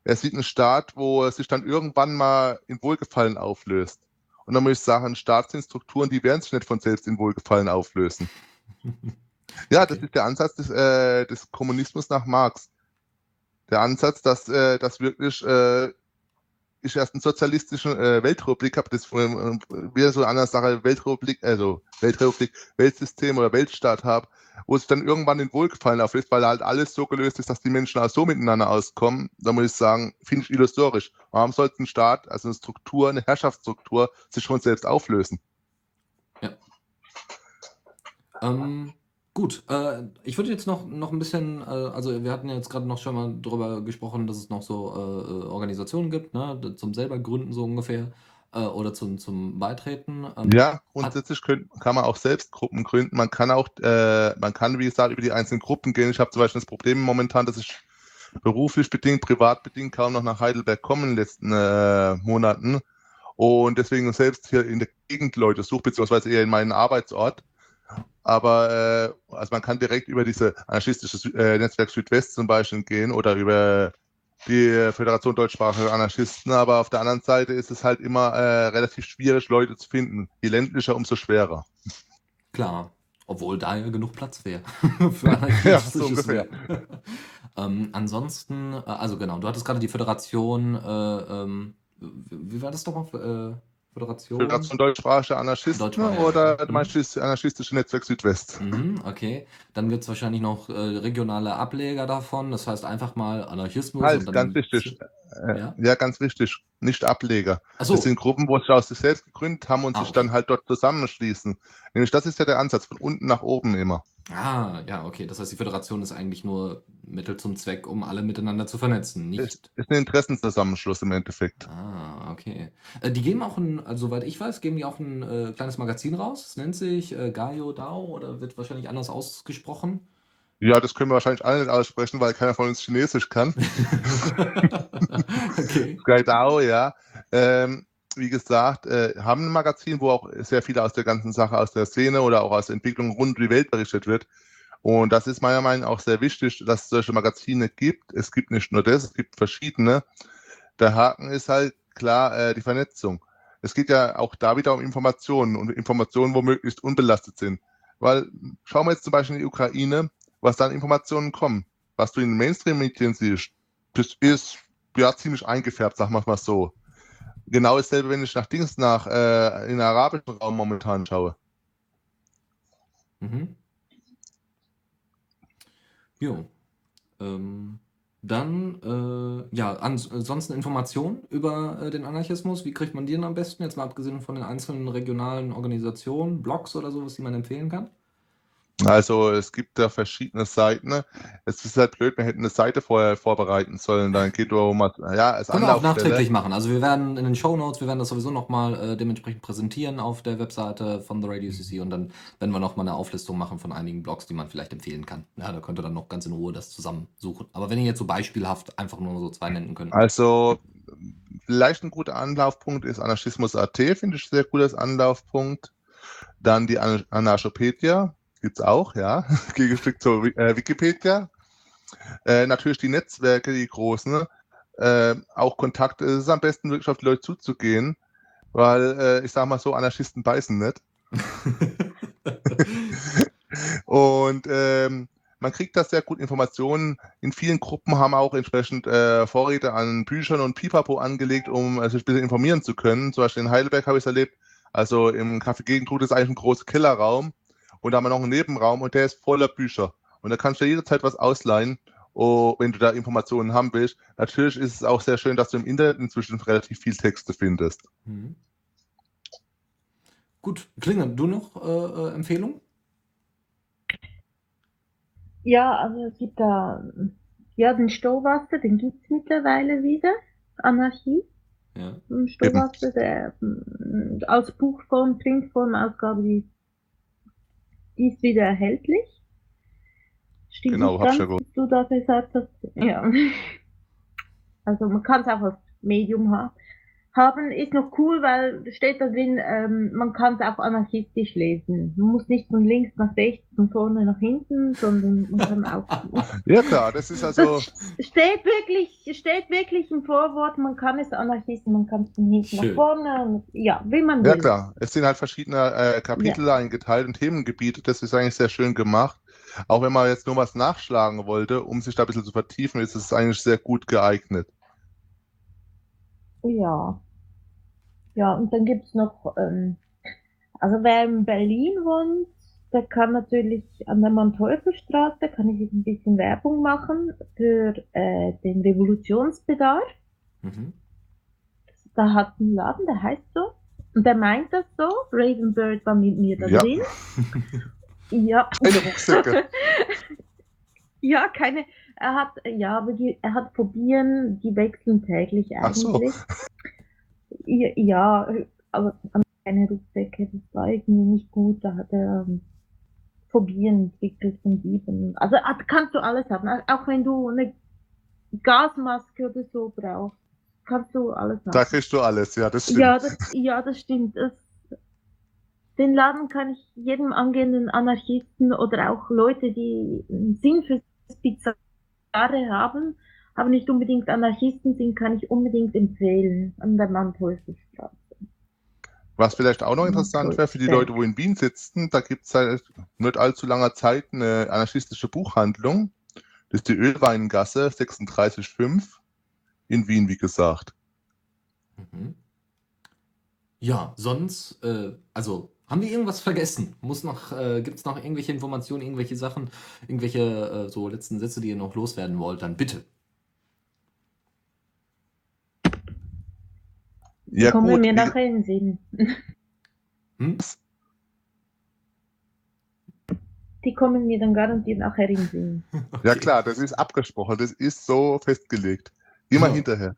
Er sieht einen Staat, wo er sich dann irgendwann mal in Wohlgefallen auflöst. Und dann muss ich sagen, Staatsstrukturen, die werden sich nicht von selbst in Wohlgefallen auflösen. Ja, das ist der Ansatz des, äh, des Kommunismus nach Marx. Der Ansatz, dass, äh, dass wirklich äh, ich erst einen sozialistischen äh, Weltrepublik habe, das äh, wieder so eine andere Sache, Weltrepublik, also Weltrepublik, Weltsystem oder Weltstaat habe, wo es dann irgendwann in Wohlgefallen auflöst, weil halt alles so gelöst ist, dass die Menschen auch so miteinander auskommen, da muss ich sagen, finde ich illusorisch. Warum sollte ein Staat, also eine Struktur, eine Herrschaftsstruktur, sich schon selbst auflösen? Ja. Ähm, Gut, äh, ich würde jetzt noch, noch ein bisschen, äh, also wir hatten ja jetzt gerade noch schon mal darüber gesprochen, dass es noch so äh, äh Organisationen gibt, ne, zum selber gründen so ungefähr äh, oder zum, zum Beitreten. Ähm, ja, grundsätzlich könnt, kann man auch selbst Gruppen gründen. Man kann auch, äh, man kann, wie gesagt, über die einzelnen Gruppen gehen. Ich habe zum Beispiel das Problem momentan, dass ich beruflich bedingt, privat bedingt kaum noch nach Heidelberg komme in den letzten äh, Monaten und deswegen selbst hier in der Gegend Leute suche, beziehungsweise eher in meinen Arbeitsort aber äh, also man kann direkt über diese anarchistische äh, Netzwerk Südwest zum Beispiel gehen oder über die Föderation deutschsprachiger Anarchisten, aber auf der anderen Seite ist es halt immer äh, relativ schwierig, Leute zu finden. Je ländlicher, umso schwerer. Klar, obwohl da ja genug Platz wäre für ja, so ungefähr. ähm, ansonsten, äh, also genau, du hattest gerade die Föderation, äh, ähm, wie war das doch mal? Äh, Föderation? Föderation deutschsprachige Anarchisten Deutschsprachige. oder mhm. du anarchistische Netzwerk Südwest? Mhm, okay. Dann gibt es wahrscheinlich noch äh, regionale Ableger davon. Das heißt einfach mal Anarchismus. Halt, ganz wichtig. Äh, ja? ja? ganz wichtig. Nicht Ableger. So. Das sind Gruppen, wo sich aus sich selbst gegründet haben und ah, sich dann halt dort zusammenschließen. Nämlich das ist ja der Ansatz, von unten nach oben immer. Ah, ja, okay. Das heißt, die Föderation ist eigentlich nur Mittel zum Zweck, um alle miteinander zu vernetzen, nicht? Ist, ist ein Interessenzusammenschluss im Endeffekt. Ah, okay. Äh, die geben auch ein, also soweit ich weiß, geben die auch ein äh, kleines Magazin raus. Es nennt sich äh, Gaio Dao oder wird wahrscheinlich anders ausgesprochen. Ja, das können wir wahrscheinlich alle nicht aussprechen, weil keiner von uns Chinesisch kann. okay. Dao, ja. Ähm, wie gesagt, äh, haben ein Magazin, wo auch sehr viel aus der ganzen Sache, aus der Szene oder auch aus der Entwicklung rund um die Welt berichtet wird. Und das ist meiner Meinung nach auch sehr wichtig, dass es solche Magazine gibt. Es gibt nicht nur das, es gibt verschiedene. Der Haken ist halt klar äh, die Vernetzung. Es geht ja auch da wieder um Informationen und Informationen, wo möglichst unbelastet sind. Weil schauen wir jetzt zum Beispiel in die Ukraine, was da an Informationen kommen. Was du in den Mainstream-Medien siehst, das ist ja ziemlich eingefärbt, sagen wir mal so. Genau dasselbe, wenn ich nach Dings nach äh, in den arabischen Raum momentan schaue. Mhm. Jo. Ähm, dann, äh, ja, ansonsten Informationen über äh, den Anarchismus. Wie kriegt man die denn am besten? Jetzt mal abgesehen von den einzelnen regionalen Organisationen, Blogs oder sowas, die man empfehlen kann? Also es gibt da verschiedene Seiten. Es ist halt blöd, wir hätten eine Seite vorher vorbereiten sollen. Dann geht um ja, als Können wir auch nachträglich machen. Also wir werden in den Show Notes, wir werden das sowieso nochmal äh, dementsprechend präsentieren auf der Webseite von The Radio CC und dann werden wir nochmal eine Auflistung machen von einigen Blogs, die man vielleicht empfehlen kann. Ja, da könnt ihr dann noch ganz in Ruhe das zusammensuchen. Aber wenn ihr jetzt so beispielhaft einfach nur so zwei nennen könnt. Also vielleicht ein guter Anlaufpunkt ist Anarchismus.at, finde ich sehr gut als Anlaufpunkt. Dann die Anarchopedia, gibt es auch, ja, Gegenstück zur äh, Wikipedia. Äh, natürlich die Netzwerke, die großen, äh, auch Kontakte. Es ist am besten wirklich auf die Leute zuzugehen, weil äh, ich sag mal so, Anarchisten beißen nicht. und ähm, man kriegt da sehr gut Informationen. In vielen Gruppen haben auch entsprechend äh, Vorräte an Büchern und Pipapo angelegt, um äh, sich ein bisschen informieren zu können. Zum Beispiel in Heidelberg habe ich es erlebt. Also im Café Gegentrud ist eigentlich ein großer Kellerraum und da haben wir noch einen Nebenraum und der ist voller Bücher. Und da kannst du jederzeit was ausleihen, oh, wenn du da Informationen haben willst. Natürlich ist es auch sehr schön, dass du im Internet inzwischen relativ viel Texte findest. Mhm. Gut, Klinger, du noch äh, äh, Empfehlungen? Ja, also es gibt da ja den Stauwasser, den gibt es mittlerweile wieder. Anarchie. Ja. Stauwasser, der mm, als Buchform, Printform, Ausgabe, die die ist wieder erhältlich. Stimmt genau, hab schon was du da gesagt hast. Ja. Also man kann es auch als Medium haben haben, ist noch cool, weil steht da drin, ähm, man kann es auch anarchistisch lesen. Man muss nicht von links nach rechts, von vorne nach hinten, sondern man kann auch. ja klar, das ist also. Das steht wirklich, steht wirklich im Vorwort, man kann es anarchisten, man kann es von hinten Schön. nach vorne, und, ja, wie man will. Ja klar, es sind halt verschiedene äh, Kapitel ja. eingeteilt und Themengebiete, das ist eigentlich sehr schön gemacht. Auch wenn man jetzt nur was nachschlagen wollte, um sich da ein bisschen zu vertiefen, ist es eigentlich sehr gut geeignet. Ja. Ja, und dann gibt's noch, ähm, also wer in Berlin wohnt, der kann natürlich an der Manteuffelstraße, kann ich jetzt ein bisschen Werbung machen für äh, den Revolutionsbedarf. Mhm. Da hat ein Laden, der heißt so. Und der meint das so. Ravenbird war mit mir da ja. drin. ja. Keine Rucksäcke. ja, keine. Er hat, ja, aber die, er hat Phobien, die wechseln täglich eigentlich. Ach so. ja, aber keine Rucksäcke, das war irgendwie nicht gut. Da hat er ähm, Phobien entwickelt von Dieben. Also kannst du alles haben. Auch wenn du eine Gasmaske oder so brauchst, kannst du alles haben. Da kriegst du alles, ja, das stimmt. Ja, das, ja, das stimmt. Das, den Laden kann ich jedem angehenden Anarchisten oder auch Leute, die einen Sinn für Pizza Jahre haben, aber nicht unbedingt Anarchisten sind, kann ich unbedingt empfehlen an der Manteufelstraße. Was vielleicht auch noch interessant wäre für die Leute, wo in Wien sitzen, da gibt es seit nicht allzu langer Zeit eine anarchistische Buchhandlung. Das ist die Ölweingasse 36.5 in Wien, wie gesagt. Mhm. Ja, sonst, äh, also haben wir irgendwas vergessen? Muss noch, äh, gibt es noch irgendwelche Informationen, irgendwelche Sachen, irgendwelche äh, so letzten Sätze, die ihr noch loswerden wollt? Dann bitte. Ja, Kommen gut. mir nachher in den Sinn. Hm? Die kommen mir dann garantiert nachher in den Sinn. Okay. Ja klar, das ist abgesprochen, das ist so festgelegt. Immer ja. hinterher.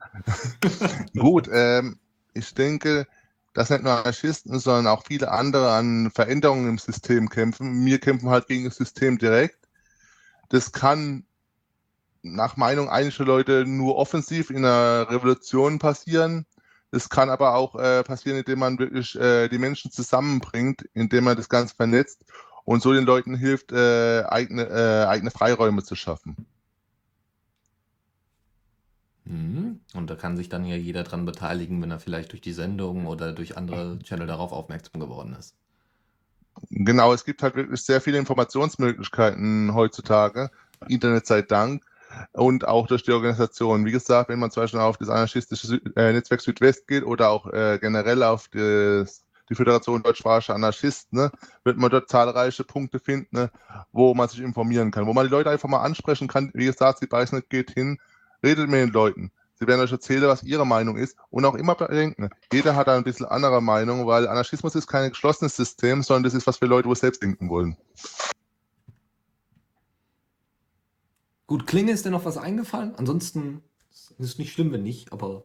gut, ähm, ich denke, dass nicht nur Anarchisten, sondern auch viele andere an Veränderungen im System kämpfen. Wir kämpfen halt gegen das System direkt. Das kann nach Meinung einiger Leute nur offensiv in einer Revolution passieren. Das kann aber auch äh, passieren, indem man wirklich äh, die Menschen zusammenbringt, indem man das Ganze vernetzt und so den Leuten hilft, äh, eigene, äh, eigene Freiräume zu schaffen. Mhm. Und da kann sich dann ja jeder dran beteiligen, wenn er vielleicht durch die Sendung oder durch andere Channel darauf aufmerksam geworden ist. Genau, es gibt halt wirklich sehr viele Informationsmöglichkeiten heutzutage, Internet sei Dank, und auch durch die Organisation. Wie gesagt, wenn man zum Beispiel auf das anarchistische Süd äh, Netzwerk Südwest geht oder auch äh, generell auf das, die Föderation Deutschsprachischer Anarchisten, ne, wird man dort zahlreiche Punkte finden, ne, wo man sich informieren kann, wo man die Leute einfach mal ansprechen kann. Wie gesagt, sie beißen nicht, geht hin, redet mit den Leuten. Sie werden euch erzählen, was ihre Meinung ist und auch immer bedenken, jeder hat da ein bisschen andere Meinung, weil Anarchismus ist kein geschlossenes System, sondern das ist was für Leute, die selbst denken wollen. Gut, Klinge ist dir noch was eingefallen? Ansonsten ist es nicht schlimm, wenn nicht, aber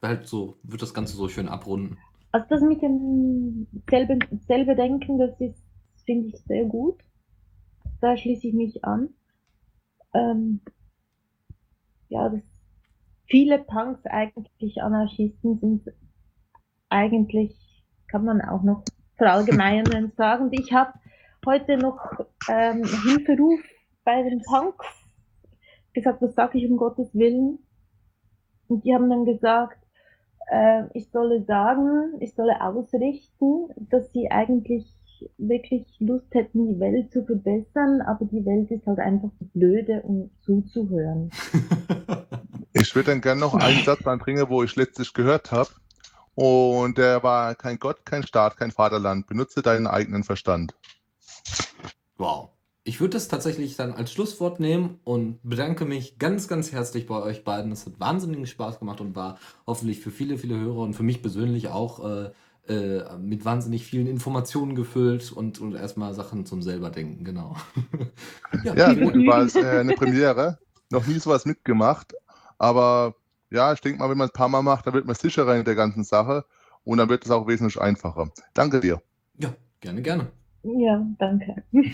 halt so wird das Ganze so schön abrunden. Also das mit dem selben, selbe Denken, das ist, finde ich sehr gut. Da schließe ich mich an. Ähm, ja, das viele Punks eigentlich Anarchisten sind eigentlich, kann man auch noch verallgemeinern sagen. Ich habe heute noch ähm, Hilferuf bei den Punks gesagt, was sage ich um Gottes Willen? Und die haben dann gesagt, äh, ich solle sagen, ich solle ausrichten, dass sie eigentlich wirklich Lust hätten, die Welt zu verbessern, aber die Welt ist halt einfach blöde, um zuzuhören. Ich würde dann gerne noch einen Satz anbringen, wo ich letztlich gehört habe. Und der war kein Gott, kein Staat, kein Vaterland. Benutze deinen eigenen Verstand. Wow. Ich würde das tatsächlich dann als Schlusswort nehmen und bedanke mich ganz, ganz herzlich bei euch beiden. Es hat wahnsinnigen Spaß gemacht und war hoffentlich für viele, viele Hörer und für mich persönlich auch äh, äh, mit wahnsinnig vielen Informationen gefüllt und, und erstmal Sachen zum selber denken, genau. ja, ja gut, war es äh, eine Premiere. Noch nie sowas mitgemacht, aber ja, ich denke mal, wenn man es ein paar Mal macht, dann wird man sicherer in der ganzen Sache und dann wird es auch wesentlich einfacher. Danke dir. Ja, gerne, gerne. Ja, danke.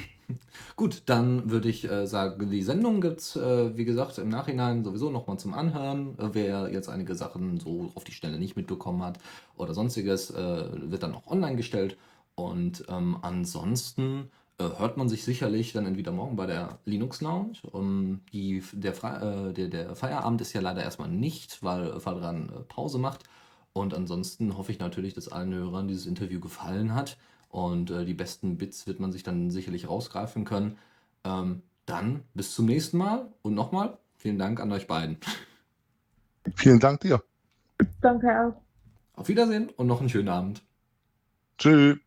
Gut, dann würde ich äh, sagen, die Sendung gibt es, äh, wie gesagt, im Nachhinein sowieso nochmal zum Anhören. Äh, wer jetzt einige Sachen so auf die Stelle nicht mitbekommen hat oder sonstiges, äh, wird dann auch online gestellt. Und ähm, ansonsten äh, hört man sich sicherlich dann entweder morgen bei der Linux Lounge. Um, die, der, Fre äh, der, der, Feierabend ist ja leider erstmal nicht, weil Fadran Pause macht. Und ansonsten hoffe ich natürlich, dass allen Hörern dieses Interview gefallen hat. Und äh, die besten Bits wird man sich dann sicherlich rausgreifen können. Ähm, dann bis zum nächsten Mal und nochmal vielen Dank an euch beiden. Vielen Dank dir. Danke auch. Auf Wiedersehen und noch einen schönen Abend. Tschüss.